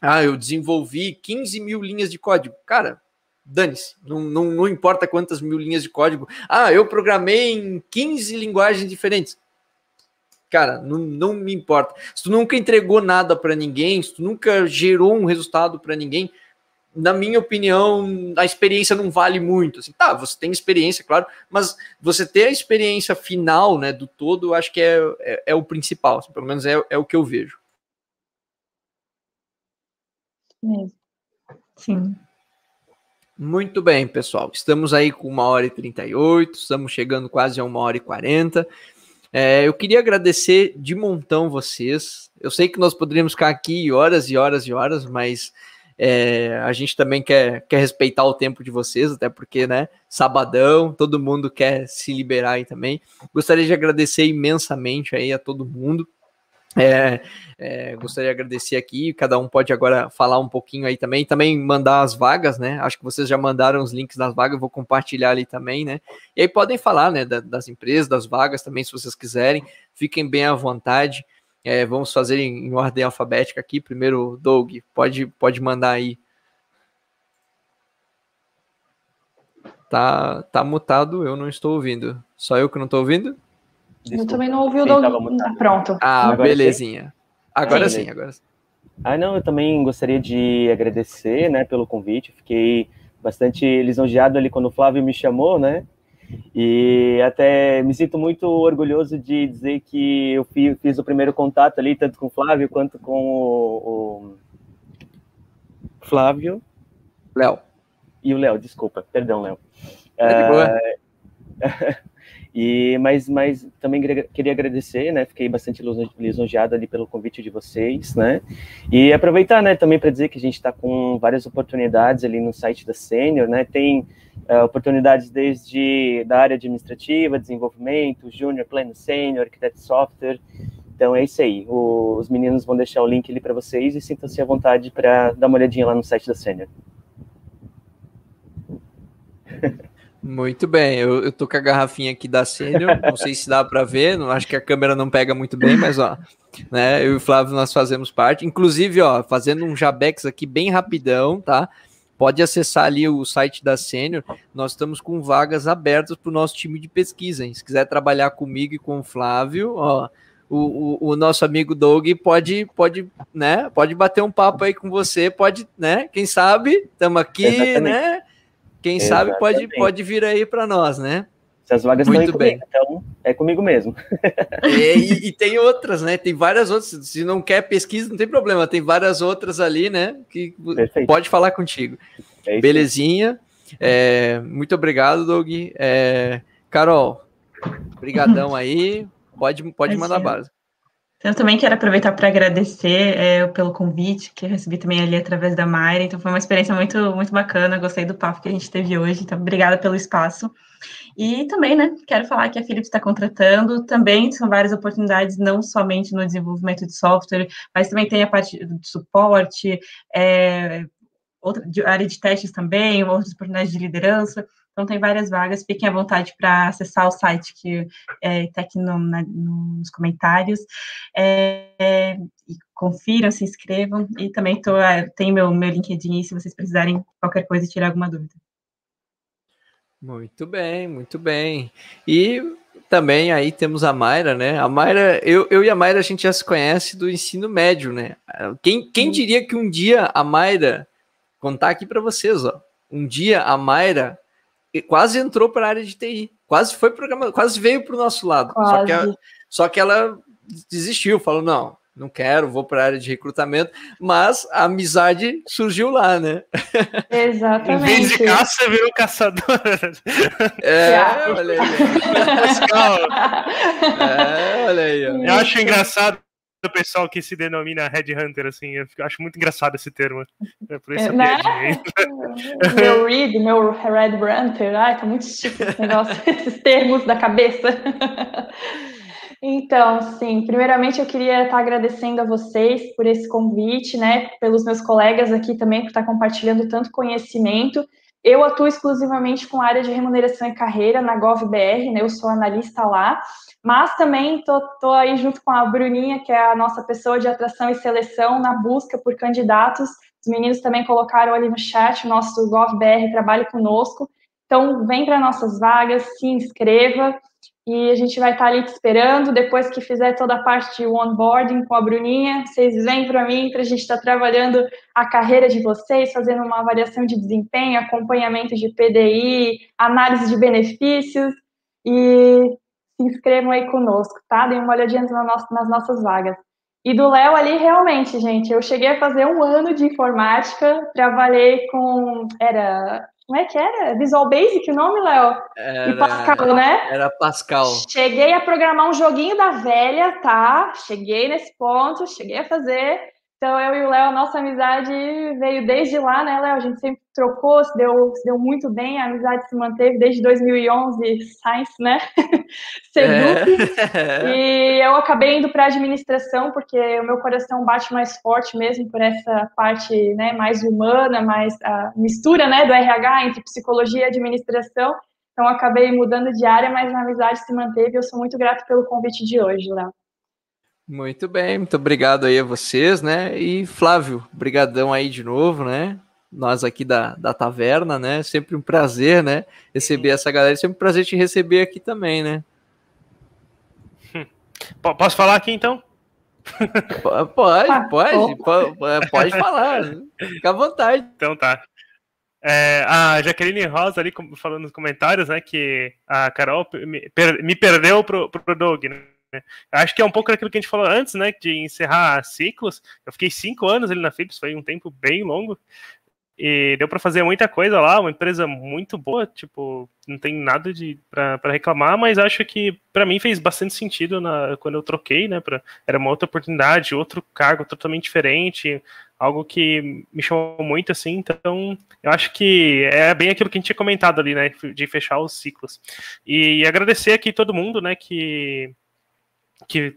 Speaker 1: ah, eu desenvolvi 15 mil linhas de código. Cara, Dane-se, não, não, não importa quantas mil linhas de código. Ah, eu programei em 15 linguagens diferentes. Cara, não, não me importa. Se tu nunca entregou nada para ninguém, se tu nunca gerou um resultado para ninguém, na minha opinião, a experiência não vale muito. Assim, tá, você tem experiência, claro, mas você ter a experiência final, né, do todo, eu acho que é, é, é o principal. Assim, pelo menos é, é o que eu vejo.
Speaker 4: Sim.
Speaker 1: Muito bem, pessoal. Estamos aí com uma hora e 38, estamos chegando quase a uma hora e 40. É, eu queria agradecer de montão vocês. Eu sei que nós poderíamos ficar aqui horas e horas e horas, mas é, a gente também quer, quer respeitar o tempo de vocês, até porque, né, sabadão, todo mundo quer se liberar aí também. Gostaria de agradecer imensamente aí a todo mundo. É, é, gostaria de agradecer aqui. Cada um pode agora falar um pouquinho aí também. Também mandar as vagas, né? Acho que vocês já mandaram os links das vagas, eu vou compartilhar ali também, né? E aí podem falar, né? Da, das empresas, das vagas também, se vocês quiserem. Fiquem bem à vontade. É, vamos fazer em, em, ordem alfabética aqui. Primeiro, Doug, pode, pode mandar aí. Tá, tá mutado, eu não estou ouvindo. Só eu que não estou ouvindo?
Speaker 5: Desculpa. Eu também não ouvi o Doug. Ah, pronto.
Speaker 1: Ah, agora belezinha. Sim. Agora sim, agora sim.
Speaker 3: Ah, não, eu também gostaria de agradecer, né, pelo convite. Fiquei bastante lisonjeado ali quando o Flávio me chamou, né? E até me sinto muito orgulhoso de dizer que eu fiz o primeiro contato ali, tanto com o Flávio quanto com o, o Flávio.
Speaker 1: Léo.
Speaker 3: E o Léo, desculpa, perdão, Léo. É de boa. E, mas, mas também queria agradecer, né? Fiquei bastante lisonjeado ali pelo convite de vocês, né? E aproveitar, né, também para dizer que a gente está com várias oportunidades ali no site da Sênior, né? Tem uh, oportunidades desde da área administrativa, desenvolvimento, júnior, pleno sênior, arquiteto software. Então é isso aí. O, os meninos vão deixar o link ali para vocês e sintam-se à vontade para dar uma olhadinha lá no site da Sênior.
Speaker 1: Muito bem, eu, eu tô com a garrafinha aqui da Sênior, não sei se dá para ver, não acho que a câmera não pega muito bem, mas ó, né, eu e o Flávio nós fazemos parte, inclusive, ó, fazendo um jabex aqui bem rapidão, tá? Pode acessar ali o site da Sênior, nós estamos com vagas abertas para o nosso time de pesquisa, hein? se quiser trabalhar comigo e com o Flávio, ó, o, o, o, nosso amigo Doug pode, pode, né, pode bater um papo aí com você, pode, né, quem sabe, estamos aqui, Exatamente. né, quem Exatamente. sabe pode, pode vir aí para nós, né?
Speaker 3: Se as vagas Muito estão bem. Comigo, então é comigo mesmo.
Speaker 1: É, e, e, tem outras, né? Tem várias outras. Se não quer pesquisa, não tem problema. Tem várias outras ali, né? Que Perfeito. pode falar contigo. É Belezinha. É, muito obrigado, Doug. É, Carol, brigadão aí. Pode, pode mandar base.
Speaker 4: Eu também quero aproveitar para agradecer é, pelo convite que eu recebi também ali através da Mayra. Então foi uma experiência muito, muito bacana. Gostei do papo que a gente teve hoje. Então, obrigada pelo espaço. E também, né, quero falar que a Philips está contratando. Também são várias oportunidades, não somente no desenvolvimento de software, mas também tem a parte de suporte, é, outra de, área de testes também, outras oportunidades de liderança. Então, tem várias vagas, fiquem à vontade para acessar o site que está é, aqui no, na, nos comentários. É, é, confiram, se inscrevam. E também tô, é, tem meu, meu LinkedIn, se vocês precisarem qualquer coisa e tirar alguma dúvida.
Speaker 1: Muito bem, muito bem. E também aí temos a Mayra, né? A Mayra, eu, eu e a Mayra a gente já se conhece do ensino médio, né? Quem, quem diria que um dia a Mayra, contar aqui para vocês, ó, um dia a Mayra quase entrou para a área de TI, quase foi programador, quase veio para o nosso lado. Só que, ela, só que ela desistiu, falou: não, não quero, vou para a área de recrutamento, mas a amizade surgiu lá, né?
Speaker 5: Exatamente. em
Speaker 2: vez de caça, virou caçador.
Speaker 1: É, olha aí. é, olha aí.
Speaker 2: Eu acho engraçado o pessoal que se denomina Headhunter, assim, eu acho muito engraçado esse termo. É por isso né?
Speaker 5: meu Reed, meu Red Hunter, ai, tá muito chique esse negócio, esses termos da cabeça. Então, sim, primeiramente eu queria estar agradecendo a vocês por esse convite, né, pelos meus colegas aqui também por estar compartilhando tanto conhecimento Eu atuo exclusivamente com a área de remuneração e carreira na GovBR, né? Eu sou analista lá, mas também tô, tô aí junto com a Bruninha, que é a nossa pessoa de atração e seleção, na busca por candidatos. Os meninos também colocaram ali no chat, o nosso GovBR trabalha conosco. Então, vem para nossas vagas, se inscreva e a gente vai estar ali te esperando. Depois que fizer toda a parte de onboarding com a Bruninha, vocês vêm para mim para a gente estar trabalhando a carreira de vocês, fazendo uma avaliação de desempenho, acompanhamento de PDI, análise de benefícios e se inscrevam aí conosco, tá? Deem uma olhadinha nas nossas vagas. E do Léo ali, realmente, gente, eu cheguei a fazer um ano de informática, trabalhei com. Era como é que era? Visual Basic o nome, Léo? E Pascal, né?
Speaker 1: Era Pascal.
Speaker 5: Cheguei a programar um joguinho da velha, tá? Cheguei nesse ponto, cheguei a fazer. Então, eu e o Léo, nossa amizade veio desde lá, né, Léo? A gente sempre trocou, se deu, se deu muito bem, a amizade se manteve desde 2011, Science, né? Seduc. É. E eu acabei indo para administração, porque o meu coração bate mais forte mesmo por essa parte né, mais humana, mais a mistura né, do RH entre psicologia e administração. Então, acabei mudando de área, mas a amizade se manteve. Eu sou muito grato pelo convite de hoje, Léo.
Speaker 1: Muito bem, muito obrigado aí a vocês, né? E Flávio, brigadão aí de novo, né? Nós aqui da, da taverna, né? Sempre um prazer, né? Receber essa galera, sempre um prazer te receber aqui também, né?
Speaker 2: Posso falar aqui então?
Speaker 1: Pode, ah, pode, pode, pode falar, fica à vontade.
Speaker 2: Então tá. É, a Jaqueline Rosa ali falando nos comentários, né, que a Carol me, per, me perdeu pro, pro Doug, né? Acho que é um pouco daquilo que a gente falou antes, né? De encerrar ciclos. Eu fiquei cinco anos ali na Philips, foi um tempo bem longo. E deu para fazer muita coisa lá, uma empresa muito boa, tipo, não tem nada de para reclamar, mas acho que para mim fez bastante sentido na, quando eu troquei, né? Pra, era uma outra oportunidade, outro cargo totalmente diferente, algo que me chamou muito, assim. Então, eu acho que é bem aquilo que a gente tinha comentado ali, né? De fechar os ciclos. E, e agradecer aqui todo mundo, né? Que que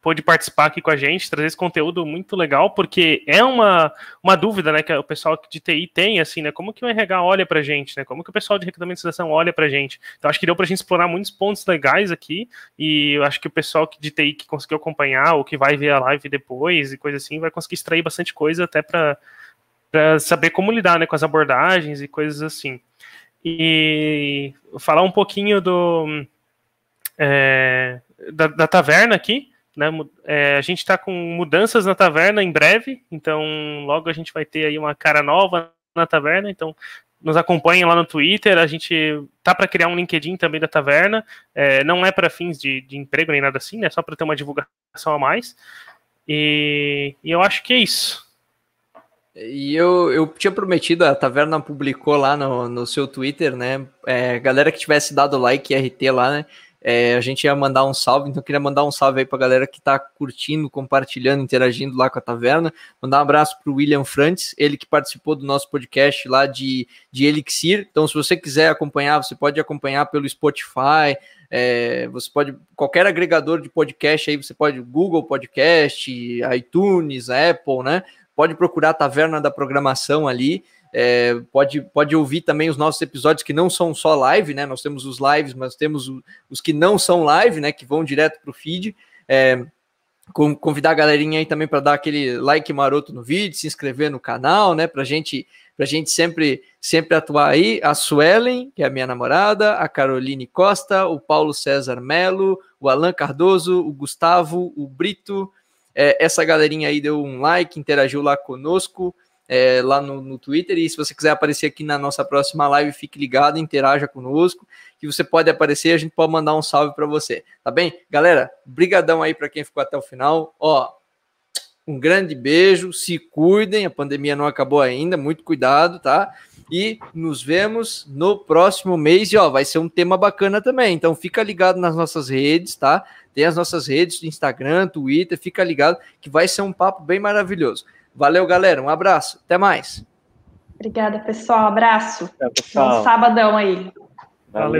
Speaker 2: pôde participar aqui com a gente, trazer esse conteúdo muito legal, porque é uma, uma dúvida, né, que o pessoal de TI tem, assim, né, como que o RH olha pra gente, né, como que o pessoal de recrutamento e seleção olha pra gente. Então, acho que deu pra gente explorar muitos pontos legais aqui, e eu acho que o pessoal de TI que conseguiu acompanhar, ou que vai ver a live depois, e coisa assim, vai conseguir extrair bastante coisa até para saber como lidar, né, com as abordagens e coisas assim. E falar um pouquinho do... É, da, da taverna aqui. Né? É, a gente está com mudanças na taverna em breve, então logo a gente vai ter aí uma cara nova na taverna. Então nos acompanhem lá no Twitter. A gente tá para criar um LinkedIn também da taverna. É, não é para fins de, de, emprego nem nada assim, né? só para ter uma divulgação a mais. E, e, eu acho que é isso.
Speaker 1: E eu, eu tinha prometido, a Taverna publicou lá no, no seu Twitter, né? É, galera que tivesse dado like RT lá, né? É, a gente ia mandar um salve, então queria mandar um salve aí pra galera que tá curtindo, compartilhando, interagindo lá com a taverna. Mandar um abraço pro William Frantes, ele que participou do nosso podcast lá de, de Elixir. Então, se você quiser acompanhar, você pode acompanhar pelo Spotify, é, você pode, qualquer agregador de podcast aí, você pode, Google Podcast, iTunes, Apple, né? Pode procurar a Taverna da Programação ali. É, pode, pode ouvir também os nossos episódios que não são só live, né? Nós temos os lives, mas temos os que não são live, né? Que vão direto para o feed. É, convidar a galerinha aí também para dar aquele like maroto no vídeo, se inscrever no canal, né? Para gente, a gente sempre, sempre atuar aí. A Suelen, que é a minha namorada, a Caroline Costa, o Paulo César Melo, o Alan Cardoso, o Gustavo, o Brito. É, essa galerinha aí deu um like, interagiu lá conosco é, lá no, no, Twitter. E se você quiser aparecer aqui na nossa próxima live, fique ligado, interaja conosco, que você pode aparecer, a gente pode mandar um salve para você, tá bem? Galera, brigadão aí para quem ficou até o final. Ó, um grande beijo, se cuidem, a pandemia não acabou ainda, muito cuidado, tá? E nos vemos no próximo mês. E ó, vai ser um tema bacana também. Então fica ligado nas nossas redes, tá? Tem as nossas redes, Instagram, Twitter, fica ligado que vai ser um papo bem maravilhoso. Valeu, galera. Um abraço. Até mais.
Speaker 5: Obrigada, pessoal. Abraço. É, pessoal. Bom sabadão aí.
Speaker 2: Valeu.